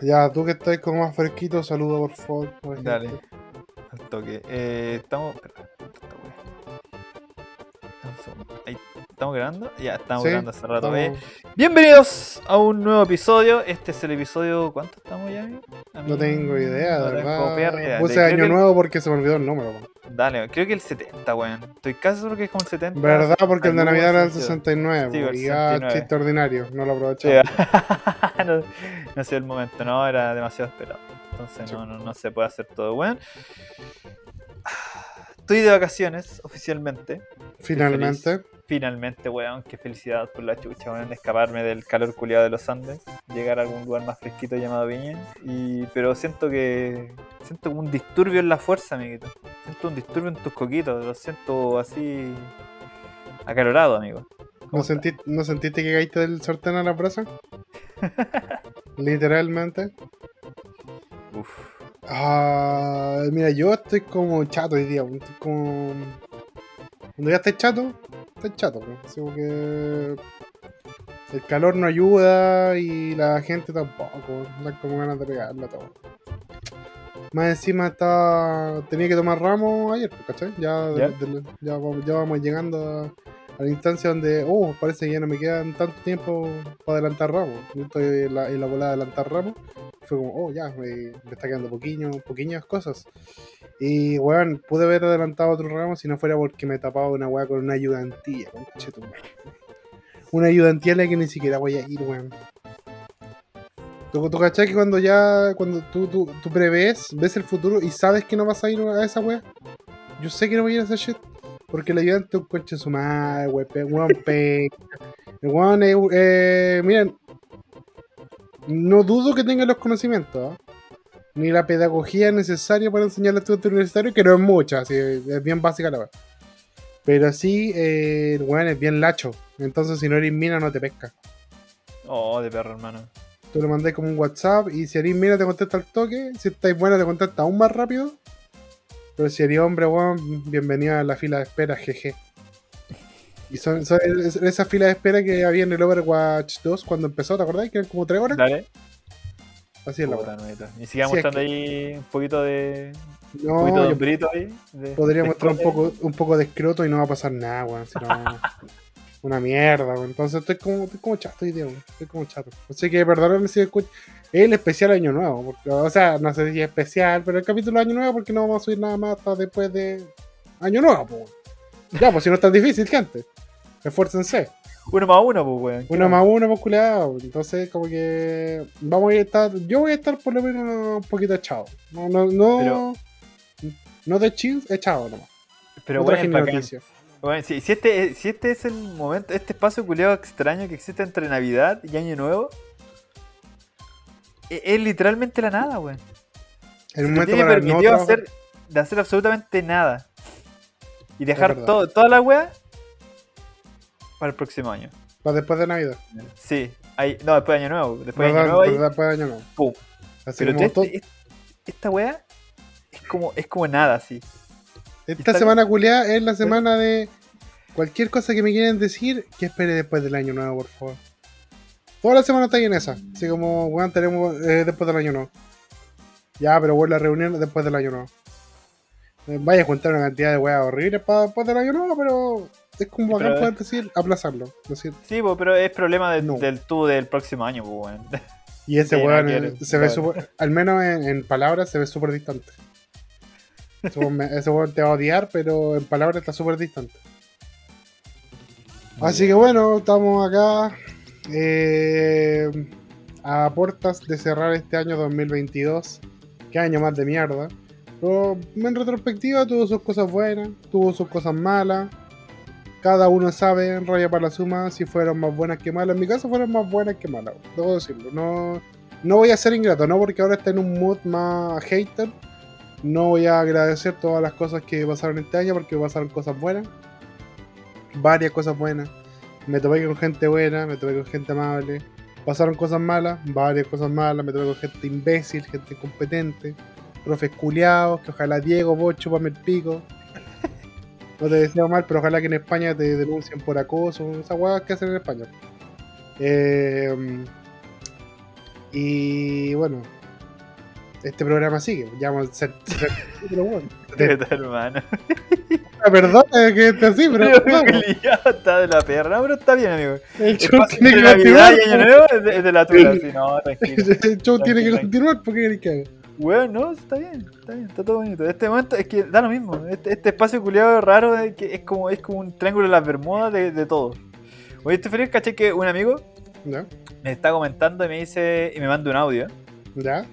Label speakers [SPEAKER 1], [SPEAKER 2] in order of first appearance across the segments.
[SPEAKER 1] Ya, tú que estás como más fresquito, saluda por favor. por.
[SPEAKER 2] Dale, al toque. Eh, estamos. ¿Estamos grabando? Ya, estamos
[SPEAKER 1] Sí,
[SPEAKER 2] grabando hace rato.
[SPEAKER 1] estamos-
[SPEAKER 2] eh. Bienvenidos a un nuevo episodio. Este es el episodio. ¿Cuánto estamos ya, amigo?
[SPEAKER 1] No tengo idea, de verdad. Puse año nuevo porque se me olvidó el número.
[SPEAKER 2] Dale, creo que el 70, weón. Estoy casi seguro que es como el 70.
[SPEAKER 1] ¿Verdad? Porque el de Navidad era el
[SPEAKER 2] sentido.
[SPEAKER 1] 69.
[SPEAKER 2] Sí, el 69.
[SPEAKER 1] chiste ordinario, no lo
[SPEAKER 2] Sí,
[SPEAKER 1] aprovechaba.
[SPEAKER 2] no, no sé el momento, no, era demasiado esperado. Entonces
[SPEAKER 1] Sí.
[SPEAKER 2] no, no, no se puede hacer todo, weón. Estoy de vacaciones oficialmente.
[SPEAKER 1] Finalmente.
[SPEAKER 2] Finalmente, weón, qué felicidad por la chucha, weón, de escaparme del calor culiado de los Andes, llegar a algún lugar más fresquito llamado Viña. Y, pero siento que. Siento un disturbio en la fuerza, amiguito. Siento un disturbio en tus coquitos, lo siento así. acalorado, amigo.
[SPEAKER 1] ¿No, sentiste, ¿No sentiste que caíste del sartén a la brasa? Literalmente.
[SPEAKER 2] Uf.
[SPEAKER 1] Ah, mira, yo estoy como chato hoy día. Estoy como. Cuando ya estés chato, estás chato. pues. Así que. El calor no ayuda y la gente tampoco. Da como ganas de pegarla todo. Más encima estaba, tenía que tomar ramos ayer, ¿cachai? Ya,
[SPEAKER 2] ¿Ya?
[SPEAKER 1] de- ya, vamos, ya vamos llegando a, a la instancia donde, oh, parece que ya no me quedan tanto tiempo para adelantar ramos. Yo estoy en la, en la bola de adelantar ramos. Fue como, oh, ya, me, me está quedando poquillo, poquillas cosas. Y, weón, pude haber adelantado otro ramo si no fuera porque me tapaba una weá con una ayudantía, conche tu madre. Una ayudantía a la que ni siquiera voy a ir, weón. ¿Tú, tú cachai que cuando ya, cuando tú, tú, tú prevés, ves el futuro y sabes que no vas a ir a esa weá? Yo sé que no voy a ir a esa shit. Porque el ayudante es un coche de su madre, weón, weón, El weón es, eh, miren, no dudo que tenga los conocimientos, ¿ah? ni la pedagogía necesaria para enseñar al estudiante universitario, que no es mucha, así, es bien básica la weá. Pero sí, eh, el weón es bien lacho. Entonces, si no eres mina, no te pesca.
[SPEAKER 2] Oh, de perro, hermano.
[SPEAKER 1] Tú le mandás como un WhatsApp y si eres mina, te contesta al toque. Si estáis buena, te contesta aún más rápido. Pero si eres hombre, weón, bienvenido a la fila de espera, jeje. Y son, son es- esa fila de espera que había en el Overwatch 2 cuando empezó, ¿te acordás? Que eran como 3 horas.
[SPEAKER 2] Dale.
[SPEAKER 1] Así es la
[SPEAKER 2] Puta, noeta. Y siga
[SPEAKER 1] Sí, es
[SPEAKER 2] mostrando
[SPEAKER 1] que-
[SPEAKER 2] ahí un poquito de. un
[SPEAKER 1] No,
[SPEAKER 2] poquito de
[SPEAKER 1] yo
[SPEAKER 2] ahí. de-
[SPEAKER 1] podría
[SPEAKER 2] de
[SPEAKER 1] mostrar un poco, un poco de escroto y no va a pasar nada, weón. si no- una mierda, weón. Entonces estoy como, estoy como chato hoy día, weón. Estoy como chato. Así que perdóname si escucho. Es el especial Año Nuevo. Porque, o sea, no sé si es especial, pero el capítulo Año Nuevo porque no vamos a subir nada más hasta después de Año Nuevo, weón. Ya, pues si no es tan difícil, gente. Esfuércense.
[SPEAKER 2] Uno más uno, pues, weón. ¿Qué
[SPEAKER 1] Uno más uno, pues culiao. Entonces, como que vamos a estar. Yo voy a estar por lo menos un poquito echado. No, no, no. No de chill, echado nomás.
[SPEAKER 2] Pero
[SPEAKER 1] No
[SPEAKER 2] bueno, Bueno, si, si este, si este es el momento, este espacio culiado extraño que existe entre Navidad y Año Nuevo, e- es, literalmente la nada, weón. Se te
[SPEAKER 1] momento
[SPEAKER 2] tiene
[SPEAKER 1] para no
[SPEAKER 2] permitido
[SPEAKER 1] trabajar.
[SPEAKER 2] hacer, de hacer absolutamente nada. Y dejar todo, toda la weá para el próximo año.
[SPEAKER 1] Para después de Navidad.
[SPEAKER 2] Sí, ahí, no, después de Año Nuevo. Después de. Año Nuevo, ahí,
[SPEAKER 1] ¿Verdad? Después de Año Nuevo.
[SPEAKER 2] pum.
[SPEAKER 1] Así
[SPEAKER 2] Pero
[SPEAKER 1] como
[SPEAKER 2] este-
[SPEAKER 1] todo-
[SPEAKER 2] este- esta weá es como, es como nada, así.
[SPEAKER 1] Esta
[SPEAKER 2] está-
[SPEAKER 1] semana culiada es la semana de cualquier cosa que me quieren decir que espere después del Año Nuevo, por favor. Toda la semana está ahí en esa. Así como, weón, tenemos eh, después del Año Nuevo. Ya, pero vuelve la reunión después del Año Nuevo. Eh, Vaya a juntar una cantidad de weas horribles para después del Año Nuevo, pero es como
[SPEAKER 2] Pero-
[SPEAKER 1] poder decir, aplazarlo. Decir,
[SPEAKER 2] Sí, po, pero es problema del,
[SPEAKER 1] No.
[SPEAKER 2] del tú del próximo año, pues, weón.
[SPEAKER 1] Y ese
[SPEAKER 2] Sí,
[SPEAKER 1] weón
[SPEAKER 2] no
[SPEAKER 1] se ve
[SPEAKER 2] No.
[SPEAKER 1] súper, al menos en, en palabras se ve súper distante. Ese weón te va a odiar, pero en palabras está súper distante. Así que bueno, estamos acá eh, a puertas de cerrar este año 2022. Qué año más de mierda. Pero en retrospectiva tuvo sus cosas buenas, tuvo sus cosas malas. Cada uno sabe, en raya para la suma, si fueron más buenas que malas. En mi caso fueron más buenas que malas, debo decirlo. No, no voy a ser ingrato, no porque ahora esté en un mood más hater. No voy a agradecer todas las cosas que pasaron este año porque pasaron cosas buenas. Varias cosas buenas. Me topé con gente buena, me topé con gente amable. Pasaron cosas malas, varias cosas malas. Me topé con gente imbécil, gente incompetente. Profes culiados, que ojalá Diego, vos chupame el pico. No te deseo mal, pero ojalá que en España te denuncien por acoso. Esas huevas que hacen en España. Eh, Y bueno, este programa sigue. Ya vamos a ser.
[SPEAKER 2] hermano.
[SPEAKER 1] Ah, Perdón que esté así, pero.
[SPEAKER 2] está de la perra, No, pero está bien, amigo.
[SPEAKER 1] el show tiene que continuar.
[SPEAKER 2] es de, la tula, sí, no, tranquilo.
[SPEAKER 1] El show tiene que continuar. ¿Por qué querés que haga?
[SPEAKER 2] Weón, no, está bien, está bien, está todo bonito. Este momento es que da lo mismo. Este, este espacio culiado raro es, que es como es como un triángulo de las Bermudas de, de todo. Oye, estoy feliz, caché que un amigo
[SPEAKER 1] ¿Ya?
[SPEAKER 2] me está comentando y me dice y me manda un audio.
[SPEAKER 1] ¿Ya?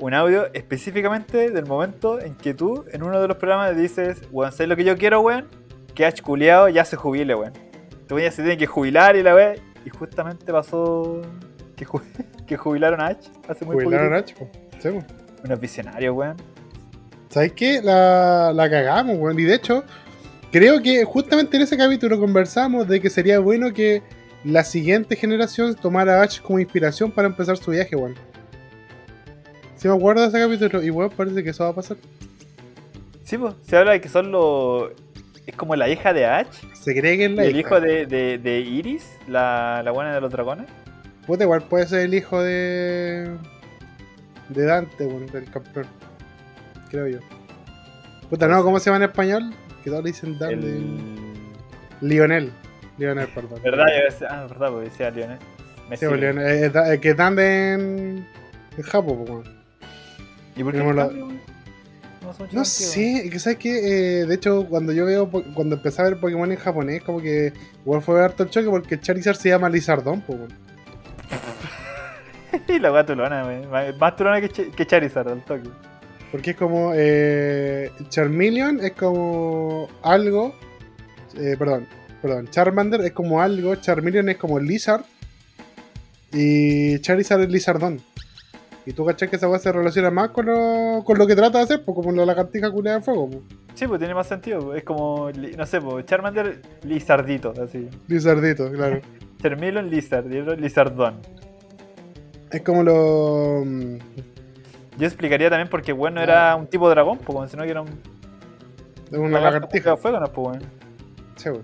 [SPEAKER 2] Un audio específicamente del momento en que tú en uno de los programas dices, weón, ¿sabes lo que yo quiero, weón? Que H culiado ya se jubile, weón. Este weón ya se tiene que jubilar y la weón. Y justamente pasó que, ju- que jubilaron a H hace muy
[SPEAKER 1] Jubilaron
[SPEAKER 2] poquito.
[SPEAKER 1] a. Sí, pues.
[SPEAKER 2] Unos visionarios, weón.
[SPEAKER 1] ¿Sabes qué? La, la cagamos, weón. Y de hecho, creo que justamente en ese capítulo conversamos de que sería bueno que la siguiente generación tomara a Ash como inspiración para empezar su viaje, weón. Si me acuerdo de ese capítulo, y weón, parece que eso va a pasar.
[SPEAKER 2] Sí, pues, se habla de que son los. Es como la hija de Ash
[SPEAKER 1] Se cree que es
[SPEAKER 2] y
[SPEAKER 1] la
[SPEAKER 2] el
[SPEAKER 1] hija.
[SPEAKER 2] hijo de, de, de Iris, la, la buena de los dragones.
[SPEAKER 1] Puta, igual puede ser el hijo de. de Dante, weón, del campeón. Creo yo. Puta, no, ¿cómo se llama en español? Que todos le dicen Dante.
[SPEAKER 2] El...
[SPEAKER 1] Lionel. Lionel, perdón.
[SPEAKER 2] ¿Verdad? Yo decía, ah, verdad, porque decía Lionel. Me
[SPEAKER 1] Sí, pues, Lionel, eh, eh, que Dante en. en Japón, pues.
[SPEAKER 2] ¿Y por qué
[SPEAKER 1] Tenemos
[SPEAKER 2] no
[SPEAKER 1] la-?
[SPEAKER 2] No,
[SPEAKER 1] sé, es que sabes que de hecho cuando yo veo cuando empecé a ver Pokémon en japonés, como que igual fue harto el choque porque Charizard se llama Lizardón, pues.
[SPEAKER 2] Y la weá tulona, weón. Más- Más tulona que, Ch- que Charizard al toque.
[SPEAKER 1] Porque es como eh, Charmeleon es como algo, eh, perdón, perdón, Charmander es como algo, Charmeleon es como Lizard y Charizard es Lizardón. Y tú cachai que esa weá se relaciona más con lo, con lo que trata de hacer, pues como la lagartija culeada de fuego, pues.
[SPEAKER 2] Sí, pues tiene más sentido. pues, Es como, no sé, pues Charmander Lizardito, así.
[SPEAKER 1] Lizardito, claro.
[SPEAKER 2] Charmeleon Lizard y el otro Lizardón.
[SPEAKER 1] es como lo...
[SPEAKER 2] Yo explicaría también porque, bueno, no era un tipo de dragón, pues, como si no que era un
[SPEAKER 1] Es una lagartija.
[SPEAKER 2] de fuego, no, pues.
[SPEAKER 1] Sí, weón.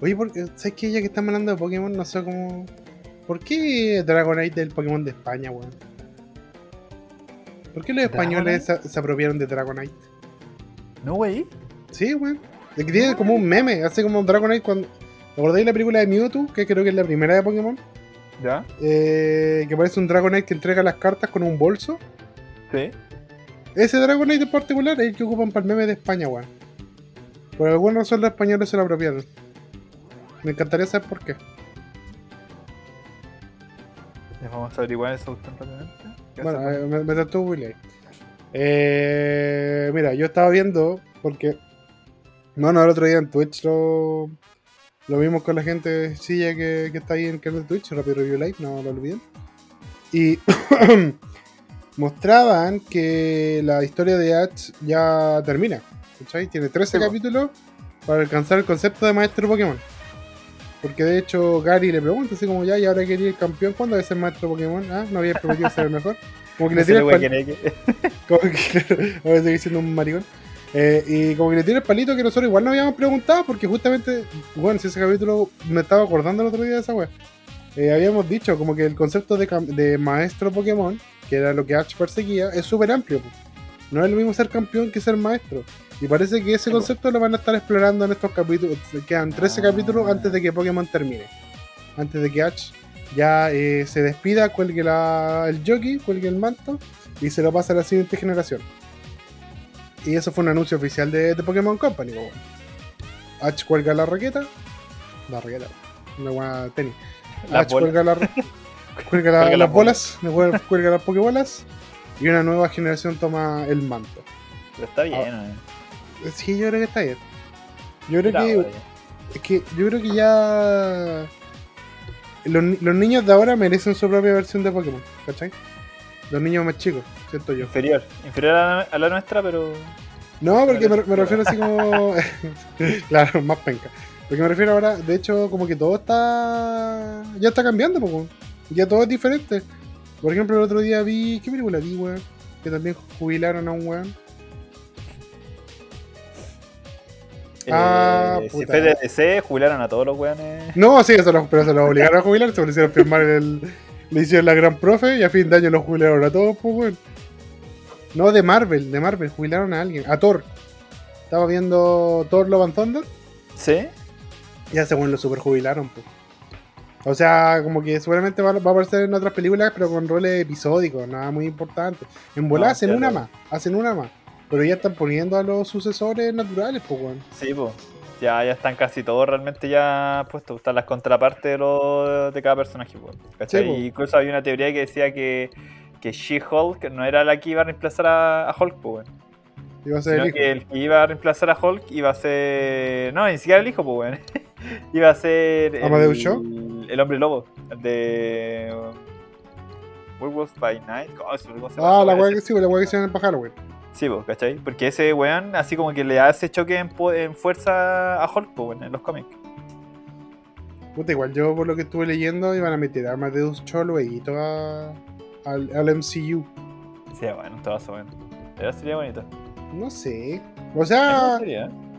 [SPEAKER 1] Oye, ¿por qué- ¿sabes qué? Ya que estamos hablando de Pokémon, no sé cómo. ¿Por qué Dragonite del Pokémon de España, weón? ¿Por qué los españoles se, se apropiaron de Dragonite?
[SPEAKER 2] No, wey.
[SPEAKER 1] Sí, weón. Es que tiene como un meme, hace como Dragonite cuando. ¿Te acordáis de la película de Mewtwo? Que creo que es la primera de Pokémon.
[SPEAKER 2] ¿Ya?
[SPEAKER 1] Eh, que parece un Dragonite que entrega las cartas con un bolso.
[SPEAKER 2] Sí.
[SPEAKER 1] Ese Dragonite en particular es el que ocupan para el meme de España, weón. Por alguna razón los españoles se lo apropiaron. Me encantaría saber por qué.
[SPEAKER 2] Ya vamos a averiguar eso rápidamente. ¿Qué
[SPEAKER 1] Bueno,
[SPEAKER 2] hacemos?
[SPEAKER 1] eh, me, me trató Willy. Eh, mira, yo estaba viendo, porque. Bueno, el otro día en Twitch lo, lo vimos con la gente silla que, que está ahí en el canal de Twitch, Rapid Review Live, no lo olviden. Y mostraban que la historia de Ash ya termina. ¿cachai? Tiene 13
[SPEAKER 2] Sí, po.
[SPEAKER 1] capítulos para alcanzar el concepto de maestro Pokémon. Porque de hecho Gary le pregunta así como ya, y ahora quería el campeón, ¿cuándo va a ser maestro Pokémon? Ah, no había prometido ser el mejor. Como que le
[SPEAKER 2] No
[SPEAKER 1] tira el
[SPEAKER 2] wey
[SPEAKER 1] pal-
[SPEAKER 2] que que-
[SPEAKER 1] como que ahora estoy diciendo un maricón. Eh, y como que le tira el palito que nosotros igual no habíamos preguntado, porque justamente, bueno, si ese capítulo me estaba acordando el otro día de esa wea. Eh, habíamos dicho como que el concepto de, de maestro Pokémon, que era lo que Ash perseguía, es súper amplio. No es lo mismo ser campeón que ser maestro. Y parece que ese concepto lo van a estar explorando en estos capítulos. Quedan 13
[SPEAKER 2] Ah.
[SPEAKER 1] capítulos antes de que Pokémon termine. Antes de que Ash ya eh, se despida, cuelgue la- el jockey, cuelgue el manto y se lo pasa a la siguiente generación. Y eso fue un anuncio oficial de, de Pokémon Company. weón. Ash cuelga la raqueta. La raqueta. Una buena tenis. Ash
[SPEAKER 2] bolas.
[SPEAKER 1] cuelga, la, cuelga la-
[SPEAKER 2] Cuelga
[SPEAKER 1] las
[SPEAKER 2] las
[SPEAKER 1] bolas, cuelga, cuelga las Pokébolas. Y una nueva generación toma el manto.
[SPEAKER 2] Pero está bien,
[SPEAKER 1] Ah.
[SPEAKER 2] eh.
[SPEAKER 1] Sí, yo creo que está bien. Yo creo
[SPEAKER 2] Bravo,
[SPEAKER 1] que, es que yo creo que ya los, los niños de ahora merecen su propia versión de Pokémon, ¿cachai? Los niños más chicos, siento yo.
[SPEAKER 2] Inferior. Inferior a la, a la nuestra, pero.
[SPEAKER 1] No, porque me, refiero así como. claro, más penca. Porque me refiero ahora, de hecho, como que todo está. Ya está cambiando, poco. Ya todo es diferente. Por ejemplo, el otro día vi. ¿Qué película vi, weón? Que también jubilaron a un weón. Ah,
[SPEAKER 2] eh,
[SPEAKER 1] puta.
[SPEAKER 2] jubilaron a todos los weones.
[SPEAKER 1] No, sí, eso lo, pero se lo obligaron a jubilar, se lo hicieron firmar el, Le hicieron la gran profe y a fin de año lo jubilaron a todos, pues, weón. No, de Marvel, de Marvel, jubilaron a alguien, a Thor. Estaba viendo Thor Love and Thunder
[SPEAKER 2] ¿Sí?
[SPEAKER 1] y a ese weón lo super jubilaron, pues. O sea, como que seguramente va, va a aparecer en otras películas, pero con roles episódicos, nada muy importante. En volar
[SPEAKER 2] No,
[SPEAKER 1] hacen una
[SPEAKER 2] no.
[SPEAKER 1] más, hacen una más. Pero ya están poniendo a los sucesores naturales, pues, weón.
[SPEAKER 2] Sí, pues. Ya, ya están casi todos realmente ya puestos. Están las contrapartes de, los, de cada personaje, pues. ¿cachai?
[SPEAKER 1] Sí,
[SPEAKER 2] incluso había una teoría que decía que, que She-Hulk no era la que iba a reemplazar a, a Hulk, pues, weón.
[SPEAKER 1] Iba a ser el hijo.
[SPEAKER 2] que el que iba a reemplazar a Hulk iba a ser. No, ni siquiera el hijo, pues, weón. iba a ser. El,
[SPEAKER 1] ¿Amadeus Cho?
[SPEAKER 2] el hombre lobo. El de. Werewolf by Night. ¿Cómo se- cómo se llama
[SPEAKER 1] Ah, la weá que sí, la weá que hicieron en Pájaro, weón.
[SPEAKER 2] Sí, pues, ¿cachai? Porque ese weón, así como que le hace choque en, en fuerza a Hulk, pues, weón, en los cómics.
[SPEAKER 1] Puta, igual yo por lo que estuve leyendo iban a meter a Amadeus Cho luego a- al, al MCU.
[SPEAKER 2] Sí, bueno, todo eso, bueno. Pero sería bonito.
[SPEAKER 1] No sé. O sea.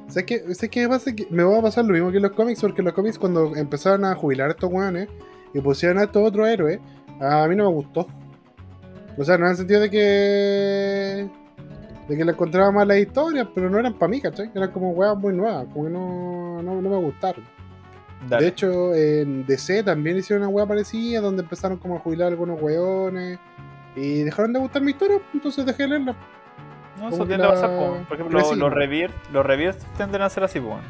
[SPEAKER 1] ¿sabes qué, ¿sabes qué pasa? Que me va a pasar lo mismo que en los cómics, porque los cómics cuando empezaron a jubilar a estos weones y pusieron a estos otros héroes, a mí no me gustó. O sea, no en el sentido de que. De que le encontraba más las historias, pero no eran para mí, ¿cachai? Eran como weas muy nuevas, como que no, no, no me gustaron.
[SPEAKER 2] Dale.
[SPEAKER 1] De hecho, en DC también hicieron una wea parecida, donde empezaron como a jubilar algunos weones. Y dejaron de gustar mi historia, entonces dejé de leerla.
[SPEAKER 2] no,
[SPEAKER 1] como
[SPEAKER 2] eso tiende a pasar, po. por ejemplo, los, los Rebirth tienden a ser así, pues, bueno,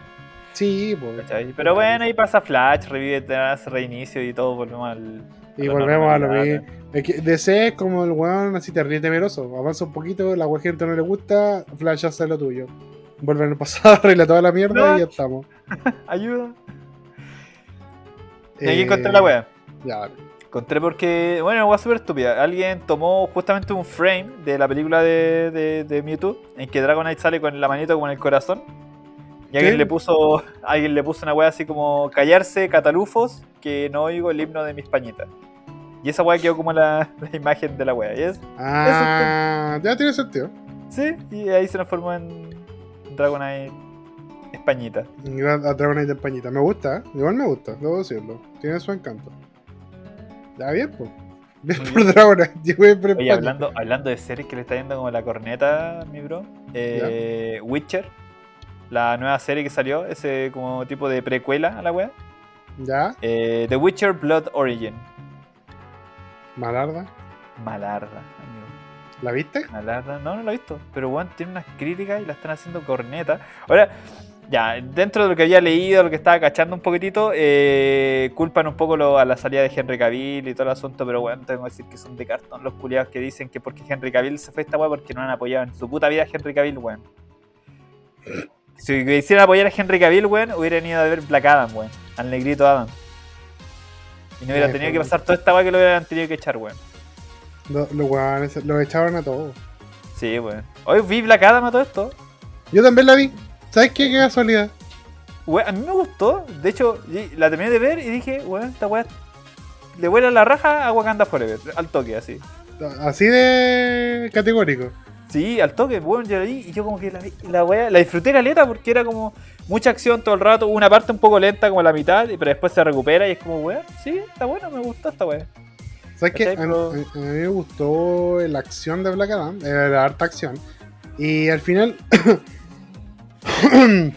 [SPEAKER 1] Sí, pues.
[SPEAKER 2] ¿cachai? Pero bueno, ahí pasa Flash, revive, reinicio y todo volvemos al.
[SPEAKER 1] Y volvemos a lo mismo. Es que DC es como el weón así terrible temeroso. Avanza un poquito, la gente no le gusta, Flash hace lo tuyo. Vuelve en el pasado, arregla toda la mierda
[SPEAKER 2] No.
[SPEAKER 1] y ya estamos.
[SPEAKER 2] Ayuda. Y
[SPEAKER 1] Eh,
[SPEAKER 2] aquí encontré la wea.
[SPEAKER 1] Ya, vale.
[SPEAKER 2] Encontré porque, bueno, una wea súper estúpida. Alguien tomó justamente un frame de la película de, de, de Mewtwo, en que Dragonite sale con la manito como en el corazón. Y alguien
[SPEAKER 1] ¿Qué?
[SPEAKER 2] le puso alguien le puso una wea así como callarse, catalufos, que no oigo el himno de mis pañitas. Y esa wea quedó como la, la imagen de la wea. Y es,
[SPEAKER 1] Ah, ya tiene sentido.
[SPEAKER 2] sí, y ahí se nos formó en Dragonite Españita.
[SPEAKER 1] A Dragonite de pañita. Me gusta, ¿eh? igual me gusta, debo decirlo. Tiene su encanto. Ya bien, pues. Bien
[SPEAKER 2] Muy
[SPEAKER 1] por. Dragonite.
[SPEAKER 2] Oye, hablando, hablando de series que le está yendo como la corneta, mi bro. eh, Witcher, la nueva serie que salió, ese como tipo de precuela a la wea.
[SPEAKER 1] Ya,
[SPEAKER 2] Eh, The Witcher Blood Origin.
[SPEAKER 1] Malarda.
[SPEAKER 2] Malarda, amigo.
[SPEAKER 1] ¿La viste?
[SPEAKER 2] Malarda. No, no lo he visto. Pero bueno, tiene unas críticas y la están haciendo corneta. Ahora, ya, dentro de lo que había leído, lo que estaba cachando un poquitito, eh, culpan un poco lo- a la salida de Henry Cavill y todo el asunto, pero bueno, tengo que decir que son de cartón los culiados que dicen que porque Henry Cavill se fue a esta weá porque no han apoyado en su puta vida a Henry Cavill, weón. Si quisieran apoyar a Henry Cavill, weón, hubieran ido a ver Black Adam, weón. Al negrito Adam. Y no hubiera tenido que
[SPEAKER 1] joder.
[SPEAKER 2] pasar toda esta weá que lo hubieran tenido que echar, weón.
[SPEAKER 1] Lo- Los weones los echaron a todos.
[SPEAKER 2] Sí, weón. Hoy vi Black Adam a todo esto.
[SPEAKER 1] Yo también la vi. ¿Sabes qué? Qué casualidad.
[SPEAKER 2] Weón, a mí me gustó. De hecho, la terminé de ver y dije, weón, esta weá le vuela la raja a Wakanda Forever. Al toque, así.
[SPEAKER 1] Así de categórico.
[SPEAKER 2] Sí, al toque, weón, yo la vi y yo como que la, la weá, la disfruté caleta porque era como mucha acción todo el rato. Una parte un poco lenta, como la mitad, pero después se recupera y es como, weón, sí, está bueno, me gustó esta weá.
[SPEAKER 1] ¿Sabes qué? A, mí me gustó la acción de Black Adam, eh, la harta acción. Y al final.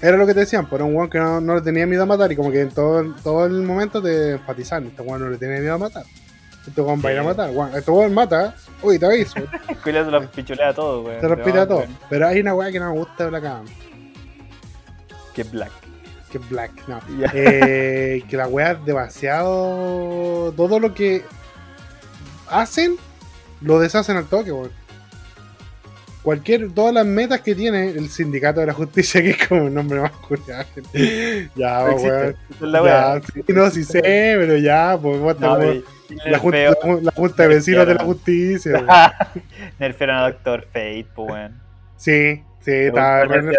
[SPEAKER 1] era lo que te decían, por un weón que no, no le tenía miedo a matar. Y como que en todo, el- todo el momento te enfatizan: este weón no le tiene miedo a matar. Este weón va a ir a matar. Este weón mata. Uy, te aviso.
[SPEAKER 2] Cuidado, se lo pichulea todo, weón.
[SPEAKER 1] te
[SPEAKER 2] Pero,
[SPEAKER 1] respira todo.
[SPEAKER 2] weón,
[SPEAKER 1] Pero hay una weá que no me gusta de Black Adam,
[SPEAKER 2] Que Black.
[SPEAKER 1] que es Black. No. Eh, que la weá es demasiado. Todo lo que hacen, lo deshacen al toque, weón. Cualquier, todas las metas que tiene el sindicato de la justicia, que es como un nombre más curioso. ya,
[SPEAKER 2] No
[SPEAKER 1] weón. Ya, sí, no, sí sé, pero ya, pues
[SPEAKER 2] No,
[SPEAKER 1] estás la, junta, la jun- la junta de vecinos de la justicia.
[SPEAKER 2] Nerfearon a Doctor Fate, pues weón.
[SPEAKER 1] Sí, sí,
[SPEAKER 2] nerfearon.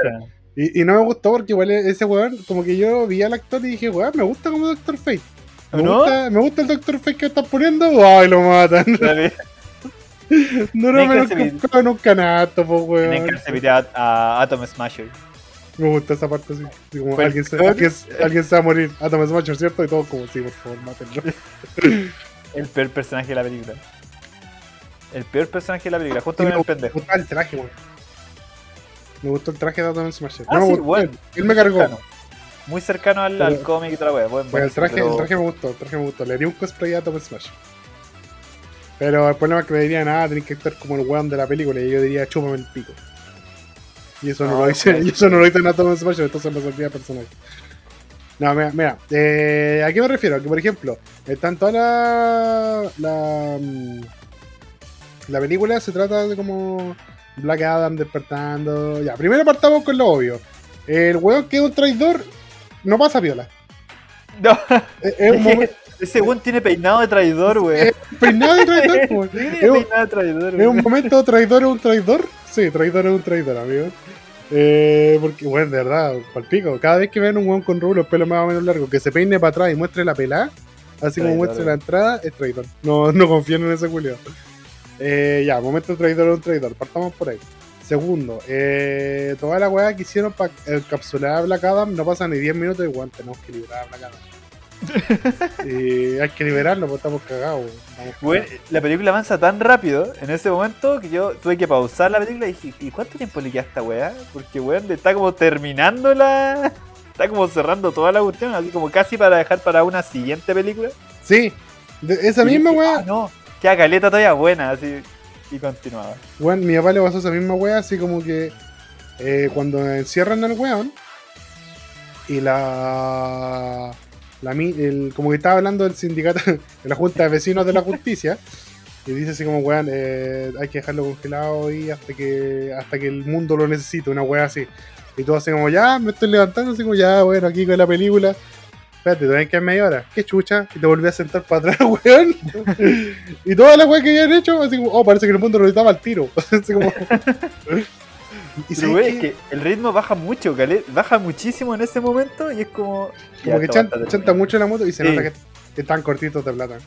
[SPEAKER 1] y, y no me gustó porque igual ese weón, como que yo vi al actor y dije, weón, me gusta como Doctor Fate. Me,
[SPEAKER 2] ¿No?
[SPEAKER 1] gusta, me gusta el Doctor Fate que están poniendo. ¡Ay, lo matan! No
[SPEAKER 2] que
[SPEAKER 1] menos comprado en un canasto, po, weón.
[SPEAKER 2] que hacer a, a Atom Smasher.
[SPEAKER 1] Me gusta esa parte así. así como
[SPEAKER 2] el
[SPEAKER 1] alguien, se, alguien, alguien se va a morir. Atom Smasher, ¿cierto? Y todos como, sí, por favor, mátenlo.
[SPEAKER 2] El peor personaje de la película. El peor personaje de la película, justo
[SPEAKER 1] me
[SPEAKER 2] el pendejo.
[SPEAKER 1] gustó el traje, weón. Me gustó el traje de Adam Smasher.
[SPEAKER 2] Ah,
[SPEAKER 1] no me
[SPEAKER 2] sí,
[SPEAKER 1] gustó
[SPEAKER 2] bueno,
[SPEAKER 1] él. Él me
[SPEAKER 2] muy
[SPEAKER 1] cargó.
[SPEAKER 2] cercano. Muy cercano al, al cómic y toda la wea. Buen,
[SPEAKER 1] Pero el traje,
[SPEAKER 2] pero-
[SPEAKER 1] el traje me gustó, el traje me gustó. Le haría un cosplay a Tom Smash. Pero el problema es que me dirían, ah, tenés que estar como el weón de la película. Y yo diría, chúpame el pico. Y eso no,
[SPEAKER 2] No,
[SPEAKER 1] lo dice,
[SPEAKER 2] ok.
[SPEAKER 1] y eso no lo dice a Tom Smash, entonces me sentía personal. No, mira, mira eh, ¿a qué me refiero? Que por ejemplo, están toda la, la, mm, la película se trata de como Black Adam despertando. Ya, primero partamos con lo obvio. El weón que es un traidor no pasa viola.
[SPEAKER 2] No,
[SPEAKER 1] Es, es un momento.
[SPEAKER 2] ese weón tiene peinado de traidor, weón.
[SPEAKER 1] Peinado de traidor.
[SPEAKER 2] Tiene
[SPEAKER 1] Es un,
[SPEAKER 2] traidor,
[SPEAKER 1] es momento traidor es un traidor. Sí, traidor es un traidor, amigo. Eh, porque, bueno, de verdad, palpico. Cada vez que ven un weón con rulos, pelo más o menos largo, que se peine para atrás y muestre la pelada, así como muestre
[SPEAKER 2] eh.
[SPEAKER 1] la entrada, es traidor. No, no confíen en ese Julio. Eh, ya, momento traidor es un traidor. Partamos por ahí. Segundo, eh, toda la weá que hicieron para encapsular a Black Adam no pasa ni 10 minutos y weón, tenemos que liberar a Black Adam. y hay que liberarlo porque estamos cagados. Estamos cagados.
[SPEAKER 2] la película avanza tan rápido en ese momento que yo tuve que pausar la película y dije, ¿y cuánto tiempo le queda a esta weá? Porque weón está como terminando la. Está como cerrando toda la cuestión, así como casi para dejar para una siguiente película.
[SPEAKER 1] Sí, de- esa
[SPEAKER 2] Y
[SPEAKER 1] misma
[SPEAKER 2] dije,
[SPEAKER 1] weá.
[SPEAKER 2] "Ah, no, queda caleta todavía buena, así. Y continuaba.
[SPEAKER 1] Weón, mi papá le pasó esa misma wea, así como que eh, cuando encierran al weón y la. La el, como que estaba hablando del sindicato, de la Junta de Vecinos de la Justicia, y dice así como, weón, eh, hay que dejarlo congelado y hasta que hasta que el mundo lo necesite, una wea así. Y todo así como, ya, me estoy levantando, así como, ya, bueno, aquí con la película. Espérate, tenés que media hora. Qué chucha. Y te volví a sentar para atrás, weón. y toda la weá que habían hecho, así como, oh, parece que el mundo necesitaba al tiro. así como. y
[SPEAKER 2] Pero wey, es que el ritmo baja mucho, cale- baja muchísimo en ese momento y es como.
[SPEAKER 1] como que chanta
[SPEAKER 2] terminado.
[SPEAKER 1] mucho la moto y se
[SPEAKER 2] Sí.
[SPEAKER 1] nota que, están cortitos de plata.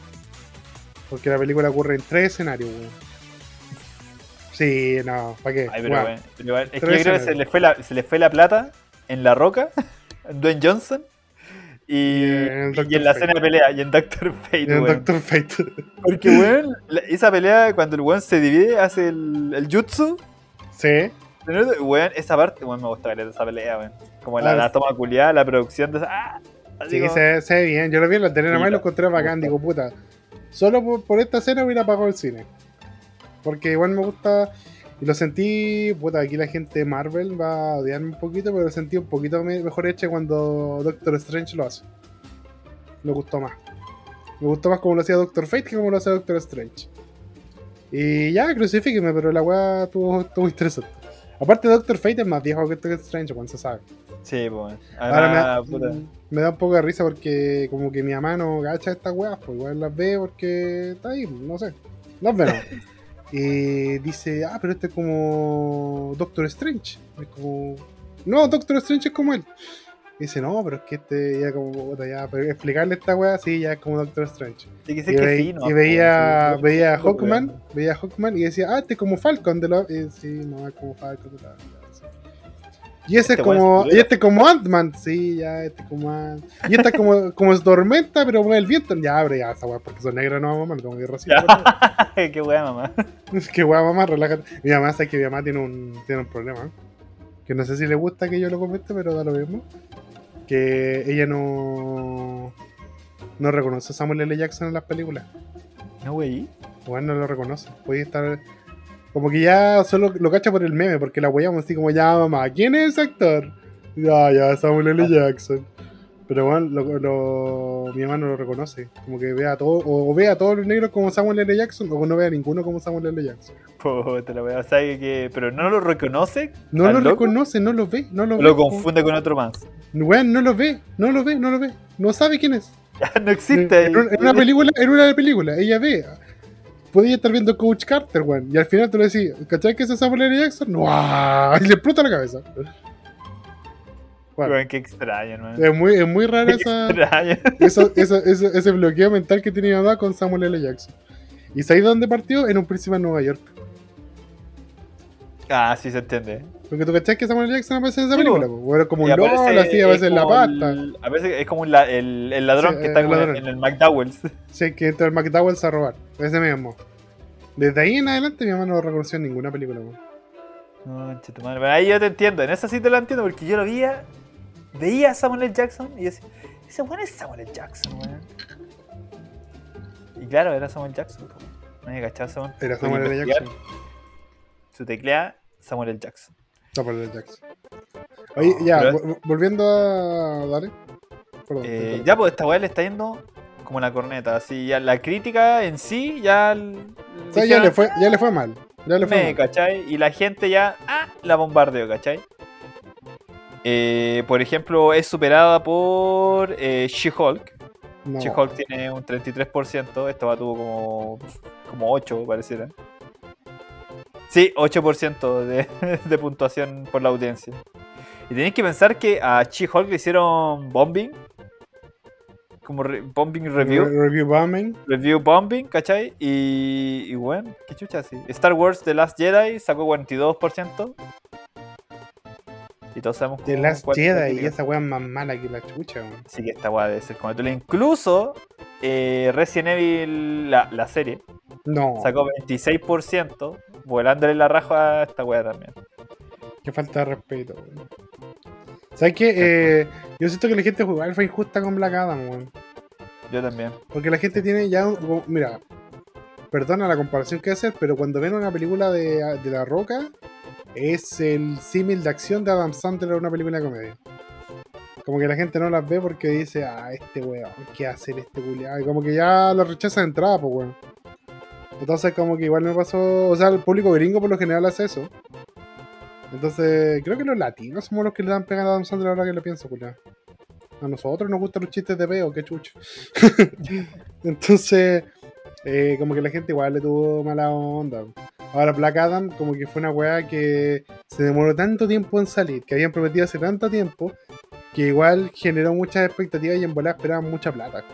[SPEAKER 1] Porque la película ocurre en tres escenarios, weón. Sí, no, ¿para qué?
[SPEAKER 2] Ay, pero
[SPEAKER 1] Weón.
[SPEAKER 2] bueno, pero igual, es que yo creo que se le, fue la, se le fue la plata en La Roca, en Dwayne Johnson, y,
[SPEAKER 1] Y en
[SPEAKER 2] y la
[SPEAKER 1] Fate.
[SPEAKER 2] escena de pelea, y en Doctor Fate,
[SPEAKER 1] Y en
[SPEAKER 2] weón.
[SPEAKER 1] Doctor Fate.
[SPEAKER 2] Porque, weón, esa pelea, cuando el weón se divide, hace el, el jutsu,
[SPEAKER 1] sí.
[SPEAKER 2] Weón, esa parte, weón, me gusta esa pelea, weón. Como la,
[SPEAKER 1] Ah,
[SPEAKER 2] la toma culiada, la producción de esa... ¡Ah! Así
[SPEAKER 1] Sí,
[SPEAKER 2] como-
[SPEAKER 1] se, se ve bien. Yo lo vi en la tele nada más y lo encontré bacán. Digo, puta. Solo por, por esta escena hubiera pagado el cine. Porque igual me gusta. Y lo sentí. Puta, aquí la gente de Marvel va a odiarme un poquito, pero lo sentí un poquito me- mejor hecha cuando Doctor Strange lo hace. Me gustó más. Me gustó más como lo hacía Doctor Fate que como lo hacía Doctor Strange. Y ya, crucifíqueme, pero la weá estuvo, estuvo interesante. Aparte, Doctor Fate es más viejo que Doctor Strange, cuando se sabe.
[SPEAKER 2] Sí, pues.
[SPEAKER 1] Ahora me, da,
[SPEAKER 2] puta,
[SPEAKER 1] me da un poco de risa porque como que mi mamá no gacha estas weas, pues igual las ve porque está ahí, no sé. Las ve, ¿no? Y dice, ah, pero este es como Doctor Strange. Es como... No, Doctor Strange es como él. Y dice, no, pero es que este ya como, ya, pero explicarle esta wea, sí, ya es como Doctor Strange.
[SPEAKER 2] Que
[SPEAKER 1] Y, ve-
[SPEAKER 2] sí, ¿no?
[SPEAKER 1] y veía,
[SPEAKER 2] Sí,
[SPEAKER 1] veía a
[SPEAKER 2] sí,
[SPEAKER 1] Hawkman, veía a Hawkman y decía, ah, este es como Falcon de los... Y, sí, no, es como Falcon de la- sí. Y ese
[SPEAKER 2] Este
[SPEAKER 1] es como,
[SPEAKER 2] es
[SPEAKER 1] y este es como Ant-Man, sí, ya, este es como Ant Y esta es como, como es tormenta, pero con el viento, ya, abre ya, esa weá, porque son negros no vamos mal, como que.
[SPEAKER 2] Qué weá, mamá.
[SPEAKER 1] Qué weá, mamá, relájate. Mi mamá sabe que mi mamá tiene un, tiene un problema, ¿eh? Que no sé si le gusta que yo lo comente, pero da lo mismo. Que ella no, no reconoce a Samuel L. Jackson en las películas.
[SPEAKER 2] No, wey.
[SPEAKER 1] Bueno, no lo reconoce. Puede estar. Como que ya solo lo cacha por el meme, porque la weyamos así como ya, mamá, ¿quién es ese actor? Ya, ya, Samuel L. Jackson. Pero bueno, lo, lo- mi mamá no lo reconoce. Como que vea a todo, o ve a todos los negros como Samuel L. Jackson, o no ve a ninguno como Samuel L. Jackson.
[SPEAKER 2] Puta la weá. O sea, que, pero no lo reconoce.
[SPEAKER 1] No
[SPEAKER 2] ¿Al
[SPEAKER 1] lo
[SPEAKER 2] loco?
[SPEAKER 1] reconoce, no lo ve, no lo
[SPEAKER 2] o
[SPEAKER 1] ve.
[SPEAKER 2] lo confunde con otro más.
[SPEAKER 1] Weón, no lo ve, no lo ve, no lo ve. No sabe quién es.
[SPEAKER 2] Ya no existe.
[SPEAKER 1] En, en una película, en una película, ella ve. Podía estar viendo Coach Carter, weón. Y al final tú le decís, ¿cachai que ese es Samuel L. Jackson? ¡Wow! Y le explota la cabeza. Bueno,
[SPEAKER 2] Weón, qué extraño, man.
[SPEAKER 1] es muy, es muy
[SPEAKER 2] Qué
[SPEAKER 1] esa, eso- eso- ese, bloqueo mental que tenía mi mamá con Samuel L. Jackson. ¿Y sabéis dónde partió? En un príncipe en Nueva York.
[SPEAKER 2] Ah, sí se entiende.
[SPEAKER 1] Porque tú cachás que Samuel Jackson aparece en esa
[SPEAKER 2] Sí,
[SPEAKER 1] película,
[SPEAKER 2] po.
[SPEAKER 1] Era como un
[SPEAKER 2] aparece-
[SPEAKER 1] LOL, así, a
[SPEAKER 2] es
[SPEAKER 1] veces en la
[SPEAKER 2] el- a veces es como la- el, el ladrón
[SPEAKER 1] Sí,
[SPEAKER 2] que está
[SPEAKER 1] ladrón.
[SPEAKER 2] en el McDowell's.
[SPEAKER 1] Sí, que entra el McDowell's a robar. Ese mismo. Desde ahí en adelante mi mamá no reconoció ninguna película, po.
[SPEAKER 2] No, tu madre. Ahí yo te entiendo, en esa sí te lo entiendo porque yo lo veía, veía a Samuel L. Jackson y decía, ese weón es Samuel L. Jackson, weón. Y claro, era Samuel Jackson. Nadie cachaba ese weón.
[SPEAKER 1] Era Samuel L. Jackson.
[SPEAKER 2] Su teclea, Samuel L. Jackson.
[SPEAKER 1] Samuel L. Jackson. Oye,
[SPEAKER 2] No,
[SPEAKER 1] ya,
[SPEAKER 2] pero-
[SPEAKER 1] volviendo a. Dale. Perdón.
[SPEAKER 2] Eh, ya, pues esta weá le está yendo como la corneta. Así, ya la crítica en sí ya. l-
[SPEAKER 1] O sea, ya le, fue, ya le fue mal. Ya le fue
[SPEAKER 2] me,
[SPEAKER 1] mal.
[SPEAKER 2] ¿cachai? Y la gente ya ah, la bombardeó, ¿cachai? Eh, por ejemplo, es superada por eh, She-Hulk.
[SPEAKER 1] No.
[SPEAKER 2] She-Hulk tiene un 33%. Esta va tuvo como, como 8, pareciera. Sí, 8% de, de puntuación por la audiencia. Y tenéis que pensar que a She-Hulk le hicieron bombing. Como re- bombing review.
[SPEAKER 1] Re- Review bombing.
[SPEAKER 2] Review bombing, ¿cachai? Y, y bueno, qué chucha así. Star Wars The Last Jedi sacó 42%. Y todos sabemos
[SPEAKER 1] De
[SPEAKER 2] cómo-
[SPEAKER 1] Last Jedi. Y esa es más mala que la chucha, weón.
[SPEAKER 2] Así que esta weá debe ser como tú le- Incluso eh, Resident Evil, la, la serie,
[SPEAKER 1] No.
[SPEAKER 2] sacó 26%, volándole la raja a esta weá también.
[SPEAKER 1] Qué falta de respeto, weón. ¿Sabes qué? Eh, yo siento que la gente igual fue injusta con Black Adam, weón.
[SPEAKER 2] Yo también.
[SPEAKER 1] Porque la gente tiene ya. un- Mira, perdona la comparación que hacer, pero cuando ven una película de, de La Roca, es el símil de acción de Adam Sandler en una película de comedia. Como que la gente no las ve porque dice, ah, este weón, ¿qué hacer este culiado? Y como que ya lo rechaza de entrada, pues weón. Entonces, como que igual me pasó. O sea, el público gringo por lo general hace eso. Entonces, creo que los latinos somos los que le dan pegada a Adam Sandler ahora que lo pienso, culiado. A nosotros nos gustan los chistes de peo, qué chucho. Entonces, eh, como que la gente igual le tuvo mala onda. Ahora, Black Adam, como que fue una weá que se demoró tanto tiempo en salir, que habían prometido hace tanto tiempo, que igual generó muchas expectativas y en volar esperaban mucha plata.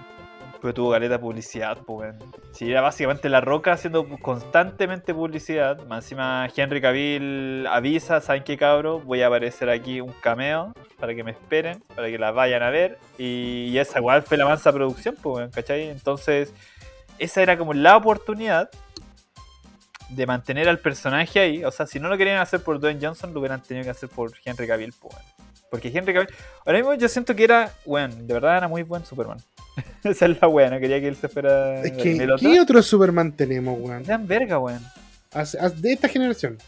[SPEAKER 2] Pero tuvo galeta publicidad, pues. Si era básicamente la roca haciendo constantemente publicidad. Más encima Henry Cavill avisa, ¿saben qué cabro? Voy a aparecer aquí un cameo para que me esperen, para que la vayan a ver. Y, esa igual fue la mansa producción, pues ¿cachai? Entonces, esa era como la oportunidad de mantener al personaje ahí. O sea, si no lo querían hacer por Dwayne Johnson, lo hubieran tenido que hacer por Henry Cavill, pues. Porque Henry Cavill, ahora mismo yo siento que era, weón, de verdad era muy buen Superman. Esa es la weá, no quería que él se fuera.
[SPEAKER 1] Es que, ¿qué otro Superman tenemos, weón?
[SPEAKER 2] Eran verga, weón.
[SPEAKER 1] De esta generación.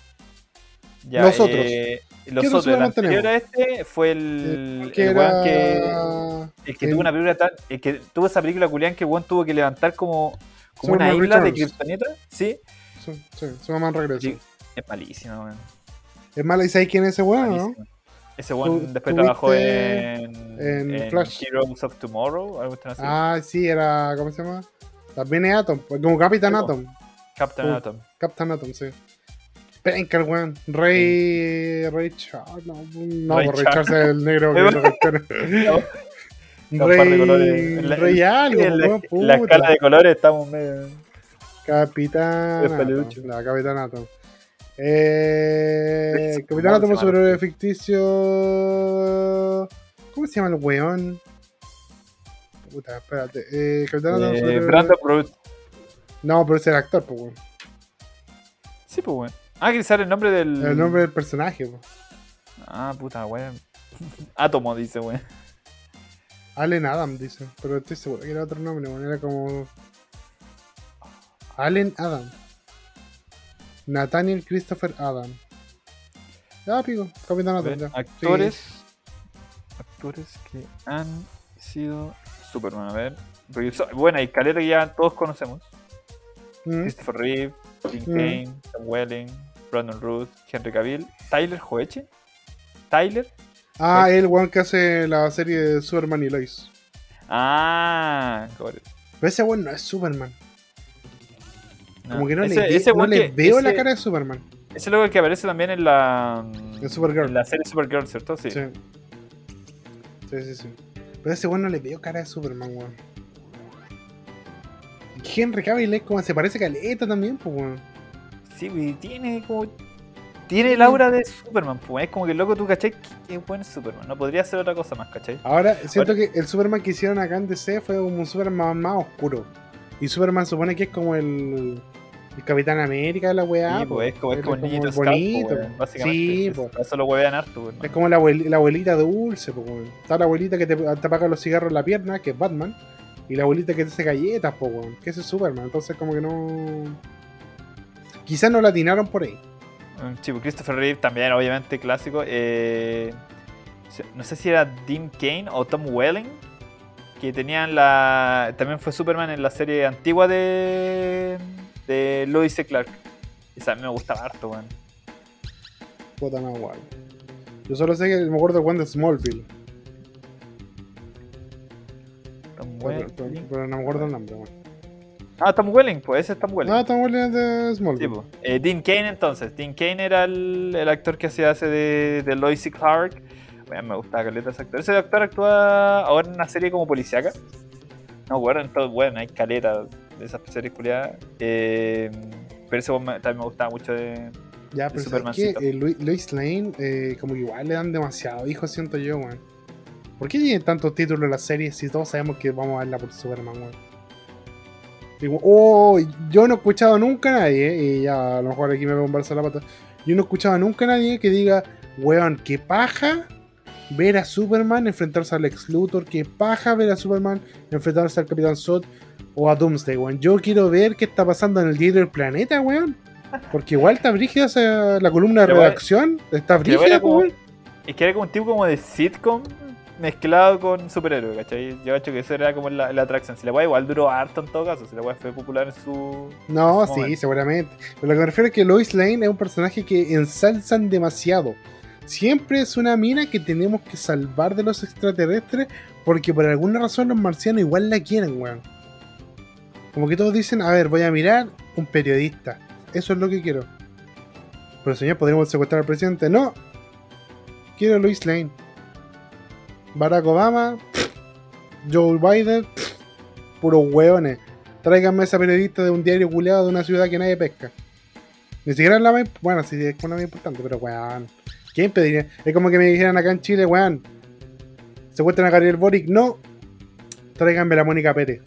[SPEAKER 2] Ya,
[SPEAKER 1] Nosotros.
[SPEAKER 2] eh,
[SPEAKER 1] ¿Qué
[SPEAKER 2] los
[SPEAKER 1] otro
[SPEAKER 2] otros, el anterior a este fue el,
[SPEAKER 1] Que
[SPEAKER 2] el weón
[SPEAKER 1] era.
[SPEAKER 2] que, el que
[SPEAKER 1] el-
[SPEAKER 2] tuvo una película tan, el que tuvo esa película culián que weón tuvo que levantar como, como una isla de. Kryptonita. Sí,
[SPEAKER 1] Sí, sí, Superman regreso.
[SPEAKER 2] Sí. es malísima, weón.
[SPEAKER 1] Es mala, ¿y sabes quién es ese weón, no?
[SPEAKER 2] Ese weón después trabajó en,
[SPEAKER 1] en Flash.
[SPEAKER 2] Heroes of Tomorrow, algo así.
[SPEAKER 1] Ah, sí, era. ¿Cómo se llama? También es Atom, pues, como Capitán
[SPEAKER 2] Sí, po.
[SPEAKER 1] Atom.
[SPEAKER 2] Captain. Atom.
[SPEAKER 1] Captain Atom, sí. Penca el weón. Rey. Rey Charles. No, no
[SPEAKER 2] Ray
[SPEAKER 1] pues,
[SPEAKER 2] Charles.
[SPEAKER 1] Charles es el negro que
[SPEAKER 2] de
[SPEAKER 1] Rey.
[SPEAKER 2] En
[SPEAKER 1] Rey algo,
[SPEAKER 2] en la, en la escala de colores estamos medio.
[SPEAKER 1] Capitán. La Capitán Atom. Eh, Capitán
[SPEAKER 2] ¿cómo
[SPEAKER 1] Atom es
[SPEAKER 2] llama?
[SPEAKER 1] superhéroe ficticio. ¿Cómo se llama el weón? Puta, espérate. Eh, Capitán Atom
[SPEAKER 2] Eh,
[SPEAKER 1] superhéroe-
[SPEAKER 2] Brandon.
[SPEAKER 1] No, pero es el actor, pues, weón.
[SPEAKER 2] Sí, pues, weón. Ah, que sale el nombre del.
[SPEAKER 1] El nombre del personaje, pues.
[SPEAKER 2] Ah, puta, weón. Átomo, dice, weón.
[SPEAKER 1] Allen Adam, dice. Pero estoy seguro que era otro nombre, weón. Era como. Allen Adam. Nathaniel Christopher Adam. Ya, pico. Capitán Atom,
[SPEAKER 2] actores. Actores que han sido Superman. A ver. Bueno, hay caleta que ya todos conocemos.
[SPEAKER 1] Mm.
[SPEAKER 2] Christopher Reeve, Tim
[SPEAKER 1] Mm.
[SPEAKER 2] Kaine, Sam Welling, Brandon Ruth, Henry Cavill, Tyler Hoeche. Tyler.
[SPEAKER 1] Ah, el weón que hace la serie de Superman y Lois.
[SPEAKER 2] Ah.
[SPEAKER 1] Pero ese weón no es Superman. Como que no
[SPEAKER 2] Ese-
[SPEAKER 1] le,
[SPEAKER 2] ese
[SPEAKER 1] no le
[SPEAKER 2] que-
[SPEAKER 1] veo la cara de Superman.
[SPEAKER 2] Ese es el que aparece también en la.
[SPEAKER 1] En Supergirl.
[SPEAKER 2] En la serie Supergirl, ¿cierto? Sí.
[SPEAKER 1] Sí. Sí, sí, sí. Pero ese weón no le veo cara de Superman, weón. Henry Cavill es como se parece caleta también, pues weón.
[SPEAKER 2] Sí, güey, tiene como. tiene el aura de Superman, pues. Es como que el loco tú, ¿cachai? Que es buen Superman. No podría ser otra cosa más, ¿cachai?
[SPEAKER 1] Ahora, siento que el Superman que hicieron acá en DC fue como un Superman más oscuro. Y Superman supone que es como el, el Capitán América de la weá.
[SPEAKER 2] sí, pues, es como, es como el
[SPEAKER 1] como
[SPEAKER 2] niñito
[SPEAKER 1] bonito.
[SPEAKER 2] básicamente.
[SPEAKER 1] Sí, pues.
[SPEAKER 2] Eso lo huevean harto.
[SPEAKER 1] Es como la, abuel- la abuelita dulce, po. Está la abuelita que te, te apaga los cigarros en la pierna, que es Batman. Y la abuelita que te hace galletas, po, weón. Que ese es Superman. Entonces, como que no. Quizás no la atinaron por ahí.
[SPEAKER 2] Un chico, Christopher Reeve también, obviamente, clásico. Eh, no sé si era Dean Kane o Tom Welling, que tenían la. También fue Superman en la serie antigua de. de Lois y Clark. Esa me gustaba harto, weón.
[SPEAKER 1] Puta más guay. Yo solo sé que me acuerdo de Juan de Smallville.
[SPEAKER 2] Tom
[SPEAKER 1] Pero, pero- no me acuerdo el nombre, weón.
[SPEAKER 2] Ah, Tom Welling, pues ese es Tom Welling.
[SPEAKER 1] No, Tom Welling es de
[SPEAKER 2] Sí,
[SPEAKER 1] Smallville.
[SPEAKER 2] po. Eh, Dean Kane entonces. Dean Kane era el, el actor que hacía hace de, de Lois y Clark. Bueno, me gustaba caleta ese actor. Ese actor actúa ahora en una serie como policiaca. No, bueno, en todo, bueno, hay caleta de esas series culiadas. Eh, pero ese también me gustaba mucho de...
[SPEAKER 1] Ya, pero ¿sabes qué? Eh, Lu- Lois Lane, eh, como que igual le dan demasiado hijos, siento yo, weón. ¿Por qué tienen tantos títulos en la serie si todos sabemos que vamos a verla por Superman, weón? Digo, oh, yo no he escuchado nunca a nadie, eh, y ya a lo mejor aquí me un balsa la pata. Yo no he escuchado nunca a nadie que diga, weón, qué paja ver a Superman enfrentarse al Lex Luthor, qué paja ver a Superman enfrentarse al Capitán Zod o a Doomsday, weón. Yo quiero ver qué está pasando en el diario del planeta, weón. Porque igual está brígida esa- la columna de redacción. Está brígida, weón.
[SPEAKER 2] Es que era como un tipo como de sitcom mezclado con superhéroe, ¿cachai? Yo cacho que eso era como la, la atracción. Si la weá igual duró harto en todo caso, si la weá fue popular en su...
[SPEAKER 1] No,
[SPEAKER 2] en su
[SPEAKER 1] sí,
[SPEAKER 2] momento.
[SPEAKER 1] seguramente. Pero lo que me refiero es que Lois Lane es un personaje que ensalzan demasiado. Siempre es una mina que tenemos que salvar de los extraterrestres porque por alguna razón los marcianos igual la quieren, weón. Como que todos dicen, a ver, voy a mirar un periodista. Eso es lo que quiero. Pero señor, ¿podríamos secuestrar al presidente? No. Quiero Lois Lane. Barack Obama. Joe Biden. puros hueones. Tráiganme a esa periodista de un diario culeado de una ciudad que nadie pesca. Ni siquiera es la más. Bueno, sí, es una más importante, pero weón. ¿Quién pediría? Es como que me dijeran acá en Chile, weón. ¿Secuestran a Gabriel Boric? No. Tráiganme la Mónica Pérez.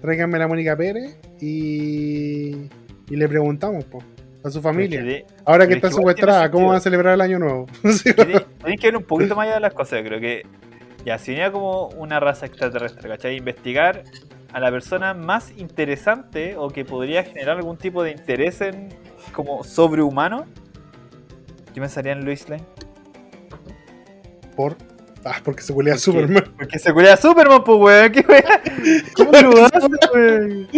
[SPEAKER 1] Tráiganme la Mónica Pérez y. Y le preguntamos, po, a su familia. Ahora que está
[SPEAKER 2] es que
[SPEAKER 1] secuestrada, ¿cómo van a celebrar el año nuevo? Sí,
[SPEAKER 2] Tiene- Tienen que ver un poquito más allá de las cosas, yo creo que ya si venía como una raza extraterrestre, ¿cachai? Investigar a la persona más interesante o que podría generar algún tipo de interés en como sobrehumano, yo pensaría en Lois Lane.
[SPEAKER 1] Por. Ah, porque se culea a. Superman.
[SPEAKER 2] Porque se cuida Superman, pues weón, qué weón. ¿Cómo lo hace, weón?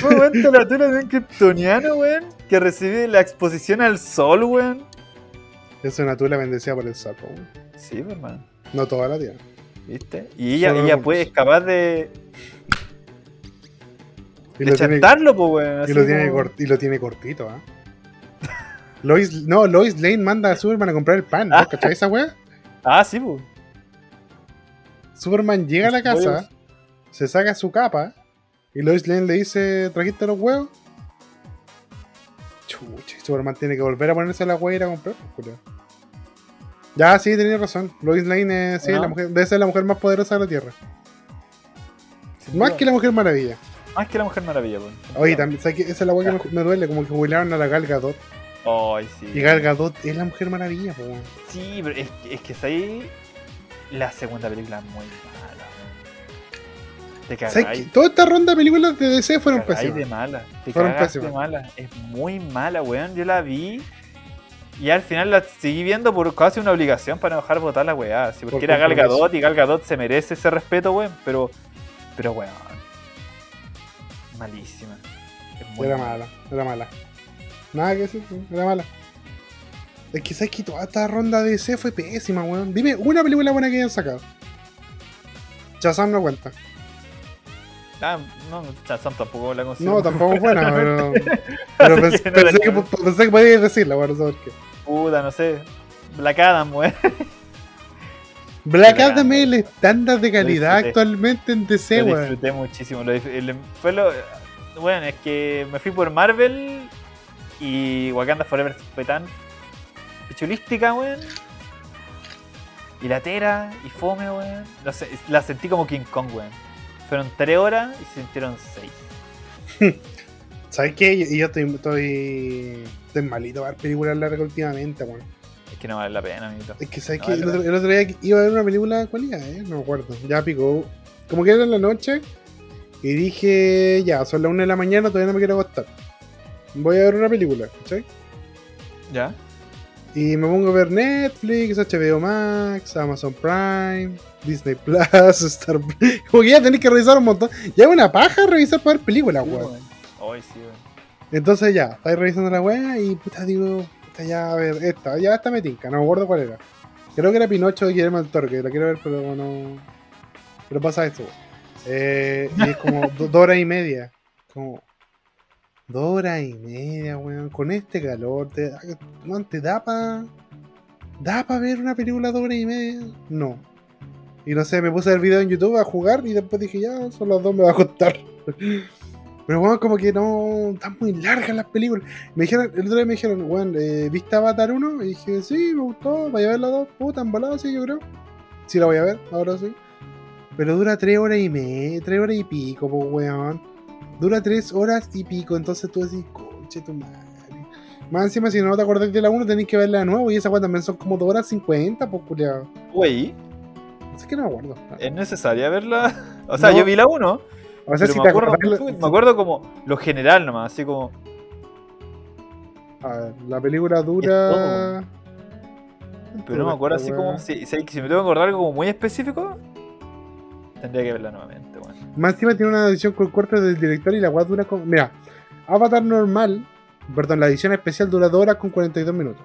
[SPEAKER 2] ¿Cómo aguanta la tela de un kryptoniano, weón? Que recibe la exposición al sol, weón.
[SPEAKER 1] Es una tula bendecida por el sapo, weón.
[SPEAKER 2] Sí, pues, hermano.
[SPEAKER 1] No toda la tía.
[SPEAKER 2] ¿Viste? Y ella,
[SPEAKER 1] Solo
[SPEAKER 2] ella puede, es capaz de,
[SPEAKER 1] Y
[SPEAKER 2] de pues, weón.
[SPEAKER 1] y lo tiene,
[SPEAKER 2] como-
[SPEAKER 1] cort- y lo tiene cortito, ¿ah? Lois, no, Lois Lane manda a Superman a comprar el pan, ¿no?
[SPEAKER 2] Ah.
[SPEAKER 1] ¿Cachai esa weá?
[SPEAKER 2] Ah, sí, pues.
[SPEAKER 1] Superman llega a la
[SPEAKER 2] Los
[SPEAKER 1] casa,
[SPEAKER 2] huevos.
[SPEAKER 1] se saca su capa y Lois Lane le dice, ¿trajiste los huevos? Chucha, Superman tiene que volver a ponerse la hueá y ir a comprar, pues. Ya, sí, tenía razón. Lois Lane es, sí,
[SPEAKER 2] ¿No?
[SPEAKER 1] la mujer, debe ser la mujer más poderosa de la Tierra.
[SPEAKER 2] Sin
[SPEAKER 1] Más
[SPEAKER 2] duda.
[SPEAKER 1] que la Mujer Maravilla.
[SPEAKER 2] Más que la Mujer Maravilla, pues.
[SPEAKER 1] Oye, también. Esa es la hueá que me, me duele, como que jubilaron a la Gal Gadot.
[SPEAKER 2] Ay, sí.
[SPEAKER 1] Y Gal Gadot es la Mujer Maravilla, po.
[SPEAKER 2] Sí, pero es, que- es que es ahí. La segunda película es muy mala. Te cagáis.
[SPEAKER 1] Toda esta ronda de películas de DC fueron
[SPEAKER 2] cagáis de
[SPEAKER 1] pésimas.
[SPEAKER 2] mala. Te
[SPEAKER 1] Fueron pésimas.
[SPEAKER 2] mala. Es muy mala, weón. Yo la vi. Y al final la seguí viendo por casi una obligación para no dejar votar la weá. así, porque
[SPEAKER 1] Por
[SPEAKER 2] era Gal. Gadot y Gal Gadot se merece ese respeto, weón. Pero, pero weón. Malísima. Es muy
[SPEAKER 1] Era mala, era mala. Nada que decir, weón, era mala. Es que sabes que toda esta ronda de DC fue pésima, weón. Dime una película buena que hayan sacado. Shazam no cuenta.
[SPEAKER 2] Ah, no, Shazam tampoco la considero.
[SPEAKER 1] No, tampoco es buena, pero. Pero
[SPEAKER 2] Así
[SPEAKER 1] pens-
[SPEAKER 2] que no la
[SPEAKER 1] pensé, que, pensé que podías decirla, bueno, no sé por qué.
[SPEAKER 2] Puta, no sé. Black Adam, weón.
[SPEAKER 1] Black Adam
[SPEAKER 2] Adam.
[SPEAKER 1] es el estándar de calidad actualmente en DC,
[SPEAKER 2] lo
[SPEAKER 1] weón.
[SPEAKER 2] disfruté muchísimo. Lo el- fue lo, bueno, es que me fui por Marvel Y Wakanda Forever fue tan chulística, weón. Y la tera, y fome, weón. No sé, la sentí como King Kong, weón. Fueron tres horas y se sintieron seis.
[SPEAKER 1] ¿Sabes qué? Yo, yo estoy, estoy, estoy malito a ver películas largas últimamente, weón.
[SPEAKER 2] Es que no vale la pena, amiguito.
[SPEAKER 1] Es que, ¿sabes
[SPEAKER 2] No,
[SPEAKER 1] qué?
[SPEAKER 2] vale
[SPEAKER 1] El,
[SPEAKER 2] la
[SPEAKER 1] otro, el otro día iba a ver una película, ¿cuál era, eh? No me acuerdo. Ya picó. Como que era en la noche. Y dije, ya, son las 1 de la mañana, todavía no me quiero acostar. Voy a ver una película, ¿cachai?
[SPEAKER 2] ¿Ya?
[SPEAKER 1] Y me pongo a ver Netflix, HBO Max, Amazon Prime, Disney Plus, Star Como que ya tenés que revisar un montón. Ya es una paja revisar para ver películas, weón.
[SPEAKER 2] Hoy sí, weón.
[SPEAKER 1] Entonces ya, estáis revisando la weá y puta digo, puta ya, a ver, esta, ya esta me tinca, no me acuerdo cuál era. Creo que era Pinocho de Guillermo del Toro, que la quiero ver, pero no. Pero pasa esto, weón. Eh, y es como do- dos horas y media. Como. Dos horas y media, weón. Con este calor, te, ¿te da pa. ¿Da pa ver una película dos horas y media? No. Y no sé, me puse el video en YouTube a jugar y después dije, ya, son las dos, me va a costar. Pero bueno, como que no. Están muy largas las películas. Me dijeron, el otro día me dijeron, weón, eh, ¿viste Avatar 1? Y dije, sí, me gustó, vaya a ver las dos, puta, embalado, sí, yo creo. Sí, la voy a ver, ahora sí. Pero dura tres horas y media, tres horas y pico, pues weón. Dura tres horas y pico, entonces tú decís, conche tu madre. Más encima, si no te acordás de la 1, tenés que verla de nuevo. Y esa weón también son como dos horas cincuenta, pues culiado.
[SPEAKER 2] Güey,
[SPEAKER 1] No sé que no me acuerdo.
[SPEAKER 2] ¿es necesaria verla? O sea,
[SPEAKER 1] No.
[SPEAKER 2] yo vi la 1,
[SPEAKER 1] O sea, si
[SPEAKER 2] me,
[SPEAKER 1] te
[SPEAKER 2] acuerdo,
[SPEAKER 1] acordás.
[SPEAKER 2] me acuerdo como lo general nomás, así como.
[SPEAKER 1] A ver, la película dura.
[SPEAKER 2] Pero no me acuerdo así como. Si, si, si me tengo que acordar algo como muy específico, tendría que verla nuevamente.
[SPEAKER 1] Más encima tiene una edición con cortes del director y la weá dura con. Mira, Avatar normal, perdón, la edición especial dura 2 horas con 42 minutos.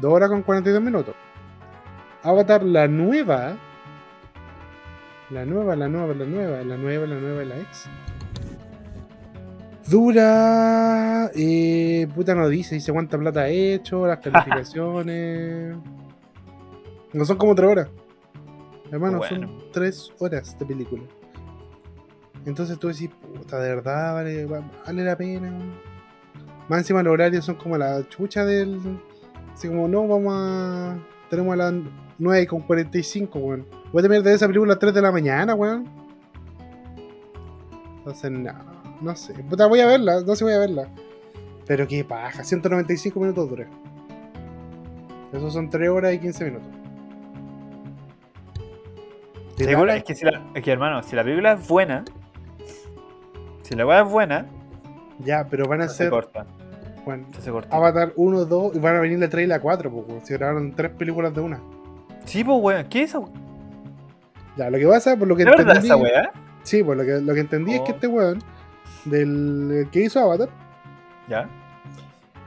[SPEAKER 1] 2 horas con 42 minutos. Avatar la nueva. La nueva, la nueva, la nueva, la nueva, la nueva, la ex. Dura. Eh, puta no dice, dice cuánta plata ha hecho, las calificaciones. no son como 3 horas. Hermano,
[SPEAKER 2] Bueno.
[SPEAKER 1] son 3 horas de película. Entonces tú decís, puta, de verdad vale, va- vale la pena. Más encima los horarios son como la chucha del. Así como, no, vamos a. Tenemos a las 9 con 45, weón. Voy a tener de esa película a las 3 de la mañana, weón. Entonces, no, no sé. Puta, voy a verla, no sé, voy a verla. Pero qué paja, 195 minutos dura. Esos son 3 horas y 15 minutos. ¿Te
[SPEAKER 2] Seguro, es que, si la, es que, hermano, si la película es buena, si la weá es buena,
[SPEAKER 1] Ya, pero van a
[SPEAKER 2] se
[SPEAKER 1] ser.
[SPEAKER 2] corta.
[SPEAKER 1] Bueno,
[SPEAKER 2] Se corta.
[SPEAKER 1] Avatar 1, 2 y van a venir la 3 y la 4, pues, si grabaron tres películas de una.
[SPEAKER 2] Sí, pues weón, ¿qué es eso?
[SPEAKER 1] Ya, lo que pasa, por lo que
[SPEAKER 2] ¿Es verdad
[SPEAKER 1] entendí.
[SPEAKER 2] esa weá?
[SPEAKER 1] Sí, por lo que, lo que entendí es que
[SPEAKER 2] Oh.
[SPEAKER 1] este weón, del que hizo Avatar,
[SPEAKER 2] Ya.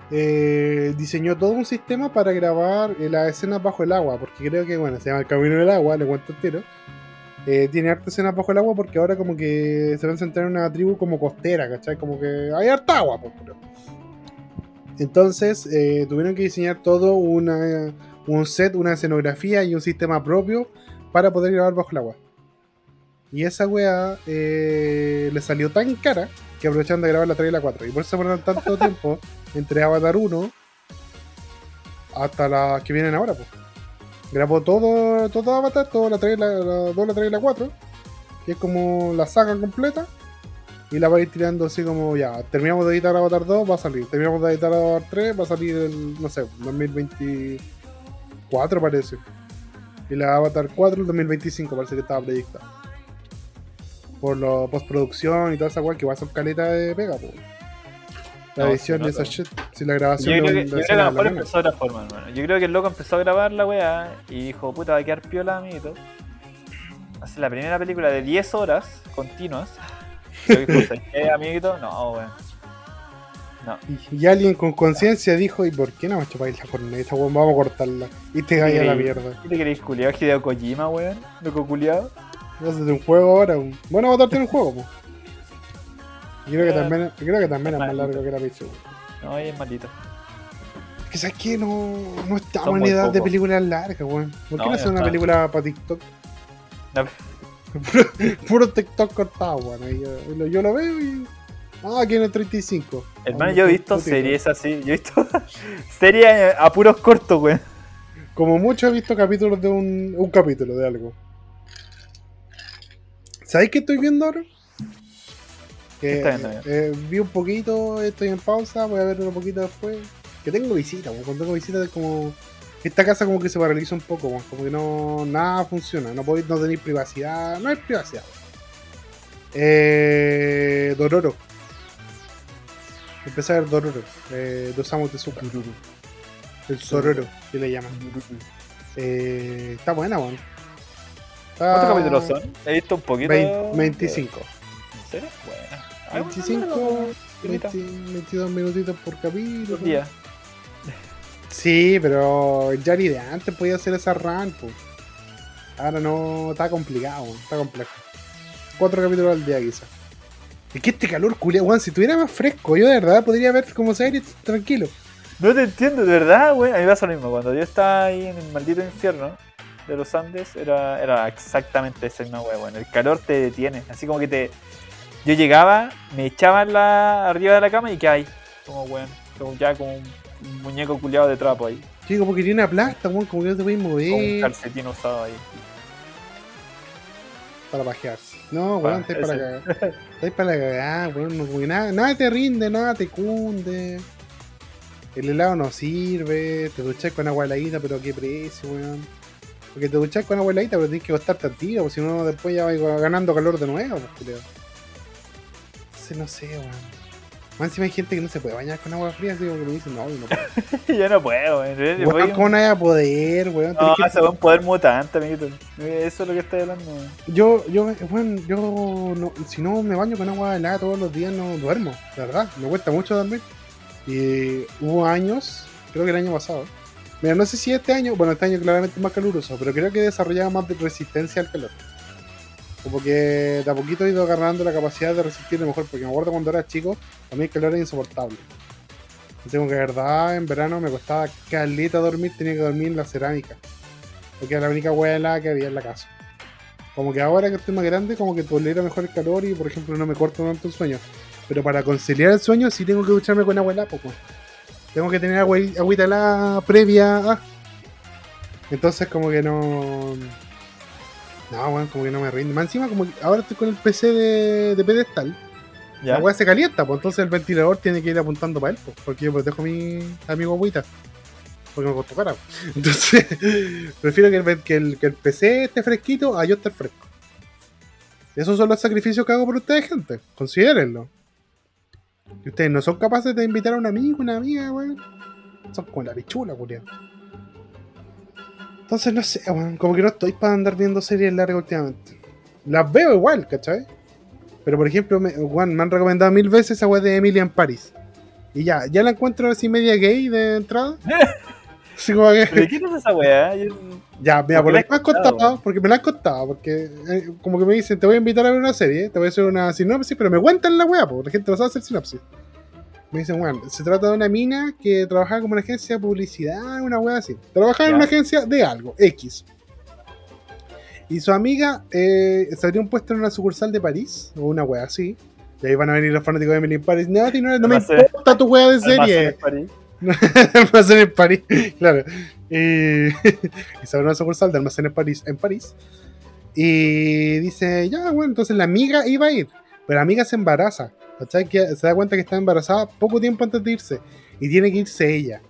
[SPEAKER 1] eh, diseñó todo un sistema para grabar eh, las escenas bajo el agua, porque creo que, bueno, se llama el camino del agua, le cuento el tiro. Eh, tiene harta escenas bajo el agua porque ahora como que se van a centrar en una tribu como costera, ¿cachai? Como que hay harta agua, pues, creo. Entonces eh, tuvieron que diseñar todo una, un set, una escenografía y un sistema propio para poder grabar bajo el agua. Y esa weá eh, le salió tan cara que aprovecharon de grabar la 3 y la 4. Y por eso se ponen tanto tiempo entre Avatar 1 hasta las que vienen ahora. Pues. Grabó todo, todo Avatar, toda la 3, la, la 2, la 3 y la 4. Que es como la saga completa. Y la va a ir tirando así como ya. Terminamos de editar Avatar 2, va a salir. Terminamos de editar Avatar 3, va a salir el, no sé, 2024 parece. Y la Avatar 4 el 2025 parece que estaba proyectada. Por la postproducción y toda esa weá que va a ser caleta de pega, po. La edición de esa shit. Si la grabación
[SPEAKER 2] Yo creo, que, yo creo que a lo mejor empezó de otra forma, hermano. Yo creo que el loco empezó a grabar la weá y dijo, puta, va a quedar piola, amiguito. Hace la primera película de 10 horas continuas. Yo dijo, ¿sabes qué, amiguito? No, weón. No.
[SPEAKER 1] Y, alguien con conciencia dijo, ¿y por qué no me chupáis la corneta, weón? Vamos a cortarla. Y te caí a la mierda.
[SPEAKER 2] ¿Qué te queréis culiado? Hideo Kojima, weón. Loco culiado.
[SPEAKER 1] Vas a hacer un juego ahora. un- Bueno, Avatar tiene un juego, po. Creo que también, creo que también es más largo que la Pixel.
[SPEAKER 2] No, es maldito.
[SPEAKER 1] Es que sabes que no, no estamos en edad de películas largas, weón. ¿Por qué
[SPEAKER 2] No,
[SPEAKER 1] no hacer una película para TikTok? Puro, puro TikTok cortado, weón. Yo, yo lo veo y Ah, aquí en el 35.
[SPEAKER 2] Hermano, yo he visto series así. Yo he visto series a puros cortos, weón.
[SPEAKER 1] Como mucho he visto capítulos de un, un capítulo de algo. ¿Sabéis qué estoy viendo ahora? Que,
[SPEAKER 2] ¿Qué estás viendo,
[SPEAKER 1] eh, vi un poquito, estoy en pausa, voy a ver un poquito después. Que tengo visita, cuando tengo visita es como... Esta casa como que se paraliza un poco, como que no... Nada funciona, no podéis, no tenéis privacidad, no hay privacidad. Eh, Dororo. Empecé a ver Dororo, eh, de Osamu Tezuka. El Sororo, que le llaman. Eh, está buena, weón.
[SPEAKER 2] ¿Cuántos capítulos son? He visto un poquito.
[SPEAKER 1] Vein- 25.
[SPEAKER 2] ¿En serio? Bueno,
[SPEAKER 1] 25,
[SPEAKER 2] bueno,
[SPEAKER 1] 20 22 minutitos por capítulo.
[SPEAKER 2] Días.
[SPEAKER 1] Sí, pero Yari de antes podía hacer esa run, po. Ahora no, está complicado, weón, está complejo. Cuatro capítulos al día quizás. Es que este calor, culia, weón, si estuviera más fresco, yo de verdad podría ver como serie tranquilo.
[SPEAKER 2] No te entiendo, de verdad, güey. A mí me pasa lo mismo. Cuando yo estaba ahí en el maldito infierno de los Andes, era, era exactamente esa misma güey. Bueno, el calor te detiene. Así como que te. Yo llegaba, me echaba en la, arriba de la cama y que hay. Como, weón. Como ya como un, un muñeco culiado de trapo ahí.
[SPEAKER 1] Sí, como que tiene una plasta, weón, como que no te puedes
[SPEAKER 2] Con un
[SPEAKER 1] mover
[SPEAKER 2] calcetín usado ahí.
[SPEAKER 1] para pajearse. No, weón, estáis para cagar. Estáis para la cagada, weón, no, nada, nada te rinde, nada te cunde. El helado no sirve, te duchas con agua heladita, pero a qué precio, weón. Porque te duchas con agua heladita, pero tienes que costar tantito, porque si no después ya vas ganando calor de nuevo, pues, creo. Entonces no sé, weón. Más encima hay gente que no se puede bañar con agua fría, así como que me dicen, no, yo no puedo.
[SPEAKER 2] yo no puedo, weón.
[SPEAKER 1] ¿Cómo no hay a poder, weón?
[SPEAKER 2] No,
[SPEAKER 1] que-
[SPEAKER 2] ese es un poder mutante, amiguito. Eso es lo que estoy hablando. weón.
[SPEAKER 1] Yo, yo, bueno, yo, no- si no me baño con agua helada todos los días, no duermo, de verdad, me cuesta mucho dormir. Y hubo años, creo que el año pasado, mira, no sé si este año, bueno, este año claramente es más caluroso, pero creo que desarrollaba más de resistencia al calor. Como que de a poquito he ido agarrando la capacidad de resistir mejor, porque me acuerdo cuando era chico, a mí el calor era insoportable. Tengo que de verdad en verano me costaba caleta dormir, tenía que dormir en la cerámica. Porque era la única hueá helada que había en la casa. Como que ahora que estoy más grande, como que tolero mejor el calor y, por ejemplo, no me corto tanto el sueño. Pero para conciliar el sueño, sí tengo que ducharme con agua poco. Tengo que tener agüita helada previa. Entonces, como que no. No, weón, como que no me rinde. Más encima, como que ahora estoy con el PC de, de pedestal.
[SPEAKER 2] ¿Ya?
[SPEAKER 1] La weá se calienta, pues entonces el ventilador tiene que ir apuntando para él, pues, porque yo protejo a mi, a mi guaguita. Porque me costó cara. pues. Entonces, prefiero que el, que, el, que el PC esté fresquito a yo estar fresco. Esos son los sacrificios que hago por ustedes, gente. Considérenlo. Y ustedes no son capaces de invitar a un amigo, una amiga, weón. Son como la pichula, culiao. Entonces, no sé, weón. Como que no estoy para andar viendo series largas últimamente. Las veo igual, ¿cachai? Pero por ejemplo, me, weón, me han recomendado mil veces esa weá de Emily en Paris. Y ya, ya la encuentro así media gay de entrada. Así como que-
[SPEAKER 2] ¿Pero de qué es esa weá? Yo-
[SPEAKER 1] ya, mira,
[SPEAKER 2] ¿Por
[SPEAKER 1] por me han
[SPEAKER 2] contado,
[SPEAKER 1] contado, porque me la han contado, porque eh, como que me dicen, te voy a invitar a ver una serie, te voy a hacer una sinopsis, pero me cuentan la weá, porque la gente no sabe hacer sinopsis. Me dicen, bueno, se trata de una mina que trabajaba como una agencia de publicidad, una weá así. Trabajaba en una agencia de algo, X. Y su amiga eh, se abrió un puesto en una sucursal de París, o una weá así. Y ahí van a venir los fanáticos de Emily in Paris. No, no, no me
[SPEAKER 2] Almacén-
[SPEAKER 1] importa tu weá de serie.
[SPEAKER 2] en París.
[SPEAKER 1] almacén en París, claro. Y, y se abre una sucursal de almacén en París, en París. Y dice, ya, bueno, entonces la amiga iba a ir, pero la amiga se embaraza. ¿Cachai? Que se da cuenta que está embarazada poco tiempo antes de irse. Y tiene que irse ella.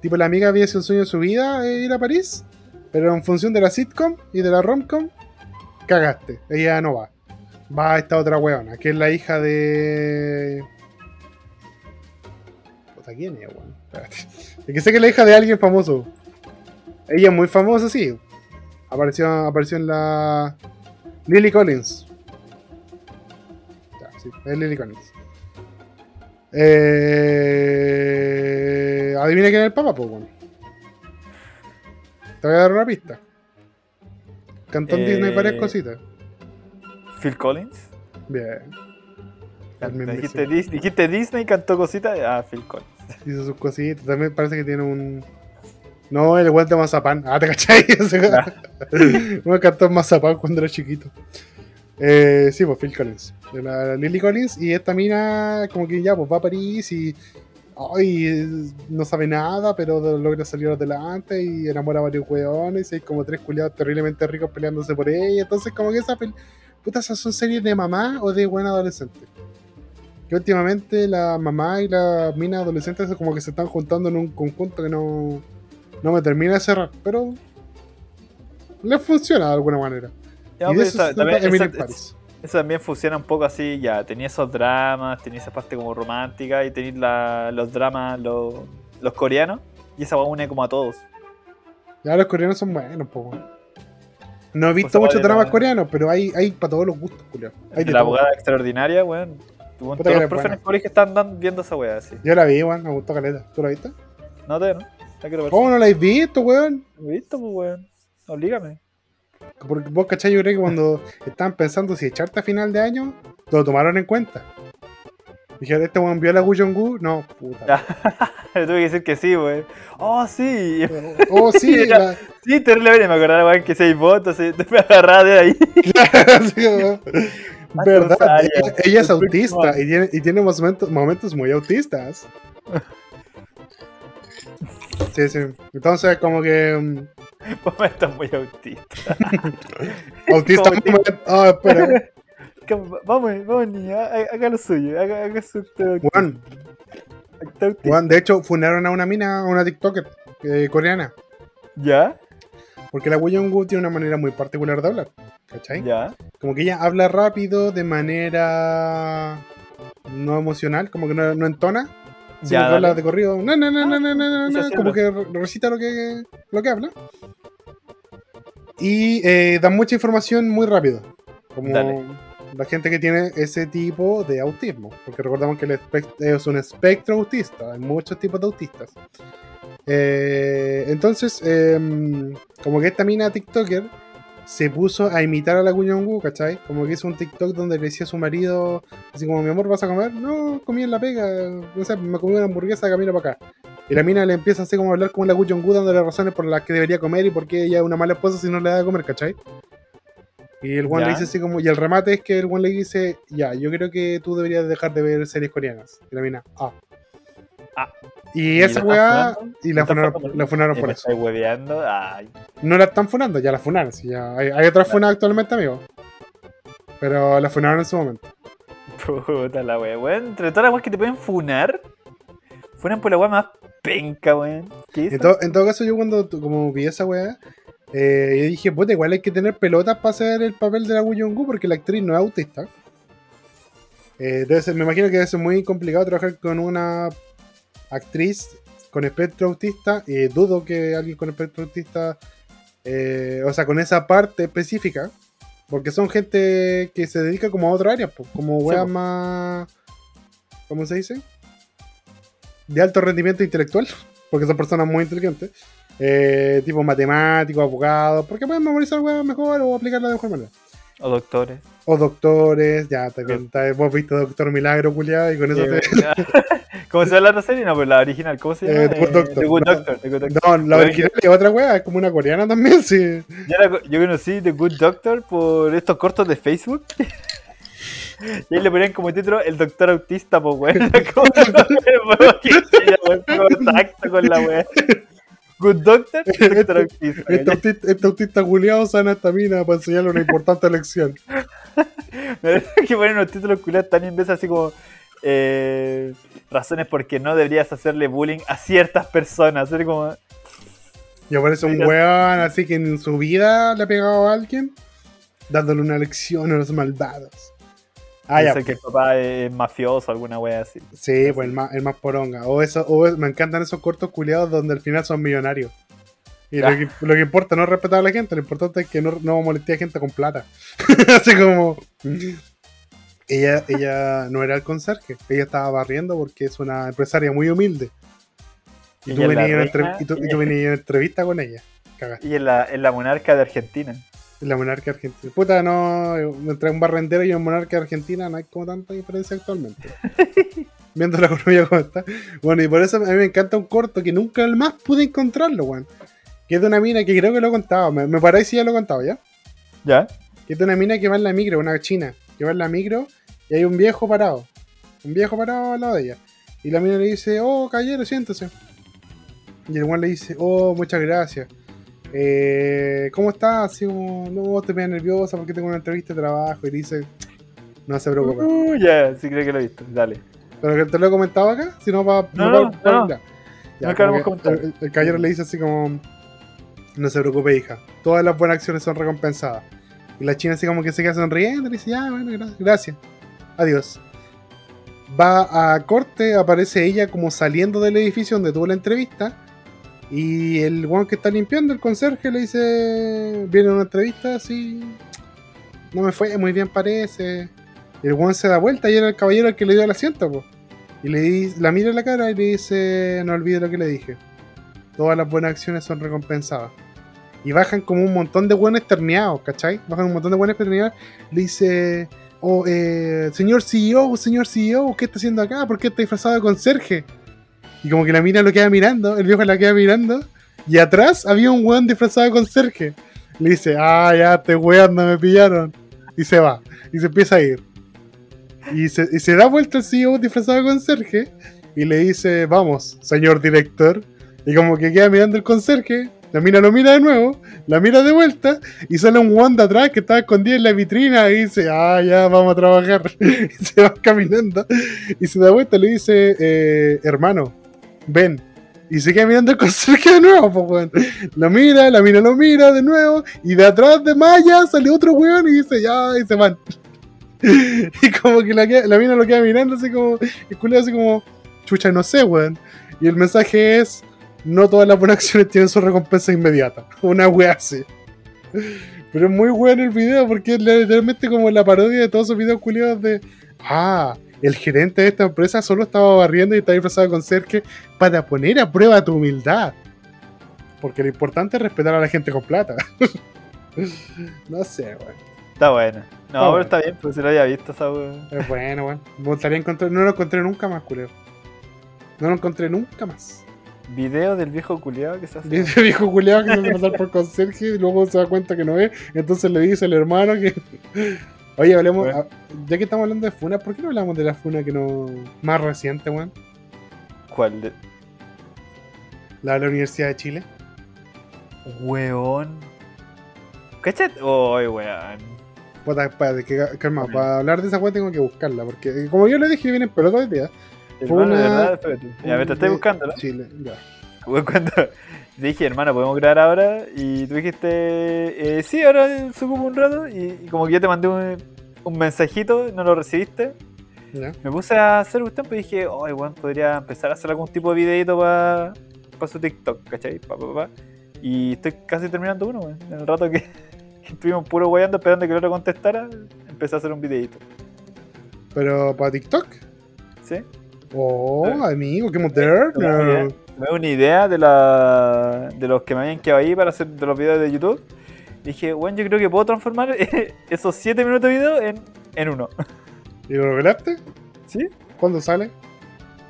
[SPEAKER 1] Tipo, la amiga había sido un sueño de su vida eh, ir a París, pero en función de la sitcom y de la romcom, cagaste. Ella no va. Va esta otra weona, que es la hija de. Puta, ¿quién es, weón? Es que sé que es la hija de alguien famoso. Ella es muy famosa, sí. Apareció, apareció en la. Lily Collins. Sí, es Lily Collins. Eh... Adivina quién es el papá, pues. Te voy a dar una pista. Cantó en
[SPEAKER 2] Eh,
[SPEAKER 1] Disney varias cositas.
[SPEAKER 2] Phil Collins.
[SPEAKER 1] Bien.
[SPEAKER 2] Dijiste, Dis- dijiste Disney, cantó cositas. Ah, Phil Collins.
[SPEAKER 1] Hizo sus cositas. También parece que tiene un. No, el igual de mazapán. Ah, ¿te cachai? Me encantó el mazapán cuando era chiquito. Eh, sí, pues Phil Collins. De la Lily Collins. Y esta mina, como que ya, pues va a París y. Ay, no sabe nada, pero logra salir adelante y enamora a varios weones. Y hay como tres culiados terriblemente ricos peleándose por ella. Entonces, como que esa. Puta, esas son series de mamá o de buena adolescente. Que últimamente la mamá y la mina adolescentes como que se están juntando en un conjunto que no. No me termina de cerrar. Pero. Les funciona de alguna manera. Y de eso se
[SPEAKER 2] también,
[SPEAKER 1] Emily
[SPEAKER 2] esa-
[SPEAKER 1] in Paris.
[SPEAKER 2] Eso también funciona un poco así, ya, tenía esos dramas, tenía esa parte como romántica y tenía la- los dramas, los, los coreanos, y esa une como a todos.
[SPEAKER 1] Ya los coreanos son buenos, po. No he visto
[SPEAKER 2] Cosa
[SPEAKER 1] muchos
[SPEAKER 2] la-
[SPEAKER 1] dramas coreanos, pero hay, hay para todos los gustos, Julio. Hay de
[SPEAKER 2] la
[SPEAKER 1] todo.
[SPEAKER 2] abogada extraordinaria, weón.
[SPEAKER 1] Puta
[SPEAKER 2] Todos los profes en el colegio están viendo esa weá así.
[SPEAKER 1] Yo la vi, weón, me gustó caleta. ¿Tú la viste?
[SPEAKER 2] No te, ¿no? La.
[SPEAKER 1] ¿Cómo no la has visto, weón?
[SPEAKER 2] ¿Lo he visto, pues, weón? Oblígame.
[SPEAKER 1] Porque vos, cachai, yo creo que cuando estaban pensando si echarte a final de año, lo tomaron en cuenta. Dijeron, ¿este weón vio la Gu? No, puta.
[SPEAKER 2] Le tuve que decir que sí, weón. Oh, sí.
[SPEAKER 1] Oh, sí,
[SPEAKER 2] Ya.
[SPEAKER 1] la-
[SPEAKER 2] Sí, terrible, me acordaba, weón, que seis votos, sí, me agarraba de ahí.
[SPEAKER 1] sí, weón. Verdad, ella, ella es autista y tiene, y tiene momentos, momentos muy autistas. Sí, sí. Entonces, como que. mm,
[SPEAKER 2] Momentos muy autistas.
[SPEAKER 1] Autista
[SPEAKER 2] que-
[SPEAKER 1] moment. Ah, espera.
[SPEAKER 2] Vamos, vamos, niña, haga lo suyo, haga, haga su
[SPEAKER 1] Juan,
[SPEAKER 2] autista.
[SPEAKER 1] Juan, de hecho, funaron a una mina, a una TikToker eh, coreana.
[SPEAKER 2] ¿Ya?
[SPEAKER 1] Porque la Jong-gu tiene una manera muy particular de hablar. ¿Cachai?
[SPEAKER 2] ¿Ya?
[SPEAKER 1] Como que ella habla rápido, de manera no emocional, como que no, no entona.
[SPEAKER 2] Ya,
[SPEAKER 1] habla
[SPEAKER 2] dale.
[SPEAKER 1] de corrido. No, no, no, no, no, no, no,
[SPEAKER 2] Sí,
[SPEAKER 1] no,
[SPEAKER 2] sí,
[SPEAKER 1] como
[SPEAKER 2] habla.
[SPEAKER 1] que re- recita lo que, lo que habla. Y eh, da mucha información muy rápido. Como
[SPEAKER 2] Dale.
[SPEAKER 1] la gente que tiene ese tipo de autismo. Porque recordamos que el espect- es un espectro autista. Hay muchos tipos de autistas. Eh, entonces, em, como que esta mina TikToker se puso a imitar a la Gu, ¿cachai? Como que hizo un TikTok donde le decía a su marido, así como, mi amor, ¿vas a comer? No, comí en la pega, no sé, me comí una hamburguesa, camino para acá. Y la mina le empieza así como a hablar como la Gu dándole razones por las que debería comer y por qué ella es una mala esposa si no le da de comer, ¿cachai? Y el one le dice así como, y el remate es que el one le dice, ya, yo creo que tú deberías dejar de ver series coreanas. Y la mina, ah.
[SPEAKER 2] Ah.
[SPEAKER 1] Y,
[SPEAKER 2] ¿Y
[SPEAKER 1] esa weá, y la
[SPEAKER 2] ¿La están
[SPEAKER 1] funaron, la funaron
[SPEAKER 2] ¿Y
[SPEAKER 1] por eso.
[SPEAKER 2] estáis hueveando? Ay.
[SPEAKER 1] No la están funando, ya la funaron. sí, ya hay, hay otras funas actualmente, amigo. Pero la funaron en su momento.
[SPEAKER 2] Puta la wea, weón. Entre todas las weas que te pueden funar, funan por la wea más penca, weón. ¿Qué es
[SPEAKER 1] En, to- en todo caso, yo cuando como vi esa weá, eh, yo dije, puta, igual hay que tener pelotas para hacer el papel de la Woo Jong-gu porque la actriz no es autista. Eh, debe ser- me imagino que debe ser muy complicado trabajar con una actriz con espectro autista. Y dudo que alguien con espectro autista, eh, o sea, con esa parte específica, porque son gente que se dedica como a otra área, pues, como weas más. ¿Cómo se dice? De alto rendimiento intelectual, porque son personas muy inteligentes. Eh, tipo matemáticos, abogados, porque pueden memorizar weas mejor o aplicarla de mejor manera.
[SPEAKER 2] O doctores.
[SPEAKER 1] O doctores, ya, también está, vos viste Doctor Milagro, culiado, y con eso
[SPEAKER 2] Eh,
[SPEAKER 1] te.
[SPEAKER 2] ¿Cómo se llama la serie? No, pues la original. ¿Cómo se llama?
[SPEAKER 1] Eh, The Good Doctor.
[SPEAKER 2] The Good
[SPEAKER 1] No.
[SPEAKER 2] Doctor. The Good Doctor.
[SPEAKER 1] No, la original es otra wea, es como una coreana también, sí.
[SPEAKER 2] Yo, la- yo conocí The Good Doctor por estos cortos de Facebook. Y ahí le ponían como título El Doctor Autista, pues weón, como contacto con la weá. Good Doctor, Doctor Autista.
[SPEAKER 1] Este autista, este autista culiado sana esta mina para enseñarle una importante lección.
[SPEAKER 2] Me da que ponen los títulos culiados tan vez así como eh, razones por qué no deberías hacerle bullying a ciertas personas. Así como,
[SPEAKER 1] Y aparece un weón así que en su vida le ha pegado a alguien, dándole una lección a los malvados. Ah, ya.
[SPEAKER 2] Que el papá es mafioso, alguna wea así.
[SPEAKER 1] Sí, pues el más, el más poronga. O eso, o me encantan esos cortos culiados donde al final son millonarios. Y lo
[SPEAKER 2] Ah.
[SPEAKER 1] que, lo que importa no es respetar a la gente, lo importante es que no, no moleste a gente con plata. Así como. Ella, ella no era el conserje, ella estaba barriendo porque es una empresaria muy humilde. Y venías en, tú venías en entrevista con ella. Cagaste.
[SPEAKER 2] Y en la, en la monarca de Argentina.
[SPEAKER 1] La monarca argentina. Puta, no. Entre un barrendero y un monarca argentina no hay como tanta diferencia actualmente. Viendo la economía como está. Bueno, y por eso a mí me encanta un corto que nunca más pude encontrarlo, weón. Que es de una mina que creo que lo he contado. Me, me parece que ya lo he contado, ¿ya?
[SPEAKER 2] ¿Ya?
[SPEAKER 1] que es de una mina que va en la micro, una china, que va en la micro y hay un viejo parado. Un viejo parado al lado de ella. Y la mina le dice, oh, caballero, siéntese. Y el weón le dice, oh, muchas gracias. Eh, ¿Cómo estás? Así como, no, estoy medio nerviosa porque tengo una entrevista de trabajo. Y dice, no se preocupe.
[SPEAKER 2] Uh, ya, sí creo que lo he visto. Dale.
[SPEAKER 1] Pero que te lo he comentado acá, si no va
[SPEAKER 2] No, no, no.
[SPEAKER 1] ya.
[SPEAKER 2] No, que
[SPEAKER 1] el, el caballero le dice así como, no se preocupe hija, todas las buenas acciones son recompensadas. Y la china así como que se queda sonriendo y dice, ya, bueno, gra- gracias, adiós. Va a corte, aparece ella como saliendo del edificio donde tuvo la entrevista. Y el weón que está limpiando, el conserje, le dice, viene una entrevista así, no me fue muy bien parece. El weón se da vuelta y era el caballero el que le dio el asiento, pues. Y le di- la mira en la cara y le dice, no olvide lo que le dije. Todas las buenas acciones son recompensadas. Y bajan como un montón de buenos terneados, ¿cachai? Bajan un montón de buenos terneados. Le dice, oh, eh, señor CEO, señor CEO, ¿qué está haciendo acá? ¿Por qué está disfrazado de conserje? Y como que la mina lo queda mirando, el viejo la queda mirando. Y atrás había un weón disfrazado de conserje. Le dice, ah, ya te weando, me pillaron. Y se va. Y se empieza a ir. Y se, da vuelta el CEO disfrazado de conserje y le dice, vamos, señor director. Y como que queda mirando el conserje, la mina lo mira de nuevo, la mira de vuelta y sale un guante atrás que estaba escondido en la vitrina y dice, ah, ya, vamos a trabajar. y se va caminando y se da vuelta y le dice, eh, hermano, ven. Y se queda mirando el conserje de nuevo, pues, weón. Lo mira, la mina lo mira de nuevo y de atrás de Maya sale otro weón y dice, ya, y se van. Y como que la, la mina lo queda mirando así como, el así como, chucha, no sé, weón. Y el mensaje es, no todas las buenas acciones tienen su recompensa inmediata. Una wea así. Pero es muy bueno el video porque es literalmente como la parodia de todos esos videos culiados de, ah, el gerente de esta empresa solo estaba barriendo y estaba disfrazado con cerque para poner a prueba tu humildad. Porque lo importante es respetar a la gente con plata. no sé, weón.
[SPEAKER 2] Está bueno. No,
[SPEAKER 1] Está
[SPEAKER 2] pero
[SPEAKER 1] bueno.
[SPEAKER 2] está bien, pues si lo había visto esa weón.
[SPEAKER 1] Es bueno, weón. Me gustaría encontrar. No lo encontré nunca más, culero. No lo encontré nunca más.
[SPEAKER 2] Video del viejo culiado que se hace.
[SPEAKER 1] Ese viejo culiado que se hace pasar por conserje y luego se da cuenta que no es. Entonces le dice al hermano que. Oye, hablemos.
[SPEAKER 2] Bueno.
[SPEAKER 1] a- Ya que estamos hablando de Funa, ¿por qué no hablamos de la Funa que no. más reciente, weón?
[SPEAKER 2] ¿Cuál? De...
[SPEAKER 1] La de la Universidad de Chile.
[SPEAKER 2] Weón. ¿Cachat? Uy, weón.
[SPEAKER 1] Puta, espérate, que, calma, para hablar de esa weá tengo que buscarla. Porque, como yo le dije, viene en pelota hoy día.
[SPEAKER 2] De verdad, espérate. Ya, me te estoy buscando, ¿no?
[SPEAKER 1] Chile, ya.
[SPEAKER 2] Weón, cuando dije, hermano, podemos grabar ahora. Y tú dijiste, eh, sí, ahora ocupa un rato. Y, y como que yo te mandé un, un mensajito, no lo recibiste. Me puse a hacer un tiempo y dije, oh, weón, podría empezar a hacer algún tipo de videito para su TikTok, ¿cachai? Pa, pa, pa. Y estoy casi terminando uno. En el rato que, que estuvimos puro guayando esperando que el otro contestara, empecé a hacer un videito.
[SPEAKER 1] Pero para TikTok.
[SPEAKER 2] ¿Sí?
[SPEAKER 1] Oh,
[SPEAKER 2] Eh.
[SPEAKER 1] amigo, qué moderno.
[SPEAKER 2] Me una idea de, la, de los que me habían quedado ahí para hacer de los videos de YouTube. Dije, bueno, yo creo que puedo transformar esos 7 minutos de video en, en uno.
[SPEAKER 1] ¿Y lo revelaste?
[SPEAKER 2] ¿Sí?
[SPEAKER 1] ¿Cuándo sale?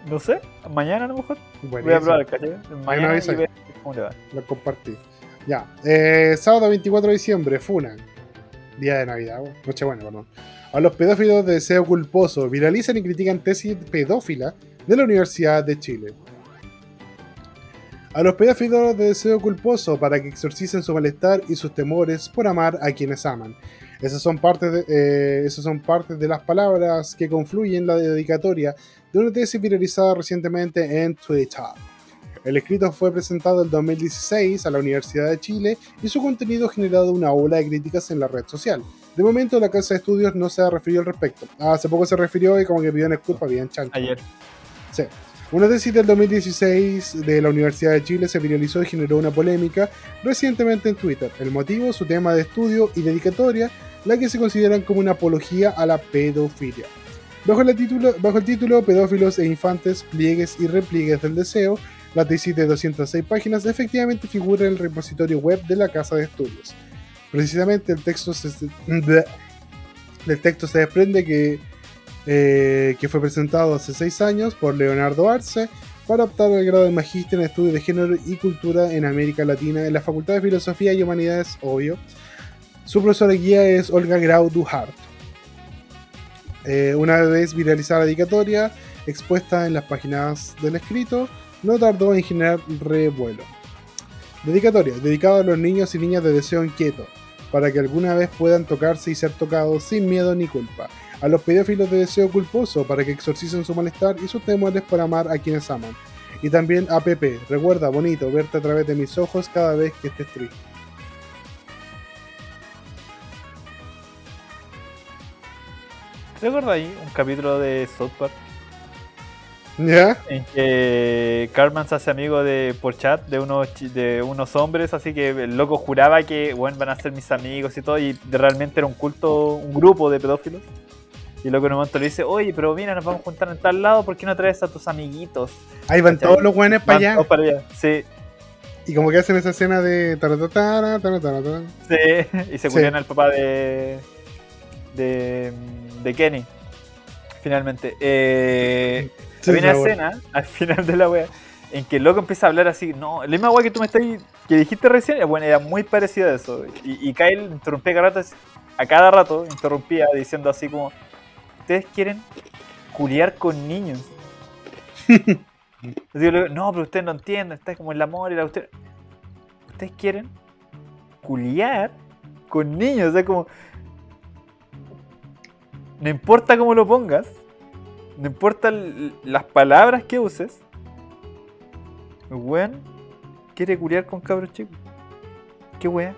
[SPEAKER 2] No sé, mañana a lo mejor. Voy a
[SPEAKER 1] Buenísimo.
[SPEAKER 2] probar, ¿cachai? Mañana
[SPEAKER 1] avisa.
[SPEAKER 2] y ver cómo le va.
[SPEAKER 1] Lo compartí. Ya. Eh, sábado 24 de diciembre, Funa. Día de Navidad. Nochebuena, perdón. A los pedófilos de deseo culposo viralizan y critican tesis pedófila de la Universidad de Chile. A los pedófilos de deseo culposo para que exorcicen su malestar y sus temores por amar a quienes aman. Esas son partes de, eh, esas son partes de las palabras que confluyen en la dedicatoria de una tesis viralizada recientemente en Twitter. El escrito fue presentado en 2016 a la Universidad de Chile y su contenido ha generado una ola de críticas en la red social. De momento, la Casa de Estudios no se ha referido al respecto. Ah, Hace poco se refirió y como que pidió disculpas bien chancho.
[SPEAKER 2] Ayer.
[SPEAKER 1] Sí. Una tesis del 2016 de la Universidad de Chile se viralizó y generó una polémica recientemente en Twitter. El motivo, su tema de estudio y dedicatoria, la que se consideran como una apología a la pedofilia. Bajo, el título, el Pedófilos e infantes, pliegues y repliegues del deseo, la tesis de 206 páginas efectivamente figura en el repositorio web de la Casa de Estudios. Precisamente el texto se, del texto se desprende que eh, que fue presentado hace seis años por Leonardo Arce para optar al grado de magíster en estudios de género y cultura en América Latina en la Facultad de Filosofía y Humanidades, obvio, Su profesora guía es Olga Grau Duhart. Eh, una vez viralizada la dedicatoria, expuesta en las páginas del escrito, no tardó en generar revuelo. Dedicatoria, dedicado a los niños y niñas de deseo inquieto, para que alguna vez puedan tocarse y ser tocados sin miedo ni culpa. A los pedófilos de deseo culposo, para que exorcicen su malestar y sus temores para amar a quienes aman. Y también a Pepe, recuerda, bonito, verte a través de mis ojos cada vez que estés triste.
[SPEAKER 2] ¿Te ahí un capítulo de South Park?
[SPEAKER 1] ¿Ya?
[SPEAKER 2] En que Carmen se hace amigo de por chat de unos de unos hombres, así que el loco juraba que bueno, van a ser mis amigos y todo, y realmente era un culto, un grupo de pedófilos. Y loco en un momento le dice, oye, pero mira, nos vamos a juntar en tal lado, ¿por qué no traes a tus amiguitos?
[SPEAKER 1] Ahí van todos los buenos para allá.
[SPEAKER 2] Todos para allá, sí.
[SPEAKER 1] Y como que hacen esa escena de.
[SPEAKER 2] Sí, y se sí. al papá de, de. de Kenny. Finalmente. Eh, sí, hay una escena al final de la wea en que el loco empieza a hablar así. No, la misma wea que tú me estás. que dijiste recién, bueno, era muy parecida a eso. Y, y Kyle interrumpía cada rato, a cada rato, interrumpía diciendo así como ustedes quieren culiar con niños. no, pero ustedes no entienden, está como el amor y la usted. Ustedes quieren culiar con niños, o sea, como. No importa cómo lo pongas, no importa las palabras que uses, el weón quiere culiar con cabros chicos. ¿Qué weón?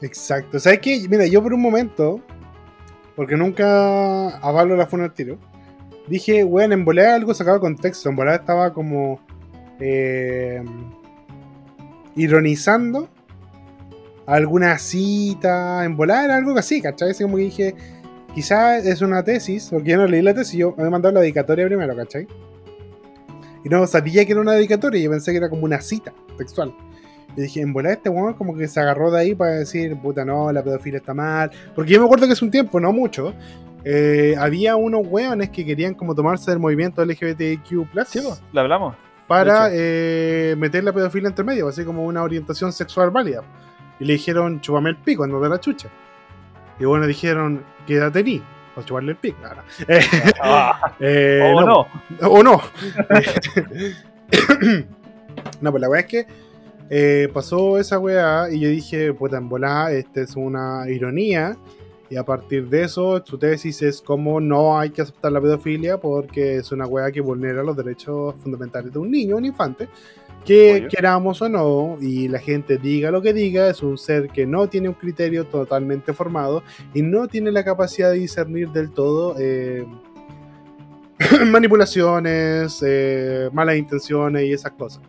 [SPEAKER 1] Exacto. ¿Sabes qué? Mira, yo por un momento porque nunca avalo la funa al tiro. Dije, weón, en volada algo sacado de contexto. En volada estaba como. Eh, ironizando alguna cita. En volada era algo así, ¿cachai? Así como que dije, quizás es una tesis, porque yo no leí la tesis, yo me he mandado la dedicatoria primero, ¿cachai? Y no sabía que era una dedicatoria, yo pensé que era como una cita textual. Y dije, en volar este weón como que se agarró de ahí para decir, puta no, la pedofilia está mal. Porque yo me acuerdo que hace un tiempo, no mucho, eh, había unos weones que querían como tomarse del movimiento LGBTQ+.
[SPEAKER 2] Sí, lo hablamos.
[SPEAKER 1] Para eh, meter la pedofilia entre medio, así como una orientación sexual válida. Y le dijeron, chupame el pico, no de la chucha. Y bueno, dijeron, quédate ahí, para chuparle el pico.
[SPEAKER 2] Ah. Eh, o no.
[SPEAKER 1] O no. no, pues la weá es que eh, pasó esa weá y yo dije, puta, en volá, esta es una ironía. Y a partir de eso, su tesis es cómo no hay que aceptar la pedofilia porque es una weá que vulnera los derechos fundamentales de un niño, un infante. Que queramos o no, y la gente diga lo que diga, es un ser que no tiene un criterio totalmente formado y no tiene la capacidad de discernir del todo eh, manipulaciones, eh, malas intenciones y esas cosas.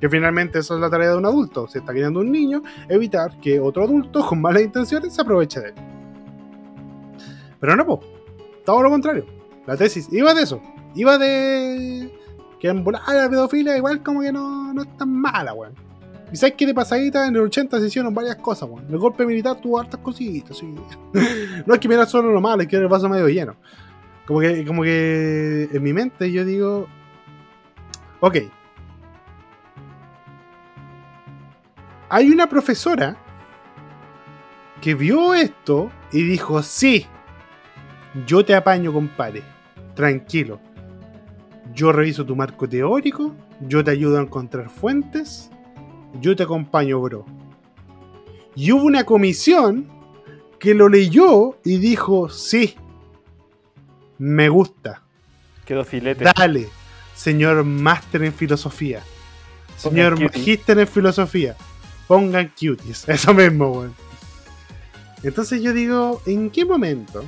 [SPEAKER 1] Que finalmente eso es la tarea de un adulto. Se está criando un niño, evitar que otro adulto con malas intenciones se aproveche de él. Pero no, po. Todo lo contrario. La tesis iba de eso. Iba de que en la pedofilia igual como que no, no es tan mala, weón. Y sabes que de pasadita en el 80 se hicieron varias cosas, weón. El golpe militar tuvo hartas cositas, sí. no es que mirar solo lo malo, es que el vaso medio lleno. Como que, como que en mi mente yo digo, ok, hay una profesora que vio esto y dijo, sí, yo te apaño, compadre, tranquilo. Yo reviso tu marco teórico, yo te ayudo a encontrar fuentes, yo te acompaño, bro. Y hubo una comisión que lo leyó y dijo, sí, me gusta.
[SPEAKER 2] Quedó filete.
[SPEAKER 1] Dale, señor máster en filosofía. Señor magíster en filosofía pongan cuties. Eso mismo, weón. Entonces yo digo, ¿en qué momento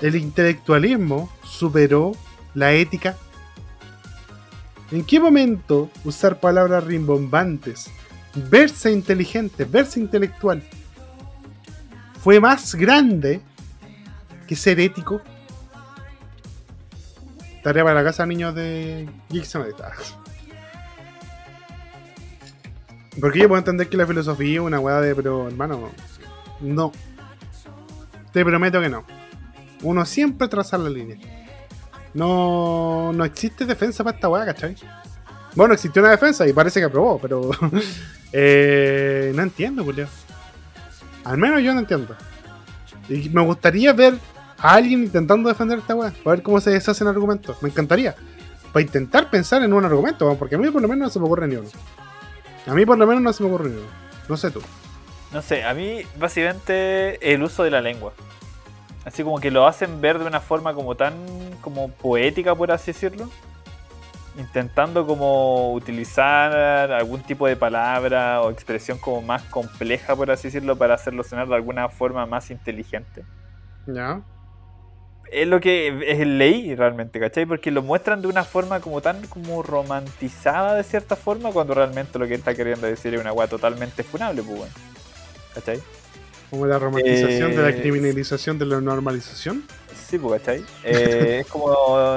[SPEAKER 1] el intelectualismo superó la ética? ¿En qué momento usar palabras rimbombantes, verse inteligente, verse intelectual, fue más grande que ser ético? Tarea para la casa, niños de Geeks porque yo puedo entender que la filosofía es una weá de, pero hermano, no. Te prometo que no. Uno siempre traza la línea. No, no existe defensa para esta weá, ¿cachai? Bueno, existió una defensa y parece que aprobó, pero eh, no entiendo, Julio. Al menos yo no entiendo. Y me gustaría ver a alguien intentando defender esta weá. Para ver cómo se deshacen argumentos. Me encantaría. Para intentar pensar en un argumento, porque a mí por lo menos no se me ocurre ni uno. A mí por lo menos no se me uno. No sé tú.
[SPEAKER 2] No sé, a mí básicamente el uso de la lengua. Así como que lo hacen ver de una forma como tan como poética, por así decirlo. Intentando como utilizar algún tipo de palabra o expresión como más compleja, por así decirlo, para hacerlo sonar de alguna forma más inteligente.
[SPEAKER 1] Ya.
[SPEAKER 2] Es lo que es ley realmente, ¿cachai? Porque lo muestran de una forma como tan como romantizada de cierta forma, cuando realmente lo que está queriendo decir es una weá totalmente funable, pues bueno. ¿Cachai?
[SPEAKER 1] Como la romantización de la
[SPEAKER 2] Eh,
[SPEAKER 1] criminalización de la normalización.
[SPEAKER 2] Sí, pues, ¿cachai? Eh, es como,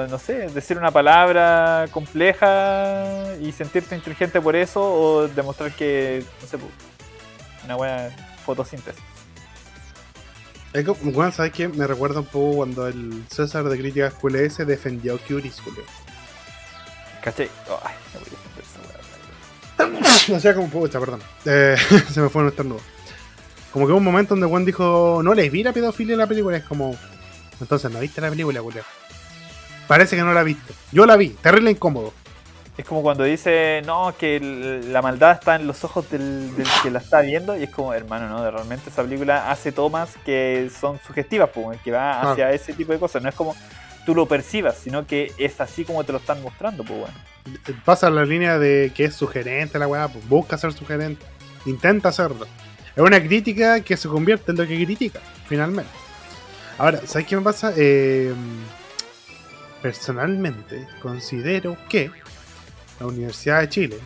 [SPEAKER 2] no sé, decir una palabra compleja y sentirte inteligente por eso o demostrar que, no sé, pues, una buena fotosíntesis.
[SPEAKER 1] Bueno, ¿sabes qué? Me recuerda un poco cuando el César de Críticas QLS defendió a Curis, Julio.
[SPEAKER 2] ¿Cachai? Ay, no
[SPEAKER 1] o sea, como pucha, perdón. Eh, se me fue un estornudo. Como que hubo un momento donde Juan dijo, no les vi la pedofilia en la película. Es como, entonces no viste la película, Julio. Parece que no la viste. Yo la vi, terrible incómodo.
[SPEAKER 2] Es como cuando dice, no, que la maldad está en los ojos del, del que la está viendo y es como, hermano, no, de realmente esa película hace tomas que son sugestivas, pues, que va
[SPEAKER 1] Ah.
[SPEAKER 2] hacia ese tipo de cosas. No es como tú lo percibas, sino que es así como te lo están mostrando, pues, bueno.
[SPEAKER 1] Pasa la línea de que es sugerente la weá, pues busca ser sugerente. Intenta hacerlo. Es una crítica que se convierte en lo que critica, finalmente. Ahora, ¿sabes qué me pasa? Eh, personalmente, considero que la Universidad de Chile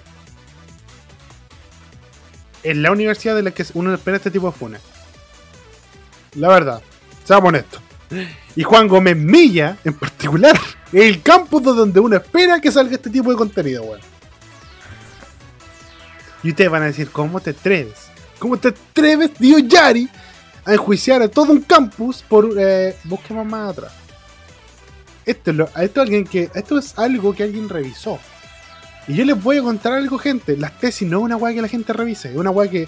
[SPEAKER 1] es la universidad de la que uno espera este tipo de funas. La verdad, seamos honestos. Y Juan Gómez Milla, en particular, es el campus de donde uno espera que salga este tipo de contenido, weón. Y ustedes van a decir, ¿cómo te atreves? ¿Cómo te atreves, Dios Yari, a enjuiciar a todo un campus por... Eh, busquemos más atrás. Esto es, lo- esto, es alguien que, esto es algo que alguien revisó. Y yo les voy a contar algo, gente. Las tesis no es una weá que la gente revise. Es una weá que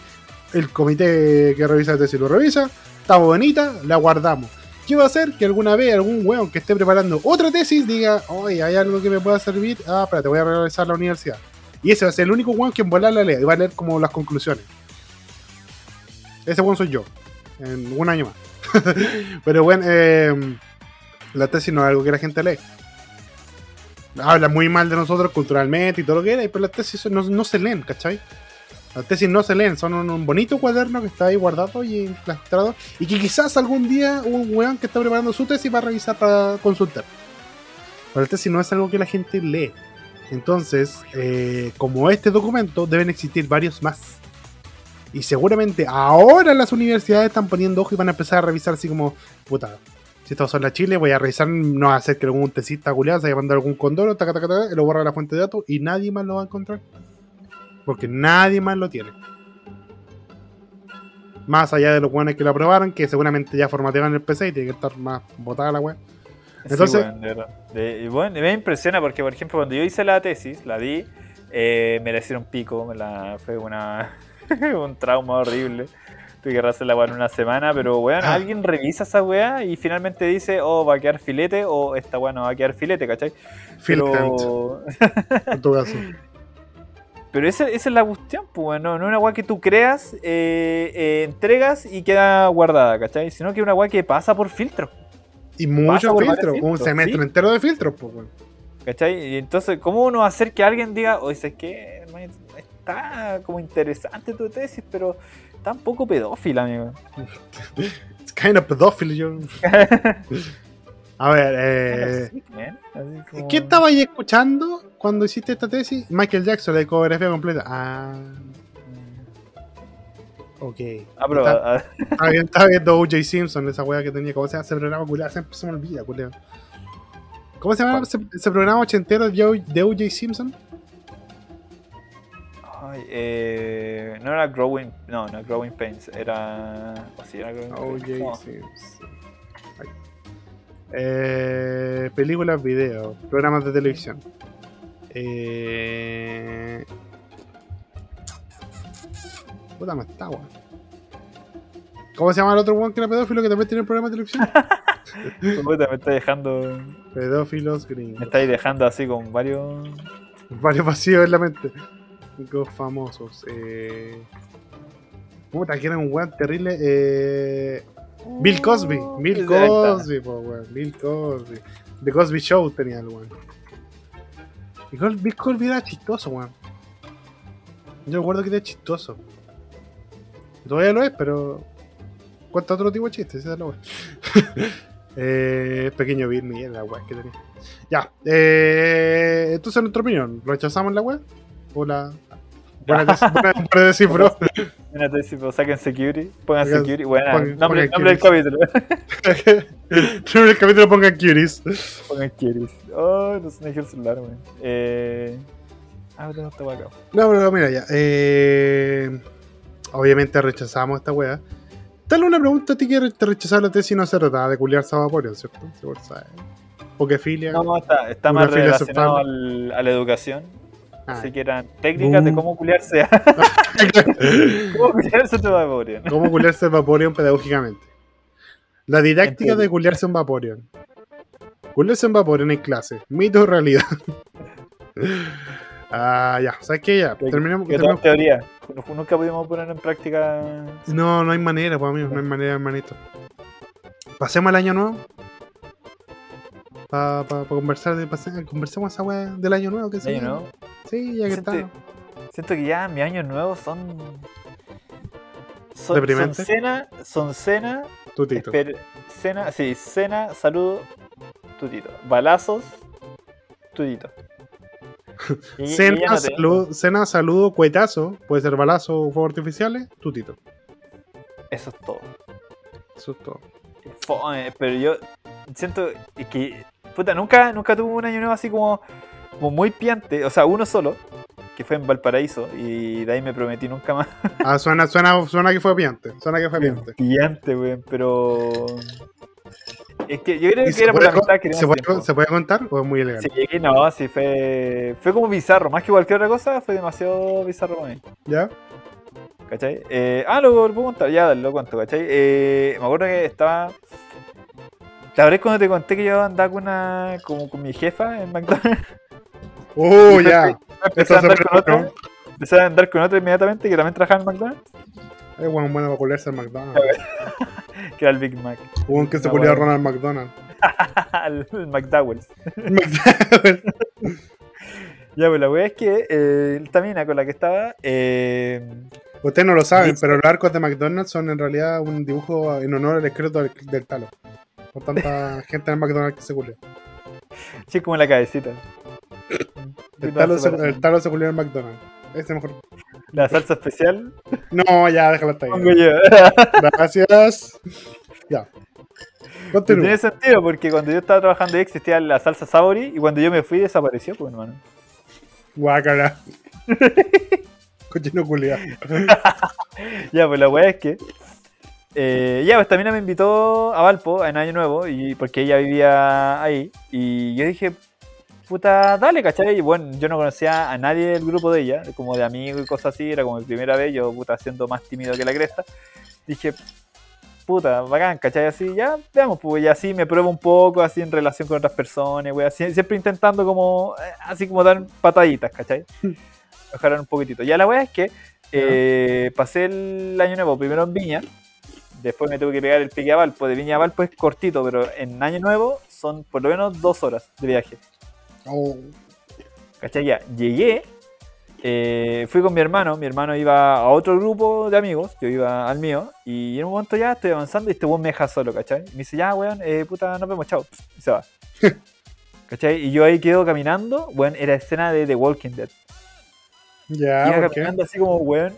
[SPEAKER 1] el comité que revisa la tesis lo revisa. Está bonita, la guardamos. ¿Qué va a hacer? Que alguna vez algún weón que esté preparando otra tesis diga, oye, hay algo que me pueda servir. Ah, espérate, voy a revisar la universidad. Y ese va a ser el único weón que en volar la lea y va a leer como las conclusiones. Ese weón soy yo. En un año más. Pero bueno, eh, la tesis no es algo que la gente lee. Habla muy mal de nosotros culturalmente y todo lo que era, pero las tesis no, no se leen, ¿cachai? Las tesis no se leen, son un, bonito cuaderno que está ahí guardado y encastrado. Y que quizás algún día un weón que está preparando su tesis va a revisar para consultar. Pero la tesis no es algo que la gente lee. Entonces, eh, como este documento, deben existir varios más. Y seguramente ahora las universidades están poniendo ojo y van a empezar a revisar así como, puta, si estos son la Chile, voy a revisar, no va a hacer que algún tesista culiado se haya mandado algún condoro, taca, taca, lo borra de la fuente de datos y nadie más lo va a encontrar. Porque nadie más lo tiene. Más allá de los buenos que lo aprobaron, que seguramente ya formatearon el PC y tiene que estar más botada la web. Entonces-
[SPEAKER 2] Sí, bueno, de. De- y bueno, me impresiona porque, por ejemplo, cuando yo hice la tesis, la di, eh, me la hicieron pico, me la, fue una, un trauma horrible. Tuve que hacer la weá en una semana, pero weón,
[SPEAKER 1] Ah.
[SPEAKER 2] alguien revisa esa weá y finalmente dice, oh, va a quedar filete o esta weá no va a quedar filete, ¿cachai? Pero,
[SPEAKER 1] en tu caso.
[SPEAKER 2] pero esa, esa es la cuestión, pues, no, no es una weá que tú creas, eh, eh, entregas y queda guardada, ¿cachai? Sino que es una weá que pasa por filtro.
[SPEAKER 1] Y muchos filtros, un
[SPEAKER 2] filtros,
[SPEAKER 1] semestre
[SPEAKER 2] sí.
[SPEAKER 1] entero de filtros, pues, weón.
[SPEAKER 2] ¿Cachai? Y entonces, ¿cómo uno va a hacer que alguien diga, oye, ¿sabes qué? hermanito? Está como interesante tu tesis, pero está un poco pedófila, amigo.
[SPEAKER 1] It's kind of pedófilo, yo. A ver, eh.
[SPEAKER 2] Como-
[SPEAKER 1] ¿Qué estaba ahí escuchando cuando hiciste esta tesis? Michael Jackson, la discografía completa. Ah, ok.
[SPEAKER 2] Ah, pero,
[SPEAKER 1] Está-
[SPEAKER 2] ah,
[SPEAKER 1] estaba, viendo, estaba viendo O.J. Simpson, esa weá que tenía. ¿Cómo se llama ese programa? Siempre se me olvida, culiao. ¿Cómo se llama ese, ese programa ochentero de O.J. Simpson?
[SPEAKER 2] Ay, eh, no era Growing, no, no Growing Pains, era, o sí, era Growing. No.
[SPEAKER 1] Ay. Eh, películas, videos, programas de televisión. Eh... Puta, me está, weón. ¿Cómo se llama el otro weón que era pedófilo que también tiene un programa de televisión?
[SPEAKER 2] Puta, me estáis dejando.
[SPEAKER 1] Pedófilos
[SPEAKER 2] Me
[SPEAKER 1] gringos.
[SPEAKER 2] estáis dejando así con varios.
[SPEAKER 1] Varios vacíos en la mente. Gringos famosos. Eh... Puta, que era un weón terrible. Eh... Bill Cosby. Bill
[SPEAKER 2] Ahí está.
[SPEAKER 1] Cosby, po, weón. Bill Cosby. The Cosby Show tenía el weón. Bill Cosby era chistoso, weón. Yo recuerdo que era chistoso. Todavía lo es, pero. Cuenta otro tipo de chistes, esa es la weón. eh, pequeño Bill Miguel, la weón que tenía. Ya. Eh, entonces, en nuestra opinión, ¿rechazamos la weón? ¿O la.? Buena, buena, buena descifro.
[SPEAKER 2] Mira, te decía, pues, saquen security, pongan security. Bueno,
[SPEAKER 1] pongan-
[SPEAKER 2] nombre,
[SPEAKER 1] pongan
[SPEAKER 2] nombre del capítulo.
[SPEAKER 1] Primero el capítulo pongan cuties.
[SPEAKER 2] pongan quieres. Oh, no se me el celular, weón. Eh. Ah, tengo esta weá acá.
[SPEAKER 1] No, pero mira ya. Eh, obviamente rechazamos esta wea. Dale una pregunta a ti que te rechazaba la tesis y no se trataba de culiar Vaporeon, ¿cierto? Seguro sabes. Pokefilia.
[SPEAKER 2] No, está, está
[SPEAKER 1] Una
[SPEAKER 2] más relacionado al- a la educación.
[SPEAKER 1] Ah.
[SPEAKER 2] Así que eran técnicas de cómo culiarse. ¿Cómo culiarse te va a morir?
[SPEAKER 1] ¿Cómo culiarse el Vaporeon pedagógicamente? La didáctica
[SPEAKER 2] Entiendo.
[SPEAKER 1] de culiarse un Vaporeon. Culiarse un Vaporeon en clase. Mito o realidad. ah, ya. ¿Sabes qué? Ya.
[SPEAKER 2] Que- todo
[SPEAKER 1] terminemos-
[SPEAKER 2] en teoría. Nu- Nunca pudimos poner en práctica.
[SPEAKER 1] No, no hay manera, pues amigo, no hay manera, hermanito. Pasemos al año nuevo. Para conversar, de, pase- conversemos esa weá del año nuevo que se
[SPEAKER 2] nuevo.
[SPEAKER 1] Sí, ya que
[SPEAKER 2] Siento,
[SPEAKER 1] está.
[SPEAKER 2] siento que ya mis años nuevos son. Son,
[SPEAKER 1] ¿Deprimente?
[SPEAKER 2] son cena, son cena,
[SPEAKER 1] Tutito.
[SPEAKER 2] esper- cena, sí, cena, saludo, tutito. Balazos, tutito. Y- y
[SPEAKER 1] Cena,
[SPEAKER 2] no
[SPEAKER 1] saludo, cena, saludo, cuetazo. Puede ser balazo o fuegos artificiales. Tutito.
[SPEAKER 2] Eso es todo.
[SPEAKER 1] Eso es todo.
[SPEAKER 2] Fome, pero yo siento que. Puta, nunca, nunca tuve un año nuevo así como, como muy piante. O sea, uno solo, que fue en Valparaíso. Y de ahí me prometí nunca más.
[SPEAKER 1] Ah, suena, suena, suena que fue piante. Suena que fue piante.
[SPEAKER 2] Piante, weón, pero. Es que yo creo
[SPEAKER 1] ¿Y
[SPEAKER 2] que
[SPEAKER 1] se
[SPEAKER 2] era por
[SPEAKER 1] puede
[SPEAKER 2] la mitad que
[SPEAKER 1] ¿Se puede. ¿Se puede contar o es muy ilegal?
[SPEAKER 2] Sí, no, sí, fue. Fue como bizarro. Más que cualquier otra cosa, fue demasiado bizarro para mí.
[SPEAKER 1] ¿Ya?
[SPEAKER 2] ¿Cachai? Eh, ah, lo, lo puedo contar, ya lo cuento, ¿cachai? Eh, me acuerdo que estaba. ¿Te acuerdas cuando te conté que yo andaba con una. como con mi jefa en McDonald's?
[SPEAKER 1] ¡Oh,
[SPEAKER 2] Y
[SPEAKER 1] ya!
[SPEAKER 2] Empecé a andar con otra. Empecé a andar con otra inmediatamente que también trabajaba en McDonald's,
[SPEAKER 1] Es bueno, bueno para culiarse al McDonald's.
[SPEAKER 2] que era el Big Mac.
[SPEAKER 1] Hubo que se
[SPEAKER 2] Ah,
[SPEAKER 1] culió a
[SPEAKER 2] bueno.
[SPEAKER 1] Ronald McDonald.
[SPEAKER 2] el, el McDowell's.
[SPEAKER 1] McDonald's.
[SPEAKER 2] Ya, pues la wea es que eh, mina con la que estaba. Eh,
[SPEAKER 1] Ustedes no lo saben, pero los arcos de McDonald's son en realidad un dibujo en honor al escrito del, del talo. Por tanta gente en McDonald's que se culió.
[SPEAKER 2] sí, como en la cabecita.
[SPEAKER 1] El talo, se, el talo se culió en McDonald's. Ese es mejor.
[SPEAKER 2] La salsa especial.
[SPEAKER 1] No, ya, déjalo hasta ahí. Gracias. Ya. Continúa.
[SPEAKER 2] Tiene sentido porque cuando yo estaba trabajando ahí existía la salsa Sabori y cuando yo me fui desapareció, pues hermano.
[SPEAKER 1] Guácala. Cochino culiado.
[SPEAKER 2] Ya, pues la weá es que. Eh, ya, pues también me invitó a Valpo en Año Nuevo y porque ella vivía ahí. Y yo dije, puta, dale, ¿cachai? Y bueno, yo no conocía a nadie del grupo de ella, como de amigo y cosas así, era como mi primera vez, yo, puta, siendo más tímido que la cresta. Dije, puta, bacán, ¿cachai? Así, ya, veamos, pues, y así me pruebo un poco, así en relación con otras personas, wey, así, siempre intentando como, eh, así como dar pataditas, ¿cachai? Mejorar un poquitito. Ya la weá es que eh, pasé el año nuevo primero en Viña, después me tuve que pegar el pique a Valpo. De Viña a Valpo es cortito, pero en año nuevo son por lo menos dos horas de viaje.
[SPEAKER 1] Oh,
[SPEAKER 2] ¿Cachai? Ya, llegué, eh, fui con mi hermano, mi hermano iba a otro grupo de amigos, yo iba al mío, y en un momento ya estoy avanzando y este weón me deja solo, ¿cachai? Me dice, ya, weón, eh, puta, nos vemos, chao. Y se va. ¿Cachai? Y yo ahí quedo caminando, weón, era escena de The Walking Dead.
[SPEAKER 1] ya,
[SPEAKER 2] Iba
[SPEAKER 1] ¿por qué?
[SPEAKER 2] caminando así como, weón,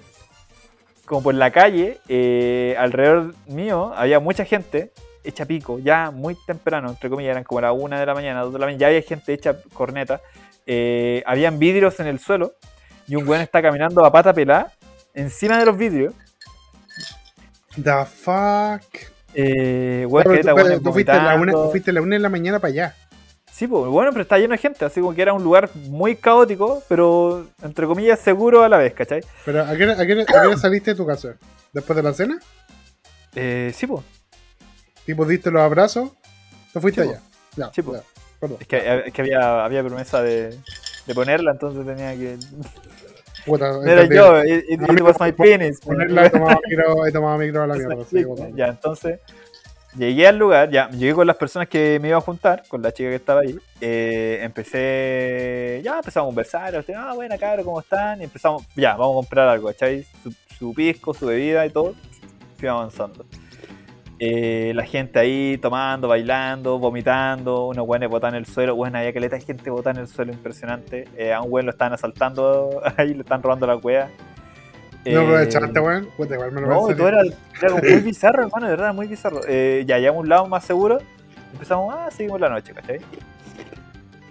[SPEAKER 2] como por la calle, eh, alrededor mío había mucha gente hecha pico, ya muy temprano, entre comillas, eran como la una de la mañana, dos de la mañana, ya había gente hecha corneta, eh, habían vidrios en el suelo y un weón está caminando a pata pelada encima de los vidrios.
[SPEAKER 1] The fuck.
[SPEAKER 2] Eh, weón,
[SPEAKER 1] tú, tú fuiste, a la una,
[SPEAKER 2] vomitando.
[SPEAKER 1] tú fuiste a la una de la mañana para allá.
[SPEAKER 2] Sí, pues, bueno, pero está lleno de gente, así como que era un lugar muy caótico, pero entre comillas seguro a la vez, ¿cachai?
[SPEAKER 1] Pero ¿a qué, a qué a qué saliste de tu casa? ¿Después de la cena?
[SPEAKER 2] Eh, sí, pues.
[SPEAKER 1] Tipo, diste los abrazos, te fuiste
[SPEAKER 2] Sí,
[SPEAKER 1] allá.
[SPEAKER 2] Sí,
[SPEAKER 1] perdón.
[SPEAKER 2] Es que, es que había, había promesa de, de ponerla, entonces tenía que.
[SPEAKER 1] Puta,
[SPEAKER 2] No era yo, it, it- it was my penis.
[SPEAKER 1] Ponerla, he tomado micro, he tomado micro a la mierda.
[SPEAKER 2] ya, entonces llegué al lugar, ya llegué con las personas que me iba a juntar, con la chica que estaba ahí. eh, empecé, ya empezamos a conversar, usted, ah, buena cabros, ¿cómo están? Y empezamos, ya, vamos a comprar algo, ¿cachai? Su, su pisco, su bebida y todo. Fui avanzando. Eh, la gente ahí tomando, bailando, vomitando, unos güeyes botan en el suelo, bueno, había caleta de gente botada en el suelo, impresionante. Eh, a un güey lo estaban asaltando, ahí le están robando la wea.
[SPEAKER 1] No
[SPEAKER 2] Eh,
[SPEAKER 1] aprovechaste, weón. Puta, igual me lo
[SPEAKER 2] no, y todo era, era muy bizarro, hermano, de verdad, muy bizarro. Eh, ya llegamos a un lado más seguro, empezamos, ah, seguimos la noche, ¿cachai?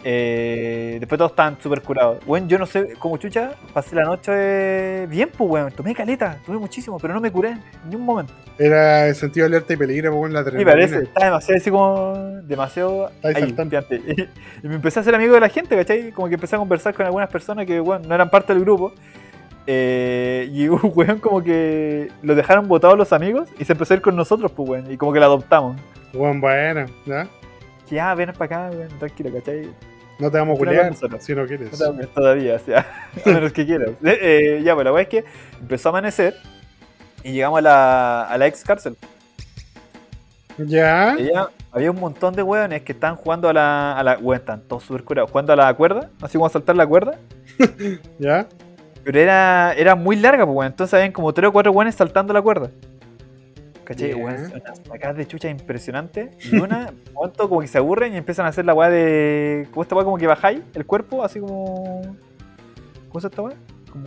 [SPEAKER 2] Eh, después todos estaban súper curados. Bueno, yo no sé, como chucha, pasé la noche eh, bien, pues, weón. Tomé caleta, tomé muchísimo, pero no me curé ni un momento.
[SPEAKER 1] Era el sentido de alerta y peligro, weón, la
[SPEAKER 2] Me parece, estaba demasiado así como, demasiado ahí, piante. Y me empecé a hacer amigo de la gente, ¿cachai? Como que empecé a conversar con algunas personas que, bueno, no eran parte del grupo. Eh, y un weón como que lo dejaron botados los amigos y se empezó a ir con nosotros, pues, weón. Y como que lo adoptamos.
[SPEAKER 1] Weón, bueno, ¿ya?
[SPEAKER 2] Que ya, ven para acá, weón, tranquilo, ¿cachai?
[SPEAKER 1] No te vamos a culiar si no quieres.
[SPEAKER 2] No te hables todavía, o sea, a menos que quieras. Eh, eh, ya, pues la weá es que empezó a amanecer y llegamos a la, a la ex cárcel.
[SPEAKER 1] Ya
[SPEAKER 2] había un montón de weones que estaban jugando a la. A la weón, están todos súper curados, jugando a la cuerda, así como a saltar la cuerda.
[SPEAKER 1] ¿Ya?
[SPEAKER 2] Pero era, era muy larga, pues, weón. Entonces habían como tres o cuatro weones saltando la cuerda. ¿Cachai? Weón, unas sacadas de chucha impresionantes. Y una, un momento como que se aburren y empiezan a hacer la weá de. ¿Cómo esta weá? Como que bajáis el cuerpo, así como. ¿Cómo es esta weá? Como.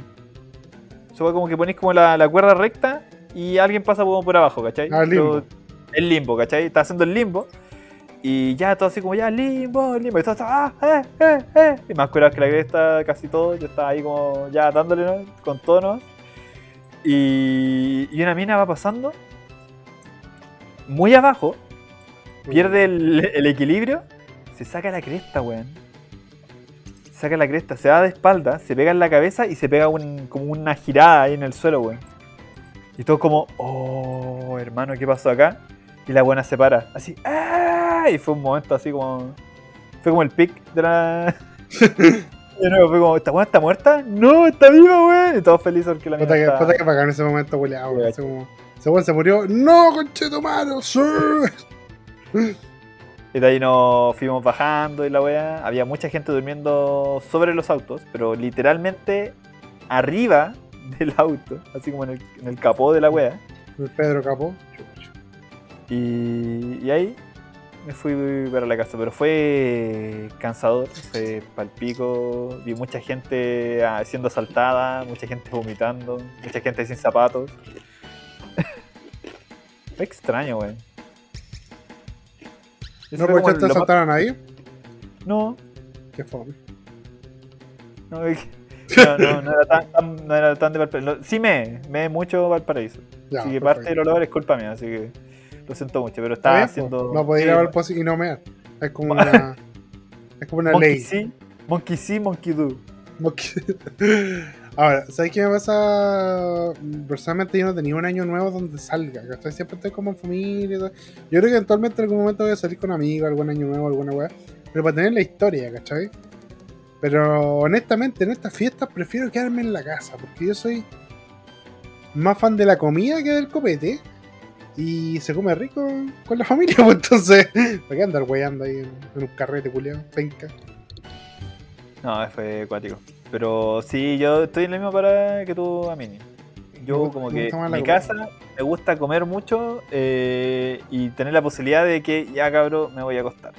[SPEAKER 2] Esa weá como que ponéis como la, la cuerda recta y alguien pasa como por abajo, ¿cachai?
[SPEAKER 1] Ah, el limbo.
[SPEAKER 2] Pero- El limbo, ¿cachai? Está haciendo el limbo. Y ya todo así como ya, limbo, limbo. Y todo ah, eh, eh, eh. Y más curados que la cresta, casi todo. Yo estaba ahí como ya dándole ¿no? con tonos. Y, y una mina va pasando muy abajo, pierde el, el equilibrio, se saca la cresta, weón. Se saca la cresta, se da de espalda, se pega en la cabeza y se pega un- como una girada ahí en el suelo, weón. Y todo como, oh, hermano, ¿qué pasó acá? Y la buena se para, así, ¡ah! Y fue un momento así como. Fue como el pic de la. De nuevo, fue como, ¿esta buena está muerta? No, está viva, weón. Y todos felices porque la
[SPEAKER 1] Puta que,
[SPEAKER 2] está-
[SPEAKER 1] que bacán ese momento, weón.
[SPEAKER 2] Sí,
[SPEAKER 1] Así como, Ese weón se murió. ¡No, conchetumano! ¡Sí!
[SPEAKER 2] Y de ahí nos fuimos bajando y la weá. Había mucha gente durmiendo sobre los autos, pero literalmente arriba del auto, así como en el, en el capó de la weá.
[SPEAKER 1] El Pedro Capó.
[SPEAKER 2] Y, y ahí me fui para la casa, pero fue cansador, fue palpico. Vi mucha gente ah, siendo asaltada, mucha gente vomitando, mucha gente sin zapatos. fue extraño. Eso
[SPEAKER 1] ¿No aprovechaste a
[SPEAKER 2] lo más-
[SPEAKER 1] saltar a nadie?
[SPEAKER 2] No,
[SPEAKER 1] Qué fome.
[SPEAKER 2] No, no, no, no era tan, tan- no era tan de Valparaíso. Sí me, me mucho Valparaíso. Así que parte del olor es culpa mía, así que lo siento mucho, pero estaba haciendo...
[SPEAKER 1] No podía ir
[SPEAKER 2] sí,
[SPEAKER 1] a Valpo y no mear. Es como una. es como una
[SPEAKER 2] Monkey
[SPEAKER 1] ley.
[SPEAKER 2] sí, Monkey sí, Monkey do.
[SPEAKER 1] Ok. Ahora, ¿sabes qué me pasa? Personalmente yo no tenía un año nuevo donde salga, ¿cachai? Siempre estoy como en familia y todo. Yo creo que eventualmente en algún momento voy a salir con amigos, algún año nuevo, alguna weá. Pero para tener la historia, ¿cachai? Pero honestamente en estas fiestas prefiero quedarme en la casa, porque yo soy más fan de la comida que del copete. Y se come rico con la familia, pues entonces, ¿para qué andar weyando ahí en, en un carrete culiado? Penca.
[SPEAKER 2] No, fue acuático. Pero sí, yo estoy en la misma parada que tú, Amini. Yo
[SPEAKER 1] gusta-
[SPEAKER 2] como que en
[SPEAKER 1] la
[SPEAKER 2] mi
[SPEAKER 1] comida.
[SPEAKER 2] casa me gusta comer mucho eh, y tener la posibilidad de que ya cabrón me voy a acostar.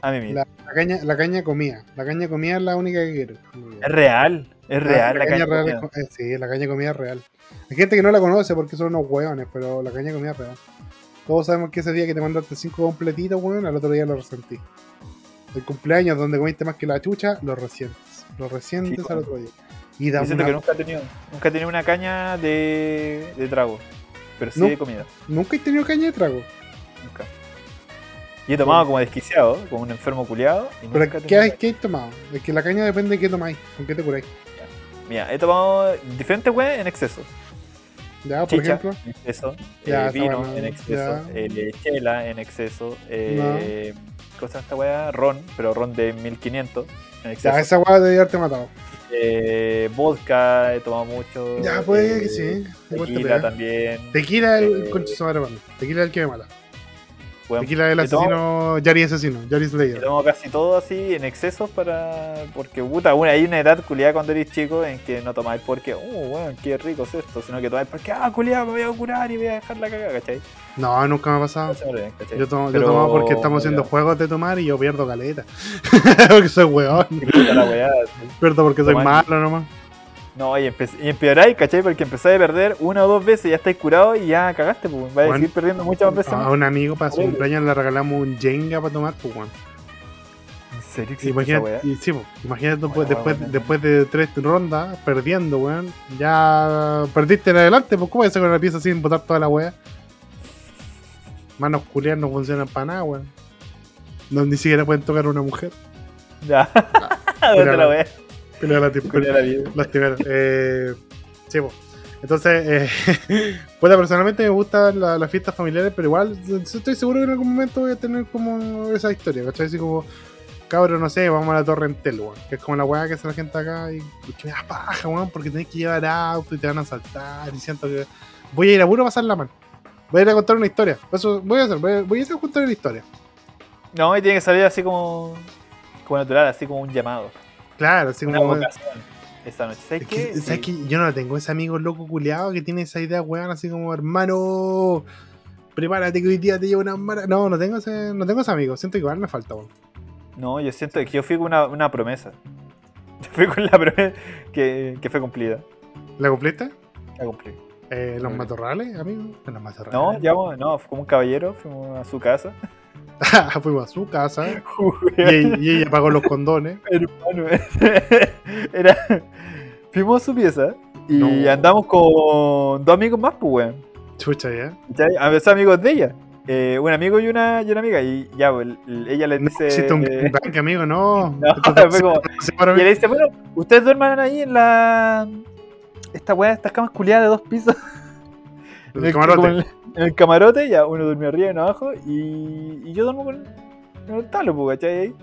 [SPEAKER 2] A mí mismo.
[SPEAKER 1] La, la caña, la caña comida. La caña comida es la única que quiero.
[SPEAKER 2] Es real, es real la, caña
[SPEAKER 1] real
[SPEAKER 2] comida.
[SPEAKER 1] es- eh, sí, la caña comida es real. Hay gente que no la conoce porque son unos hueones, pero la caña comida es real. Todos sabemos que ese día que te mandaste cinco completitos, weón, al otro día lo resentí. El cumpleaños donde comiste más que la chucha, lo resientes. Lo resientes
[SPEAKER 2] Sí,
[SPEAKER 1] al otro día. Y da una-
[SPEAKER 2] que nunca he tenido, nunca he tenido una caña de, de trago, pero sí
[SPEAKER 1] No.
[SPEAKER 2] de comida.
[SPEAKER 1] Nunca he tenido caña de trago.
[SPEAKER 2] Nunca. Y he tomado como desquiciado, como un enfermo culiado. Y
[SPEAKER 1] Pero
[SPEAKER 2] nunca
[SPEAKER 1] ¿qué,
[SPEAKER 2] caña.
[SPEAKER 1] ¿qué has tomado? Es que la caña depende de qué tomáis, con qué te curáis.
[SPEAKER 2] Mira, he tomado diferentes weas en exceso.
[SPEAKER 1] Ya, por
[SPEAKER 2] chicha
[SPEAKER 1] ejemplo.
[SPEAKER 2] en exceso,
[SPEAKER 1] Ya,
[SPEAKER 2] eh, vino
[SPEAKER 1] no-
[SPEAKER 2] en exceso, eh, chela en exceso, eh, cosa esta weá, ron, pero ron de 1500 en exceso.
[SPEAKER 1] Ya, esa weá debe haberte matado.
[SPEAKER 2] Eh, vodka, he tomado mucho.
[SPEAKER 1] Ya,
[SPEAKER 2] eh,
[SPEAKER 1] que sí. Igual te
[SPEAKER 2] Tequila también.
[SPEAKER 1] Tequila es el
[SPEAKER 2] Eh,
[SPEAKER 1] concha. Tequila el que me mata.
[SPEAKER 2] Weón,
[SPEAKER 1] Tequila es el
[SPEAKER 2] he tomado-
[SPEAKER 1] asesino, Yari asesino, Yari Slayer.
[SPEAKER 2] tomado casi todo así en exceso para. Porque puta, una, hay una edad culiada cuando eres chico en que no tomáis porque, oh, weón, qué rico es esto, sino que tomáis porque, ah, culiada, me voy a curar y voy a dejar la cagada, ¿cachai?
[SPEAKER 1] No, nunca me ha pasado. Yo tomo, yo
[SPEAKER 2] Pero,
[SPEAKER 1] tomo porque estamos haciendo juegos de tomar y yo pierdo caleta. porque soy weón.
[SPEAKER 2] y puta la weá, sí.
[SPEAKER 1] Pierdo porque soy malo nomás.
[SPEAKER 2] No, y, empe- y empeoráis, ¿cachai? Porque empezáis a perder una o dos veces ya estáis curados y ya cagaste, pues. Vais a seguir perdiendo muchas más veces.
[SPEAKER 1] A un amigo para su cumpleaños le regalamos un Jenga para tomar, pues weón.
[SPEAKER 2] ¿En serio esa
[SPEAKER 1] Imagínate, y, sí, pues, imagínate después,
[SPEAKER 2] Bueno,
[SPEAKER 1] después,
[SPEAKER 2] bueno.
[SPEAKER 1] después de tres rondas perdiendo, weón. Ya perdiste en adelante, pues ¿cómo vas a sacar una pieza sin botar toda la weá? Manos culiadas no funcionan para nada, weón. No, ni siquiera pueden tocar a una mujer.
[SPEAKER 2] Ya. ¿Dónde la weá?
[SPEAKER 1] Pelea la tip-
[SPEAKER 2] Culia la vida.
[SPEAKER 1] Lastimero. Eh, sí, po. Entonces, eh, pues personalmente me gustan la- las fiestas familiares, pero igual estoy seguro que en algún momento voy a tener como esa historia, ¿cachai? Así como, cabrón, no sé, vamos a la Torre weón. Que es como la weá que hace la gente acá y, y que me da paja, weón, porque tenés que llevar auto y te van a saltar y siento que voy a ir a puro pasar la mano. Voy a ir a contar una historia. Eso voy a hacer, voy a, voy a ir a contar una historia.
[SPEAKER 2] No, y tiene que salir así como. Como natural, así como un llamado.
[SPEAKER 1] Claro, así
[SPEAKER 2] Una
[SPEAKER 1] como...
[SPEAKER 2] Esa noche. ¿Sabes
[SPEAKER 1] Es que,
[SPEAKER 2] qué?
[SPEAKER 1] ¿sabes
[SPEAKER 2] Sí.
[SPEAKER 1] que yo no tengo ese amigo loco culiado que tiene esa idea, weón, así como, hermano, prepárate que hoy día te llevo una mara. No, no tengo ese, no tengo ese amigo, siento que igual me falta, weón.
[SPEAKER 2] No, yo siento que yo fui con una, una promesa. Yo fui con la promesa que, que fue cumplida.
[SPEAKER 1] ¿La cumpliste?
[SPEAKER 2] La cumplí.
[SPEAKER 1] Eh, ¿Los matorrales, amigo? En los matorrales.
[SPEAKER 2] No, llamamos, no, fue como un caballero, fuimos a su casa.
[SPEAKER 1] Fuimos a su casa y, ella- y ella pagó los condones.
[SPEAKER 2] Hermano, era. Fuimos a su pieza y
[SPEAKER 1] No.
[SPEAKER 2] andamos con dos amigos más, pues, weón.
[SPEAKER 1] Chucha, ya.
[SPEAKER 2] A veces amigos de ella. Eh, un amigo y una, y una amiga. Y ya, pues, el- ella
[SPEAKER 1] No
[SPEAKER 2] dice.
[SPEAKER 1] existe un gangbang, amigo, no.
[SPEAKER 2] No, como- y le dice, bueno, ustedes duerman ahí en la. Esta weá, estas camas culiadas de dos pisos.
[SPEAKER 1] El camarote.
[SPEAKER 2] En el, en camarote, ya uno durmió arriba y uno abajo. Y, y yo duermo con con el talo, pues, ¿cachai? Ahí.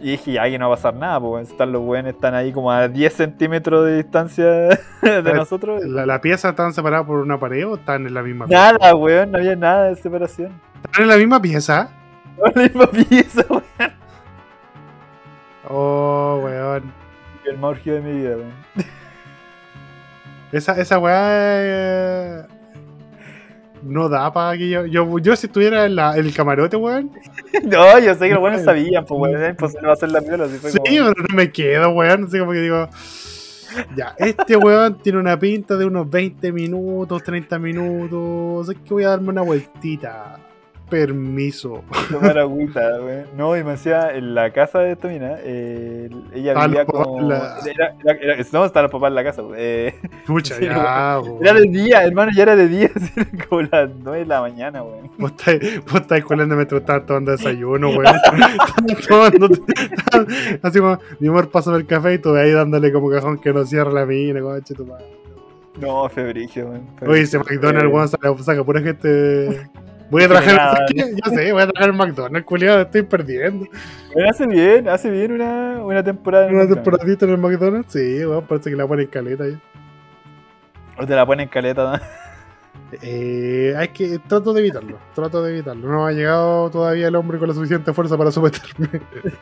[SPEAKER 2] Y dije, ya, no va a pasar nada, pues, están los weones, están ahí como a 10 centímetros de distancia de nosotros.
[SPEAKER 1] ¿La, la pieza estaban separadas por una pared o están en la misma
[SPEAKER 2] Nada, weón, no había nada de separación.
[SPEAKER 1] ¿Están en la misma pieza?
[SPEAKER 2] No la misma pieza, weón.
[SPEAKER 1] Oh, weón.
[SPEAKER 2] El más de mi vida, weón.
[SPEAKER 1] Esa, esa weá eh, no da para que yo, yo. Yo si estuviera en, la, en el camarote, weón.
[SPEAKER 2] No, yo sé que los weones sabían, pues, weón, era imposible hacer la piola, así fue
[SPEAKER 1] Sí,
[SPEAKER 2] como...
[SPEAKER 1] pero no me quedo, weón. Así como que digo. Ya, este weón tiene una pinta de unos 20 minutos, 30 minutos. Es que voy a darme una vueltita. Permiso.
[SPEAKER 2] Tomar agüita, weón. No, y me decía, en la casa de esta mina, eh, ella vivía como...
[SPEAKER 1] la-
[SPEAKER 2] Era, era, era- no, estaban los papás en la casa, weón. Eh,
[SPEAKER 1] Pucha,
[SPEAKER 2] Sí,
[SPEAKER 1] ya, weón.
[SPEAKER 2] era de día, hermano, ya era de día, como las 9 de la mañana, weón.
[SPEAKER 1] Vos estáis, colando mientras estás tomando desayuno. Estás tomando- Así como, mi amor, pásame el café y tú ahí dándole como cajón que no cierra la mina, coche, tu madre.
[SPEAKER 2] No, febrigio, weón.
[SPEAKER 1] Oye, ese. McDonald's, weón, saca pura gente. Voy a trabajar. Yo sé, voy a trabajar en McDonald's, culiado, estoy perdiendo.
[SPEAKER 2] hace bien, hace bien una, una temporada.
[SPEAKER 1] Una temporadita en el McDonald's, sí, weón, parece que la ponen caleta ya.
[SPEAKER 2] O te la ponen caleta, ¿no?
[SPEAKER 1] Eh, hay que, trato de evitarlo, trato de evitarlo. No ha llegado todavía el hombre con la suficiente fuerza para someterme.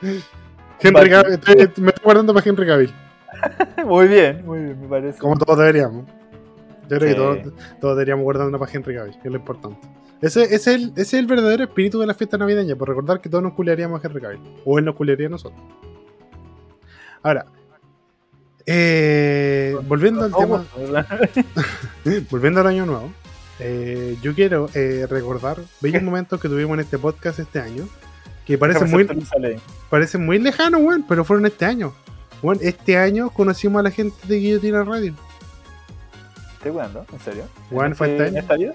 [SPEAKER 1] Henry
[SPEAKER 2] Vale.
[SPEAKER 1] Cavill, estoy- me estoy guardando para Henry Cavill,
[SPEAKER 2] Muy bien, muy bien, me parece.
[SPEAKER 1] como todos deberíamos. Yo creo
[SPEAKER 2] Sí.
[SPEAKER 1] que todos, todos deberíamos guardar para Henry Cavill, que es lo importante. Ese, ese es el, ese es el verdadero espíritu de la fiesta navideña, por recordar que todos nos culearíamos a Henry Cavill. O él nos culearía a nosotros. Ahora, eh, volviendo al tema, volviendo al año nuevo, eh, yo quiero eh, recordar bellos momentos que tuvimos en este podcast este año, que parecen muy, parecen muy lejanos, weón, pero fueron este año. Weón, este año conocimos a la gente de Guillotina Radio.
[SPEAKER 2] ¿Estoy jugando? ¿En serio?
[SPEAKER 1] Weón,
[SPEAKER 2] ¿En
[SPEAKER 1] fue
[SPEAKER 2] este-
[SPEAKER 1] este
[SPEAKER 2] ¿En
[SPEAKER 1] año.
[SPEAKER 2] esta vida?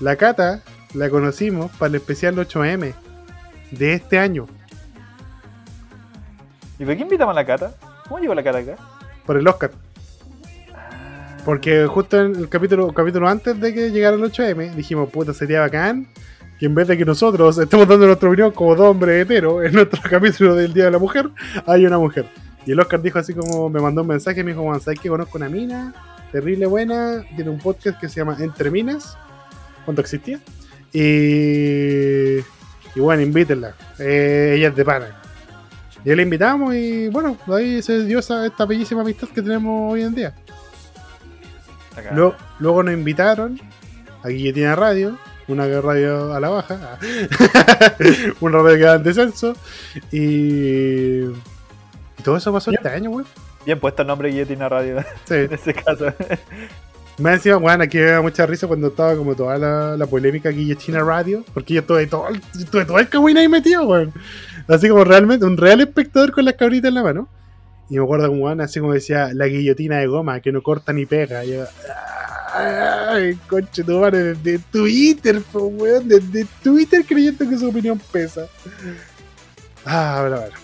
[SPEAKER 1] La Cata la conocimos para el especial 8M de este año,
[SPEAKER 2] ¿Y por qué invitamos a la cata? ¿Cómo llegó la cata acá?
[SPEAKER 1] por el Oscar.
[SPEAKER 2] Ah,
[SPEAKER 1] Porque justo en el capítulo, capítulo antes de que llegara el 8M, dijimos, puta, sería bacán que en vez de que nosotros estemos dando nuestra opinión como dos hombres heteros en nuestro capítulo del Día de la Mujer, hay una mujer. Y el Oscar dijo así como, me mandó un mensaje, me dijo, Juan, ¿sabes que conozco una mina? Terrible buena, tiene un podcast que se llama Entre Minas, cuando existía. Y, y bueno, invítenla. Eh, ella es de pana. Y la invitamos y bueno, ahí se dio esa, esta bellísima amistad que tenemos hoy en día. Luego, luego nos invitaron a Guillotina Radio, una radio a la baja, una radio que va en descenso, y, y todo eso pasó este año, weón.
[SPEAKER 2] Bien puesto el nombre Guillotina Radio
[SPEAKER 1] Sí.
[SPEAKER 2] en ese caso.
[SPEAKER 1] Más encima, weón, aquí me da mucha risa cuando estaba como toda la, la polémica Guillotina Radio, porque yo estuve todo, estuve todo el cagüín ahí metido, weón. Así como realmente, un real espectador con las cabritas en la mano. Y me acuerdo como, así como decía, la guillotina de goma, que no corta ni pega. Y yo, ay, conche tu madre, desde Twitter, po, weón, desde Twitter creyendo que su opinión pesa. Ah, bueno, bueno.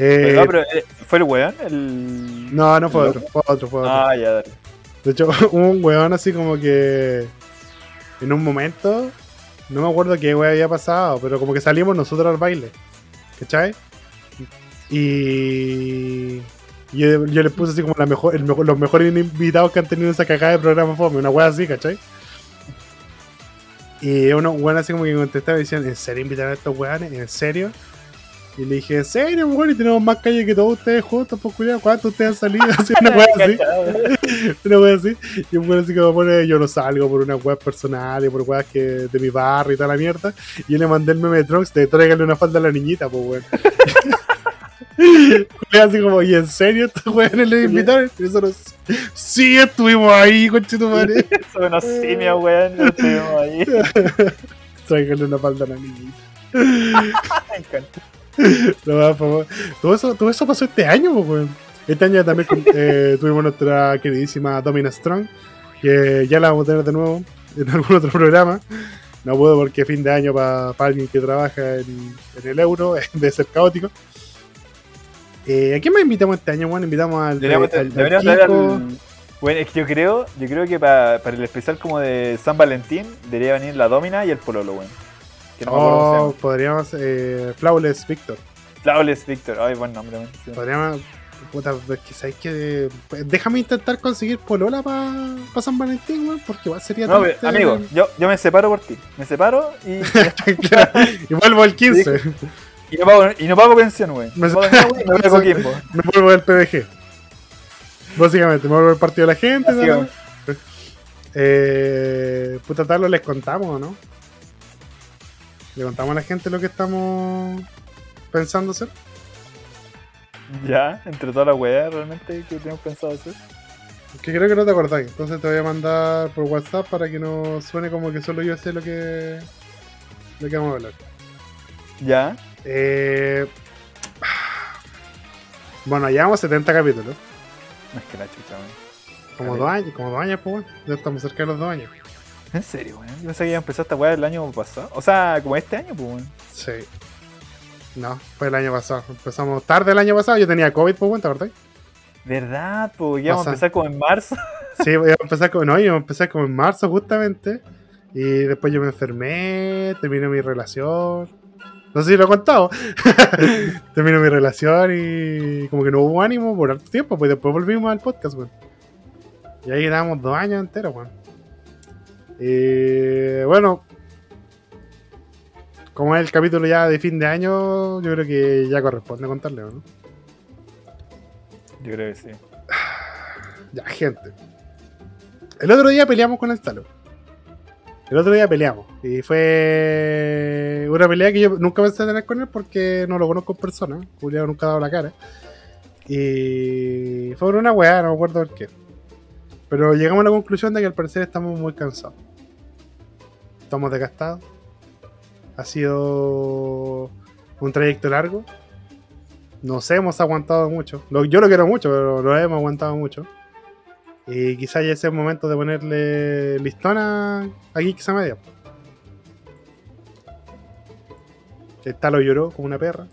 [SPEAKER 1] Eh,
[SPEAKER 2] Pero, pero, eh, ¿Fue el weón? El...
[SPEAKER 1] no, no fue
[SPEAKER 2] ¿El
[SPEAKER 1] otro, fue otro, fue otro.
[SPEAKER 2] Ah, ya, dale.
[SPEAKER 1] De hecho, un weón así como que en un momento, no me acuerdo qué weón había pasado, pero como que salimos nosotros al baile. ¿Cachai? Y yo, yo le puse así como la mejor, el mejor, los mejores invitados que han tenido esa cagada de programa fome, una weá así, ¿cachai? Y uno weón así como que contestaba y decían, ¿en serio invitar a estos weones? ¿En serio? Y le dije, ¿en serio, weón? Y tenemos más calle que todos ustedes juntos, pues cuidado, ¿cuántos ustedes han salido? Así, una weá así. Una wea así. Y un weón así que me pone, yo no salgo por una web personal y por weas que de mi barrio y toda la mierda. Y yo le mandé el meme de Trunks de tráigale una falda a la niñita, pues weón. Así como, ¿y en serio estos weones le invitaron? Y nosotros, sí, estuvimos ahí, conchetumare.
[SPEAKER 2] Son unos simios, weón. Estuvimos ahí.
[SPEAKER 1] Tráigale una falda a la niñita.
[SPEAKER 2] Me encanta.
[SPEAKER 1] No, por favor. Todo eso, todo eso pasó este año, weón. Este año también eh, tuvimos nuestra queridísima Domina Strong, que ya la vamos a tener de nuevo en algún otro programa. No puedo porque fin de año para alguien que trabaja en, en el euro debe ser caótico. Eh, ¿A quién más invitamos este año, weón? Invitamos al,
[SPEAKER 2] Deberíamos,
[SPEAKER 1] al- al
[SPEAKER 2] deberíamos. Bueno, es que yo creo, yo creo que pa- para el especial como de San Valentín debería venir la Domina y el Pololo, weón. Que no
[SPEAKER 1] Oh, podríamos. Eh, Flawless Victor.
[SPEAKER 2] Flawless Victor. Ay, buen nombre. Sí.
[SPEAKER 1] Podríamos. Puta, es que que. Déjame intentar conseguir Polola para San Valentín, weón, porque sería
[SPEAKER 2] No,
[SPEAKER 1] triste.
[SPEAKER 2] amigo, yo, yo me separo por ti. Me separo y,
[SPEAKER 1] y vuelvo al 15.
[SPEAKER 2] y, no, pago, y no pago pensión, weón.
[SPEAKER 1] Me
[SPEAKER 2] No me
[SPEAKER 1] vuelvo al PDG. Básicamente, me vuelvo al partido de la gente. Eh, puta, tal les contamos, ¿no? Le contamos a la gente lo que estamos pensando hacer.
[SPEAKER 2] Ya, entre todas las weas realmente que tenemos pensado hacer.
[SPEAKER 1] Que creo que no te acordáis. Entonces te voy a mandar por WhatsApp para que no suene como que solo yo sé lo que, lo que vamos a hablar.
[SPEAKER 2] Ya.
[SPEAKER 1] Eh, bueno, llevamos 70 capítulos.
[SPEAKER 2] No es que la chucha.
[SPEAKER 1] Como dos años, como dos años, pues bueno. Ya estamos cerca de los dos años.
[SPEAKER 2] En serio, weón. Yo pensé que iba a empezar esta wea el año pasado. O sea, como este año, pues, weón.
[SPEAKER 1] Sí. No, fue el año pasado. Empezamos tarde el año pasado. Yo tenía COVID, pues bueno, ¿verdad?
[SPEAKER 2] ¿Verdad? Pues íbamos a
[SPEAKER 1] Pasa.
[SPEAKER 2] empezar como en marzo.
[SPEAKER 1] Sí, voy a empezar como, no, yo a empezar como en marzo justamente. Y después yo me enfermé, terminé mi relación. No sé si lo he contado. terminé mi relación y como que no hubo ánimo por harto tiempo, pues después volvimos al podcast, weón. Y ahí quedamos dos años enteros, weón. Y bueno, como es el capítulo ya de fin de año, yo creo que ya corresponde contarle, ¿no?
[SPEAKER 2] Yo creo que sí.
[SPEAKER 1] Ya, gente. El otro día peleamos con el Talo. El otro día peleamos. Y fue una pelea que yo nunca pensé tener con él porque no lo conozco en persona. Julián nunca ha dado la cara. Y fue una weá, no me acuerdo por qué. Pero llegamos a la conclusión de que al parecer estamos muy cansados. Estamos desgastados. Ha sido un trayecto largo. Nos hemos aguantado mucho. Lo- Yo lo quiero mucho, pero lo hemos aguantado mucho. Y quizás ya sea el momento de ponerle listona a Geeks a Media. El Talo lloró como una perra.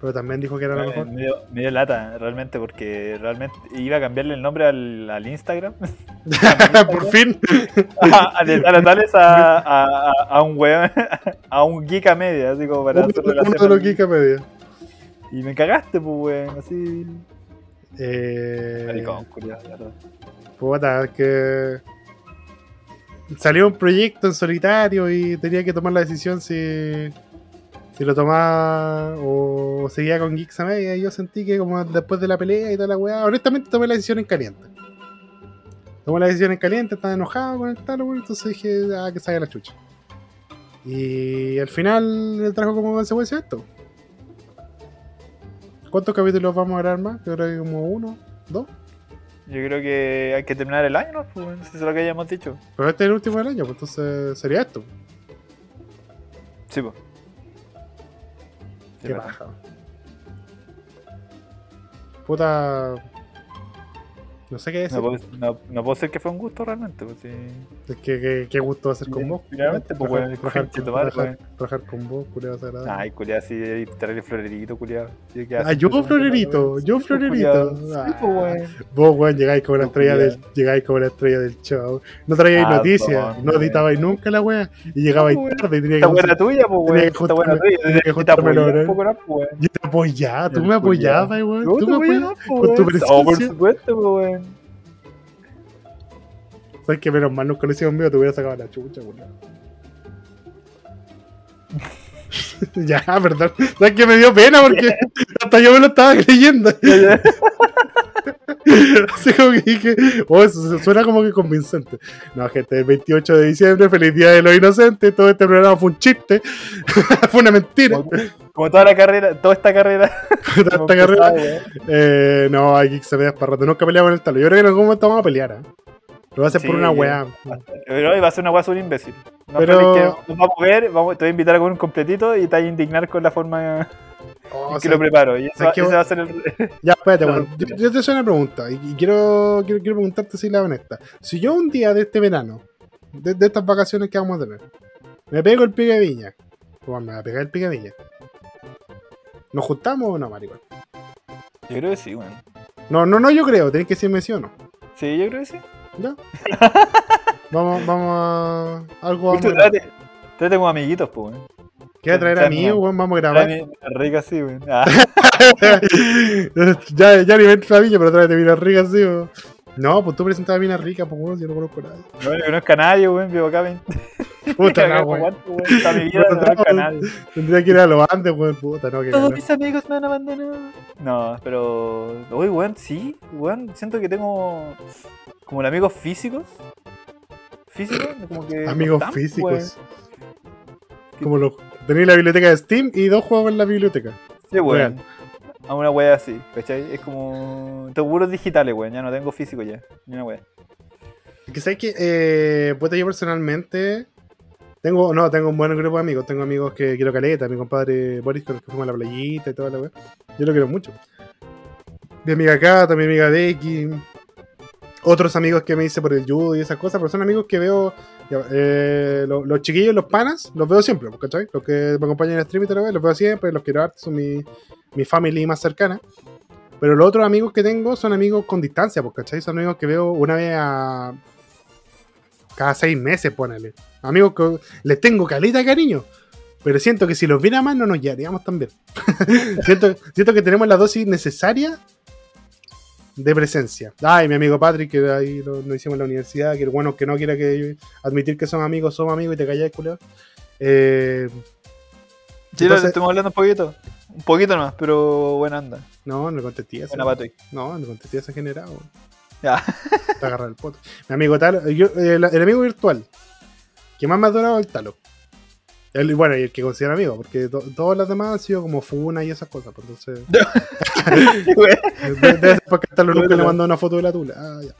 [SPEAKER 1] Pero también dijo que era lo
[SPEAKER 2] Me,
[SPEAKER 1] mejor.
[SPEAKER 2] me dio, me dio lata, realmente, porque realmente iba a cambiarle el nombre al, al Instagram.
[SPEAKER 1] Por fin.
[SPEAKER 2] a, tal a tales a, a, a, a un weón, a un geek a media, así como para hacer
[SPEAKER 1] uno de
[SPEAKER 2] relación.
[SPEAKER 1] los Wikipedia.
[SPEAKER 2] Y me cagaste, pues weón, así.
[SPEAKER 1] Eh,
[SPEAKER 2] Maricón, la
[SPEAKER 1] puta, que salió un proyecto en solitario y tenía que tomar la decisión si, si lo tomaba o seguía con Geeks a media. Yo sentí que como después de la pelea y toda la weá, honestamente tomé la decisión en caliente. Tomé la decisión en caliente, estaba enojado con el weón, entonces dije, ah, que salga la chucha. Y al final trajo como consecuencia esto. ¿Cuántos capítulos vamos a grabar más? Yo creo que como uno, dos.
[SPEAKER 2] Yo creo que hay que terminar el año, ¿no? Pues, si eso es lo que hayamos dicho.
[SPEAKER 1] Pero este es el último del año, pues entonces sería esto.
[SPEAKER 2] Sí, pues.
[SPEAKER 1] Qué paja. Puta. No sé qué decir.
[SPEAKER 2] No puedo, no, no puedo decir que fue un gusto realmente, pues sí.
[SPEAKER 1] Es que, que- qué gusto hacer con
[SPEAKER 2] Sí,
[SPEAKER 1] vos.
[SPEAKER 2] finalmente, pues,
[SPEAKER 1] trabajar,
[SPEAKER 2] weón,
[SPEAKER 1] trabajar, con,
[SPEAKER 2] tu madre,
[SPEAKER 1] trabajar- trabajar con vos, culiado desagradable.
[SPEAKER 2] Ay, culiado, así, traerle florerito, culiado.
[SPEAKER 1] Ah, yo florerito, yo florerito.
[SPEAKER 2] Sí,
[SPEAKER 1] Ah.
[SPEAKER 2] pues, weón.
[SPEAKER 1] Vos, weón, llegáis como la estrella del, llegáis como la estrella del show. No traíais
[SPEAKER 2] Ah,
[SPEAKER 1] noticias, no editabais nunca la wea. Y llegabais tarde y tenía
[SPEAKER 2] Esta
[SPEAKER 1] que
[SPEAKER 2] buena tuya, pues, weón. Esta buena tuya.
[SPEAKER 1] que.
[SPEAKER 2] Pues.
[SPEAKER 1] Yo te apoyaba, tú me apoyabas, weón. Tú me
[SPEAKER 2] apoyaba,
[SPEAKER 1] apoyabas.
[SPEAKER 2] pues,
[SPEAKER 1] con tu
[SPEAKER 2] weón.
[SPEAKER 1] presencia.
[SPEAKER 2] Oh, por supuesto, pues, weón.
[SPEAKER 1] Sabes que menos mal nos conocíamos mío, te hubiera sacado la chucha, weón. ya, perdón. Sabes que me dio pena porque hasta yo me lo estaba creyendo. Así como que dije, oh, eso suena como que convincente. No, gente, el 28 de diciembre, feliz día de los inocentes. Todo este programa fue un chiste, fue una mentira.
[SPEAKER 2] Como, como toda la carrera, toda esta carrera.
[SPEAKER 1] Toda esta carrera.
[SPEAKER 2] weón.
[SPEAKER 1] Eh, no, hay que se me para rato. Nunca peleamos con el talo. Yo creo que en algún momento vamos a pelear. ¿eh? Lo va a hacer por una weá.
[SPEAKER 2] Pero va a ser una weá súper imbécil. No,
[SPEAKER 1] Pero-
[SPEAKER 2] que nos vamos a ver, vamos, te voy a invitar a comer un completito y te vas a indignar con la forma
[SPEAKER 1] Oh,
[SPEAKER 2] en que lo preparo. Y eso,
[SPEAKER 1] ¿sabes qué?
[SPEAKER 2] ese va a ser el.
[SPEAKER 1] Ya, espérate,
[SPEAKER 2] No,
[SPEAKER 1] weón. Yo, yo te hago una pregunta y, y quiero, quiero, quiero preguntarte si la honesta. Si yo un día de este verano, de, de estas vacaciones que vamos a tener, me pego el pique de viña, weón, me va a pegar el pique de viña. ¿Nos juntamos o no, maricón?
[SPEAKER 2] Yo creo que sí, weón.
[SPEAKER 1] No, no, no, yo creo, tenés que decirme sí o no.
[SPEAKER 2] Sí, yo creo que sí.
[SPEAKER 1] ¿Ya? vamos, vamos a. Algo vamos a.
[SPEAKER 2] tráete como amiguitos, pues, weón.
[SPEAKER 1] ¿Qué a traer
[SPEAKER 2] una-
[SPEAKER 1] weón? Vamos a grabar.
[SPEAKER 2] Rica weón. Ah,
[SPEAKER 1] ya, ya ni ven la viña, pero tráete minas ricas, sí, weón. No, pues tú presentabas minas ricas, pues weón, yo no conozco a nadie.
[SPEAKER 2] no, yo conozco a nadie, weón. Vivo acá 20.
[SPEAKER 1] Puta weón.
[SPEAKER 2] mi vida no conozco a nadie.
[SPEAKER 1] Tendría que ir a los Andes, weón, puta, no, que
[SPEAKER 2] Todos mis amigos me han abandonado. No, pero. Uy, weón, sí, weón. Siento que tengo. Como amigos físicos. Físicos, como que.
[SPEAKER 1] Amigos
[SPEAKER 2] están,
[SPEAKER 1] físicos. Como los. Tenéis la biblioteca de Steam y dos juegos en la biblioteca.
[SPEAKER 2] Sí, weón. A una wea así, ¿cachai? Es como. Tengo puros digitales, weón. Ya no tengo físico ya. Ni una wea.
[SPEAKER 1] Es que sabes que, eh, puta, yo personalmente. Tengo, no, tengo un buen grupo de amigos. Tengo amigos que quiero caleta. Mi compadre Boris, con el que fuimos a la playita y toda la weá. Yo lo quiero mucho. Mi amiga Cata, mi amiga Becky. Otros amigos que me hice por el judo y esas cosas, pero son amigos que veo. eh, lo- los chiquillos, los panas, los veo siempre, ¿cachai? Los que me acompañan en el stream y todo, los veo siempre, los quiero harto, son mi, mi family más cercana. Pero los otros amigos que tengo son amigos con distancia, ¿cachai? Son amigos que veo una vez a. cada seis meses, ponele. Amigos que les tengo calita cariño. Pero siento que si los viera más no nos llevaríamos tan bien. siento, siento que tenemos la dosis necesaria de presencia. Ay, mi amigo Patrick, que ahí lo, lo hicimos en la universidad, que el bueno que no quiera que admitir que somos amigos, somos amigos y te callas, culero. Eh,
[SPEAKER 2] Sí,
[SPEAKER 1] Entonces-
[SPEAKER 2] estamos hablando un poquito. Un poquito nomás, pero buena anda.
[SPEAKER 1] no, no contesté eso.
[SPEAKER 2] Buena ahí.
[SPEAKER 1] No, no contesté esa generado.
[SPEAKER 2] Ya.
[SPEAKER 1] Te agarra el poto. Mi amigo Talo, yo, el, el amigo virtual que más me ha durado es el Talo. El, bueno, y el que considera amigo, porque to- todos los demás han sido como Funa y esas cosas. pues, entonces, de- debe porque Talo nunca le mandó una foto de la tula. Ah, ya.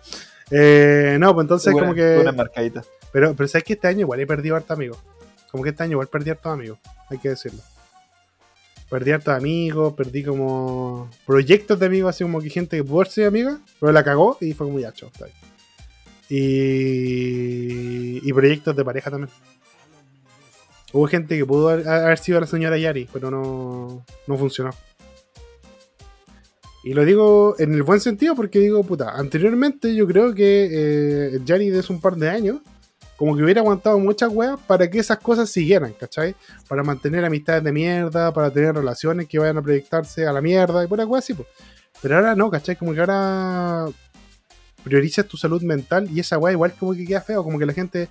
[SPEAKER 1] Eh, no, pues entonces, como que.
[SPEAKER 2] Una marcadita.
[SPEAKER 1] Pero, pero sabes que este año igual he perdido harto amigos. Como que este año igual perdí hartos amigos, hay que decirlo. Perdí hartos amigos, perdí como proyectos de amigos, así como que gente que pudo ser amiga, pero la cagó y fue como ya, chao, está bien. Y, y proyectos de pareja también. Hubo gente que pudo haber, sido la señora Yari, pero no, no funcionó. Y lo digo en el buen sentido porque digo, puta, anteriormente yo creo que eh, Jared es un par de años, como que hubiera aguantado muchas weas para que esas cosas siguieran, ¿cachai? Para mantener amistades de mierda, para tener relaciones que vayan a proyectarse a la mierda y pura wea así, pues. Pero ahora no, ¿cachai? Como que ahora priorizas tu salud mental y esa wea igual como que queda feo, como que la gente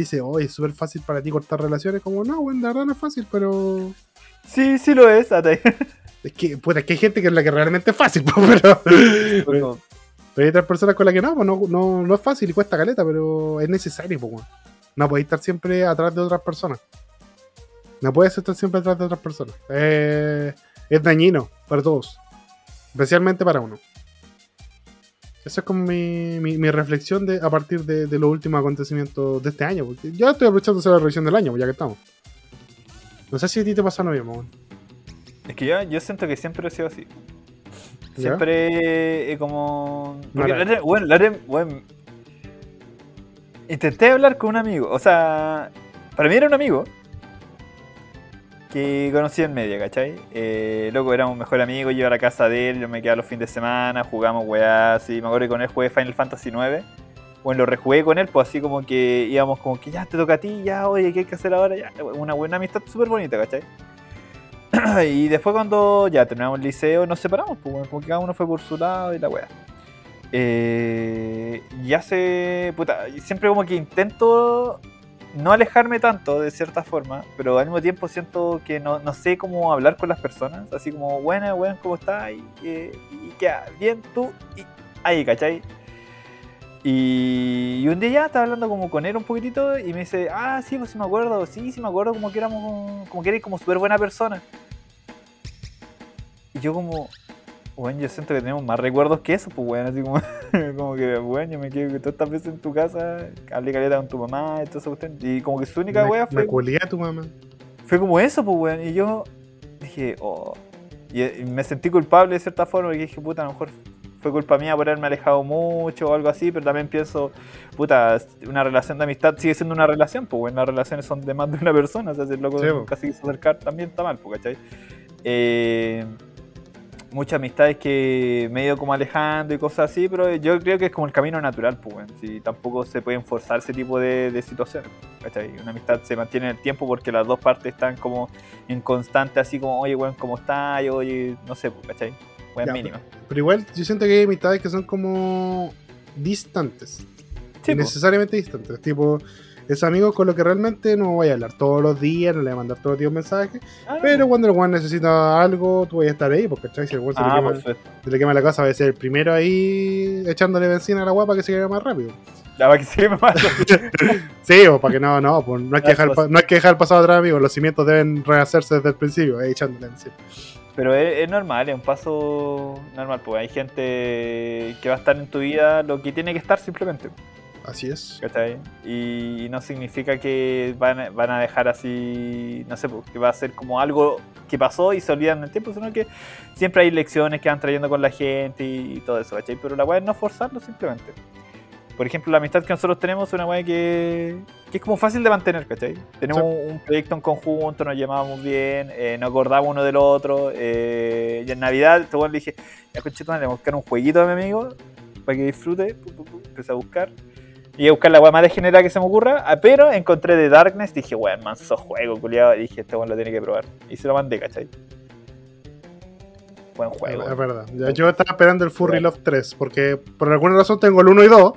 [SPEAKER 1] dice, oh, es súper fácil para ti cortar relaciones, como no, bueno, la verdad no es fácil, pero...
[SPEAKER 2] Sí, sí lo es.
[SPEAKER 1] Es que, puta, es que hay gente que es la que realmente es fácil, pero... pero hay otras personas con las que no, pues no, no, no es fácil y cuesta caleta, pero es necesario, pues, weón. No podéis estar siempre atrás de otras personas. No puedes estar siempre atrás de otras personas. Eh, es dañino para todos. Especialmente para uno. Esa es como mi, mi, mi reflexión de, a partir de, de los últimos acontecimientos de este año. Porque ya estoy aprovechando hacer la revisión del año, ya que estamos. No sé si a ti te pasa lo mismo.
[SPEAKER 2] Es que yo, yo siento que siempre he sido así. Siempre he como. Porque la la bueno, intenté hablar con un amigo. O sea, para mí era un amigo que conocí en media, ¿cachai? Eh, loco, éramos mejor amigos. Yo iba a la casa de él, yo me quedaba los fines de semana, jugamos weá, así. Me acuerdo que con él jugué Final Fantasy IX. Bueno, lo rejugué con él, pues así como que íbamos como que ya te toca a ti, ya, oye, ¿qué hay que hacer ahora? Ya, una buena amistad súper bonita, ¿cachai? y después cuando ya terminamos el liceo nos separamos, pues como cada uno fue por su lado y la weá. Eh, y hace. Puta, siempre como que intento no alejarme tanto de cierta forma, pero al mismo tiempo siento que no, no sé cómo hablar con las personas, así como, buena, buena, ¿cómo estás? Y, queda bien tú, y ahí, ¿cachai? Y, y un día ya estaba hablando como con él un poquitito y me dice, ah, sí, pues sí me acuerdo, sí, sí me acuerdo como que éramos, como que eres como súper buena persona. Y yo como, bueno, yo siento que tenemos más recuerdos que eso, pues bueno, así como, como que, bueno, yo me quedo todas estas veces en tu casa, hablé caleta con tu mamá y todo eso, y como que su única
[SPEAKER 1] Me-
[SPEAKER 2] wea
[SPEAKER 1] Me
[SPEAKER 2] fue,
[SPEAKER 1] culié a tu mamá.
[SPEAKER 2] fue como eso, pues weón, y yo dije, oh, y, y me sentí culpable de cierta forma, porque dije, puta, a lo mejor fue culpa mía por haberme alejado mucho o algo así, pero también pienso, puta, una relación de amistad sigue siendo una relación, pues bueno, las relaciones son de más de una persona, o sea, si el loco
[SPEAKER 1] Sí,
[SPEAKER 2] se quiso acercar también está mal, pues, ¿cachai? Eh, muchas amistades que me he ido como alejando y cosas así, pero yo creo que es como el camino natural, pues, weón. Si tampoco se pueden forzar ese tipo de, de situaciones, ¿cachai? Una amistad se mantiene en el tiempo porque las dos partes están como en constante, así como, oye, weón, ¿cómo estás? Oye, no sé, pues, ¿cachai? Weón mínima.
[SPEAKER 1] Pero igual yo siento que hay amistades que son como distantes.
[SPEAKER 2] Sí,
[SPEAKER 1] necesariamente distantes. Tipo, esos amigos con los que realmente no voy a hablar todos los días, no le voy a mandar todos los días mensajes.
[SPEAKER 2] Ah,
[SPEAKER 1] Pero cuando el weón necesita algo, tú vas a estar ahí, porque ¿cachai? si el weón se,
[SPEAKER 2] ah,
[SPEAKER 1] se le quema la casa, va a ser el primero ahí echándole benzina a la guapa que se quede más rápido.
[SPEAKER 2] Ya va que sí me mata.
[SPEAKER 1] Sí, o para que no, no, pues no hay que dejar, no hay que dejar el pasado atrás, amigos. Los cimientos deben rehacerse desde el principio, echándole encima.
[SPEAKER 2] Pero es, es normal, es un paso normal, pues hay gente que va a estar en tu vida lo que tiene que estar simplemente.
[SPEAKER 1] Así es.
[SPEAKER 2] ¿cachai? Y, y no significa que van a, van a dejar así, no sé, que va a ser como algo que pasó y se olvidan en el tiempo, sino que siempre hay lecciones que van trayendo con la gente y, todo eso, ¿cachai? Pero la weá es no forzarlo simplemente. Por ejemplo, la amistad que nosotros tenemos es una weá que, que es como fácil de mantener, ¿cachai? Tenemos un, un proyecto en conjunto, nos llevábamos bien, eh, nos acordamos uno del otro. eh, y en Navidad, este weón le dije, ya conchetumare, le voy a buscar un jueguito a mi amigo para que disfrute. Empecé a buscar. Y a buscar la weá más degenerada que se me ocurra, ah, pero encontré de Darkness, dije, weón, manso juego, culiado. Dije, este weón lo tiene que probar. Y se lo mandé, ¿cachai? Buen juego.
[SPEAKER 1] Es verdad. Ya, yo estaba esperando el Furry Love 3, porque por alguna razón tengo el 1 y 2.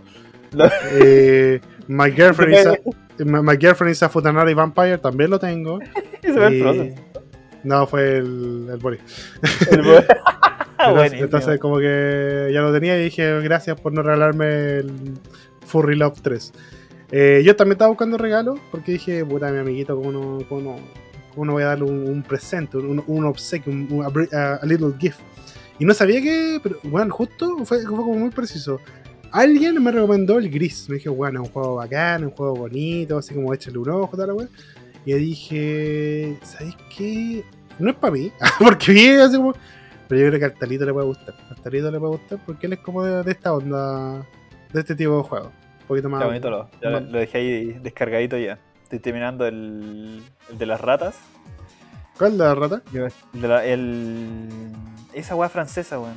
[SPEAKER 2] Lo-
[SPEAKER 1] Eh, my, girlfriend is a, my, girlfriend is a Futanari Vampire, también lo tengo.
[SPEAKER 2] Y se ve el.
[SPEAKER 1] No, fue el, el Boris.
[SPEAKER 2] El buen-
[SPEAKER 1] Entonces, entonces, como que ya lo tenía y dije, gracias por no regalarme el Furry Love 3. Eh, yo también estaba buscando regalos porque dije, puta, mi amiguito, ¿cómo no, cómo no, cómo no voy a darle un, presente, un, obsequio, un, little gift? Y no sabía que, pero bueno, justo fue, como muy preciso. Alguien me recomendó el gris. Me dije, bueno, es un juego bacán, un juego bonito, así como échale un ojo, tal, wea. Y dije, ¿sabes qué? No es para mí, porque vi así como. Pero yo creo que al Talito le puede gustar. Al Talito le puede gustar porque él es como de esta onda, de este tipo de juego. Un poquito más.
[SPEAKER 2] Ya bonito lo, ya lo,
[SPEAKER 1] más-
[SPEAKER 2] lo dejé ahí descargadito ya. Estoy terminando el, el de las ratas.
[SPEAKER 1] ¿Cuál es la rata?
[SPEAKER 2] El de la- el- esa weá francesa, weón.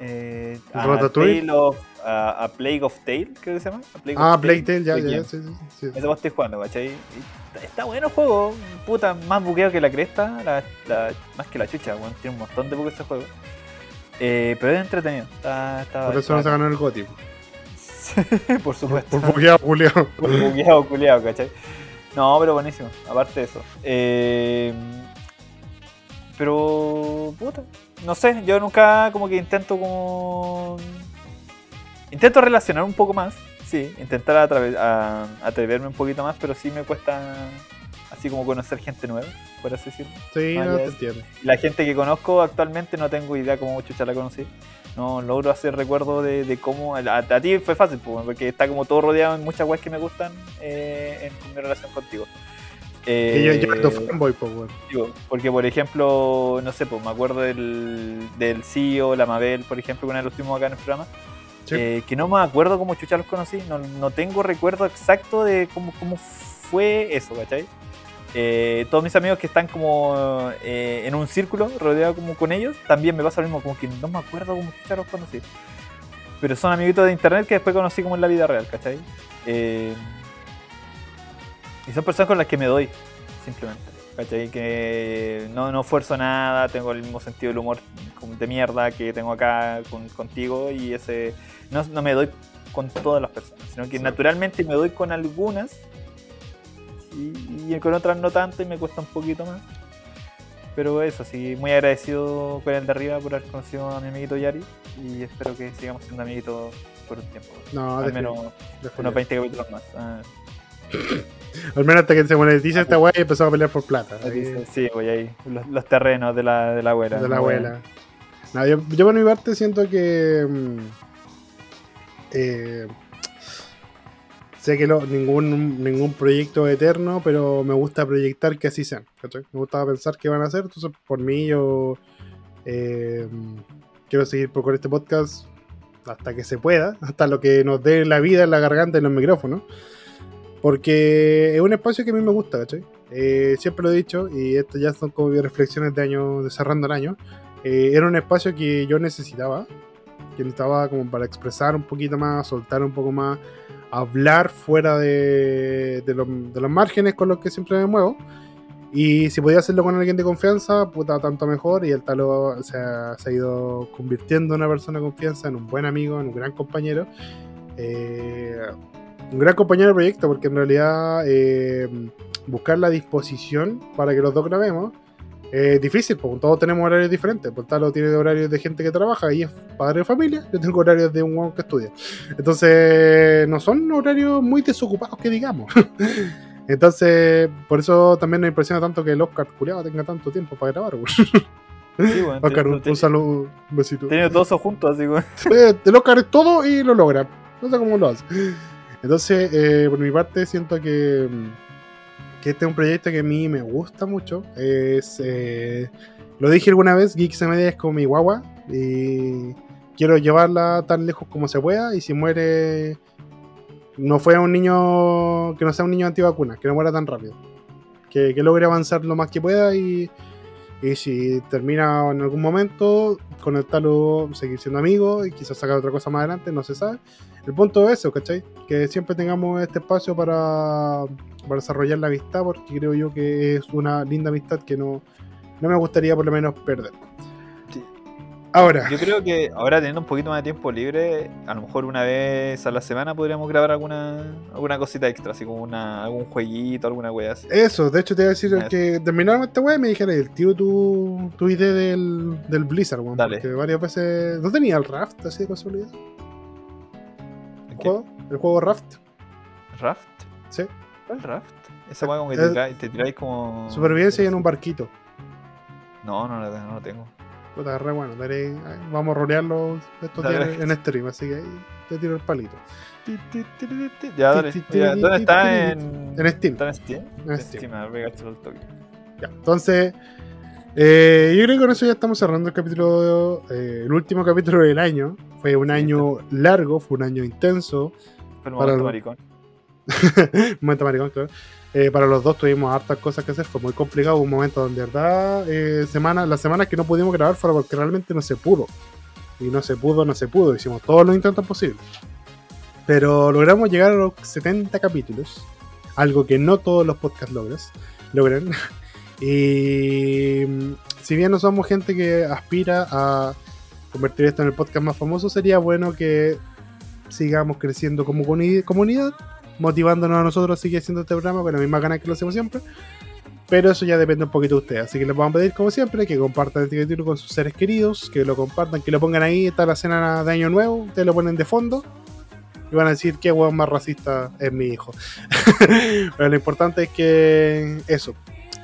[SPEAKER 2] Eh, a,
[SPEAKER 1] Ratatouille.
[SPEAKER 2] Tale of- a, a Plague of Tale, creo que se llama. A Plague of
[SPEAKER 1] Ah, Plague Tale, ya, ya,
[SPEAKER 2] Game.
[SPEAKER 1] sí, sí, sí.
[SPEAKER 2] Ese vos estoy jugando, ¿cachai? Está, está bueno el juego, puta, más buqueado que la cresta, la, la- más que la chucha, weón. Tiene un montón de buques ese juego. Eh, pero es entretenido. Está, está,
[SPEAKER 1] Por eso no se ganó el GOTY.
[SPEAKER 2] Por supuesto.
[SPEAKER 1] Por bugueado, Julián.
[SPEAKER 2] Por bugueado, culiado, ¿cachai? No, pero buenísimo, aparte de eso. Eh, pero, puta, no sé, yo nunca como que intento como... Intento relacionar un poco más, sí, intentar a- atreverme un poquito más, pero sí me cuesta así como conocer gente nueva, por así decirlo.
[SPEAKER 1] Sí, no te entiendo.
[SPEAKER 2] La gente que conozco actualmente no tengo idea cómo chucha la conocí. No logro hacer recuerdo de, de cómo. A, a ti fue fácil, porque está como todo rodeado en muchas weas que me gustan eh, en, mi relación contigo.
[SPEAKER 1] Y yo, yo
[SPEAKER 2] Eh,
[SPEAKER 1] fanboy, pues,
[SPEAKER 2] porque, por ejemplo, no sé, pues me acuerdo del, del CEO, la Mabel, por ejemplo, que una vez los tuvimos acá en el programa.
[SPEAKER 1] Sí.
[SPEAKER 2] eh, que no me acuerdo cómo chucha los conocí, no, no tengo recuerdo exacto de cómo, cómo fue eso, ¿cachai? Eh, todos mis amigos que están como eh, en un círculo rodeado como con ellos, también me pasa lo mismo, como que no me acuerdo cómo los conocí. Pero son amiguitos de internet que después conocí como en la vida real, ¿cachai? Eh, y son personas con las que me doy, simplemente. ¿Cachai? Que no, no esfuerzo nada, tengo el mismo sentido del humor de mierda que tengo acá con- contigo y ese no, no me doy con todas las personas, sino que
[SPEAKER 1] Sí.
[SPEAKER 2] naturalmente me doy con algunas y, y con otras no tanto y me cuesta un poquito más. Pero eso, sí, muy agradecido con el de arriba por haber conocido a mi amiguito Yari y espero que sigamos siendo amiguitos por un tiempo.
[SPEAKER 1] No,
[SPEAKER 2] Al menos unos 20 capítulos más. Ah,
[SPEAKER 1] Al menos hasta que se monetice esta weá y empezó a pelear por plata. Ahí-
[SPEAKER 2] sí, voy ahí. Los, los terrenos de la, de la abuela.
[SPEAKER 1] de la abuela. No, yo, yo por mi parte siento que. mm, eh, sé que ningún, ningún proyecto eterno, pero me gusta proyectar que así sean. ¿cachai? Me gusta pensar que van a ser. Entonces, por mí, yo eh, quiero seguir con este podcast hasta que se pueda, hasta lo que nos dé la vida en la garganta y los micrófonos. Porque es un espacio que a mí me gusta, ¿cachai? Eh, siempre lo he dicho, y esto ya son como reflexiones de año, de cerrando el año. Eh, era un espacio que yo necesitaba, que necesitaba como para expresar un poquito más, soltar un poco más, hablar fuera de, los, márgenes con los que siempre me muevo. Y si podía hacerlo con alguien de confianza, puta, tanto mejor. Y el talo o sea, se ha ido convirtiendo en una persona de confianza, en un buen amigo, en un gran compañero. Eh, un gran compañero de proyecto, porque en realidad eh, buscar la disposición para que los dos grabemos es difícil, porque todos tenemos horarios diferentes. Por Talo tiene horarios de gente que trabaja y es padre de familia. Yo tengo horarios de un hueón que estudia. Entonces, no son horarios muy desocupados que digamos. Entonces, por eso también me impresiona tanto que el Oscar culiado tenga tanto tiempo para grabar. güey.
[SPEAKER 2] Sí, bueno,
[SPEAKER 1] Oscar, un, saludo, un besito.
[SPEAKER 2] Tenido todos esos juntos, así güey.
[SPEAKER 1] Eh, el Oscar es todo y lo logra. No sé cómo lo hace. Entonces, eh, por mi parte, siento que, mm, que este es un proyecto que a mí me gusta mucho. Es, eh, lo dije alguna vez, Geeks Media es como mi guagua. Y quiero llevarla tan lejos como se pueda. Y si muere, no fue un niño, que no sea un niño antivacuna, que no muera tan rápido. Que, que logre avanzar lo más que pueda y, y si termina en algún momento, conectarlo, seguir siendo amigos y quizás sacar otra cosa más adelante, no se sabe. El punto es eso, ¿cachai? Que siempre tengamos este espacio para, para desarrollar la amistad, porque creo yo que es una linda amistad que no, no me gustaría por lo menos perder.
[SPEAKER 2] Sí.
[SPEAKER 1] Ahora,
[SPEAKER 2] Yo creo que ahora teniendo un poquito más de tiempo libre, a lo mejor una vez a la semana podríamos grabar alguna alguna cosita extra, así como una, algún jueguito, alguna wea así.
[SPEAKER 1] eso, de hecho te iba a decir que terminaron esta web y me dijeron, el tío, tu, tu idea del, del Blizzard, weón, porque varias veces... ¿No tenía el Raft así de casualidad? ¿El juego? ¿El juego Raft?
[SPEAKER 2] ¿Raft?
[SPEAKER 1] Sí.
[SPEAKER 2] ¿Cuál Raft? Esa wea como que te, tiráis, te tiráis como.
[SPEAKER 1] Supervivencia y en un barquito.
[SPEAKER 2] No, no, no, no lo tengo.
[SPEAKER 1] Puta, re bueno. daré- vamos a rolearlo estos días en stream, así que ahí te tiro el palito.
[SPEAKER 2] Ya, dale. ¿Dónde está? En,
[SPEAKER 1] En Steam.
[SPEAKER 2] ¿Está en Steam?
[SPEAKER 1] En
[SPEAKER 2] En
[SPEAKER 1] Steam.
[SPEAKER 2] Steam, a ver, pegárselo al toque.
[SPEAKER 1] Ya, entonces, eh, yo creo que con eso ya estamos cerrando el capítulo, eh, el último capítulo del año. Fue un
[SPEAKER 2] Sí,
[SPEAKER 1] año largo, fue un año intenso.
[SPEAKER 2] Fue
[SPEAKER 1] Para
[SPEAKER 2] momento maricón.
[SPEAKER 1] momento maricón, claro. Eh, para los dos tuvimos hartas cosas que hacer, fue muy complicado. Hubo un momento donde, de verdad, eh, semana, las semanas que no pudimos grabar fueron porque realmente no se pudo. y no se pudo, no se pudo. Hicimos todos los intentos posibles. Pero logramos llegar a los 70 capítulos, algo que no todos los podcasts logras, logran. y mm, si bien no somos gente que aspira a convertir esto en el podcast más famoso, sería bueno que sigamos creciendo como comuni- comunidad, motivándonos a nosotros a seguir haciendo este programa con la misma ganas que lo hacemos siempre. Pero eso ya depende un poquito de ustedes. Así que les vamos a pedir, como siempre, que compartan este capítulo con sus seres queridos, que lo compartan, que lo pongan ahí. Está la cena de Año Nuevo, ustedes lo ponen de fondo. Y van a decir qué hueón más racista es mi hijo. Pero lo importante es que eso.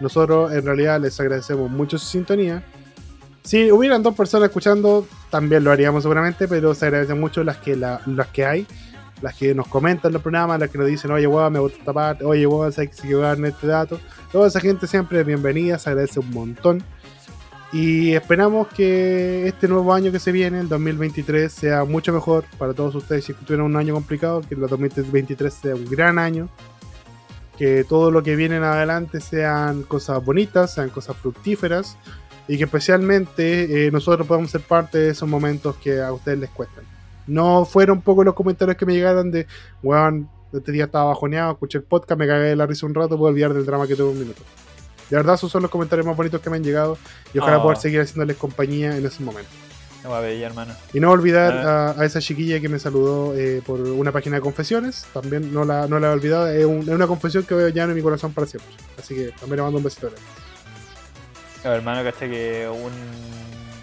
[SPEAKER 1] Nosotros en realidad les agradecemos mucho su sintonía. Si hubieran dos personas escuchando, también lo haríamos seguramente, pero se agradecen mucho las que, la- las que hay, las que nos comentan los programas, las que nos dicen, oye, weón, me gusta esta parte, oye, que se en este dato. Toda esa gente siempre bienvenida, se agradece un montón. Y esperamos que este nuevo año que se viene, el 2023, sea mucho mejor para todos ustedes. Si tuvieron un año complicado, que el 2023 sea un gran año. Que todo lo que viene en adelante sean cosas bonitas, sean cosas fructíferas. Y que especialmente eh, nosotros podamos ser parte de esos momentos que a ustedes les cuestan. No fueron pocos los comentarios que me llegaron de, weón, este día estaba bajoneado, escuché el podcast, me cagué de la risa un rato, puedo olvidar del drama que tuve un minuto. De verdad, esos son los comentarios más bonitos que me han llegado y ojalá
[SPEAKER 2] Oh.
[SPEAKER 1] poder seguir haciéndoles compañía en esos momentos.
[SPEAKER 2] No va a ver, hermano.
[SPEAKER 1] Y no olvidar
[SPEAKER 2] Ah.
[SPEAKER 1] a, a esa chiquilla que me saludó eh, por una página de confesiones, también no la, no la he olvidado, es, un- es una confesión que voy a llevar en mi corazón para siempre. Así que también le mando un besito. grande.
[SPEAKER 2] No, hermano, caché que un,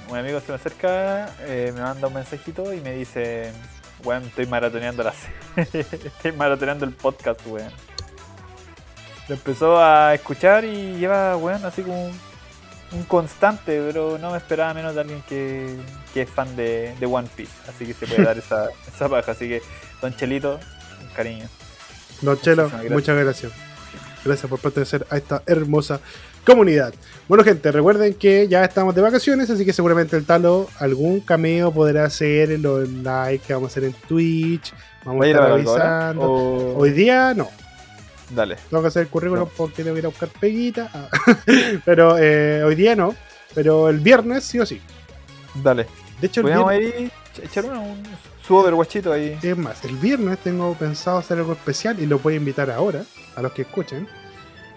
[SPEAKER 2] un amigo se me acerca, eh, me manda un mensajito y me dice, weón, estoy maratoneando la estoy maratoneando el podcast, weón. Lo empezó a escuchar y lleva, weón, así como un, constante, pero no me esperaba menos de alguien que, que es fan de, de One Piece. Así que se puede dar esa, esa paja. Así que, Don Chelito, un cariño.
[SPEAKER 1] Don Chelo,
[SPEAKER 2] gracias.
[SPEAKER 1] muchas gracias. Gracias por pertenecer a esta hermosa comunidad. Bueno, gente, recuerden que ya estamos de vacaciones, así que seguramente el Talo algún cameo podrá hacer en los likes que vamos a hacer en Twitch. Vamos
[SPEAKER 2] ¿Va
[SPEAKER 1] a estar
[SPEAKER 2] a algo ahora?
[SPEAKER 1] avisando.
[SPEAKER 2] O-
[SPEAKER 1] Hoy día no.
[SPEAKER 2] Dale.
[SPEAKER 1] Tengo que hacer el currículum
[SPEAKER 2] No.
[SPEAKER 1] porque tengo que ir a buscar peguita. Ah. Pero eh, hoy día no. Pero el viernes sí o sí.
[SPEAKER 2] Dale.
[SPEAKER 1] De hecho, el
[SPEAKER 2] Podríamos
[SPEAKER 1] viernes,
[SPEAKER 2] ch- echar un, su overwatchito ahí.
[SPEAKER 1] es más, el viernes tengo pensado hacer algo especial y lo voy a invitar ahora a los que escuchen.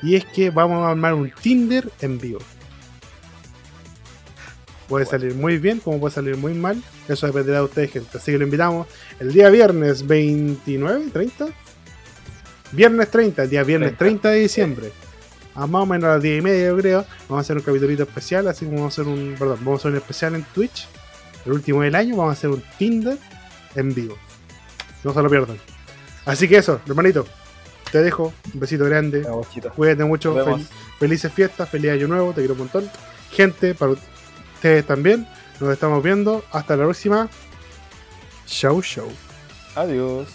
[SPEAKER 1] Y es que vamos a armar un Tinder en vivo. Puede salir muy bien, como puede salir muy mal. Eso dependerá de ustedes, gente. Así que lo invitamos el día viernes 29, 30. Viernes 30, el día viernes 30 de diciembre. A más o menos a las 10 y media, yo creo. Vamos a hacer un capitulito especial, así como vamos a hacer un. Perdón, vamos a hacer un especial en Twitch. El último del año, vamos a hacer un Tinder en vivo. No se lo pierdan. Así que eso, hermanito. Te dejo. Un besito grande. Cuídate mucho. Fel- felices fiestas, feliz año nuevo. Te quiero un montón. Gente, para ustedes también. Nos estamos viendo. Hasta la próxima. Show, show.
[SPEAKER 2] Adiós.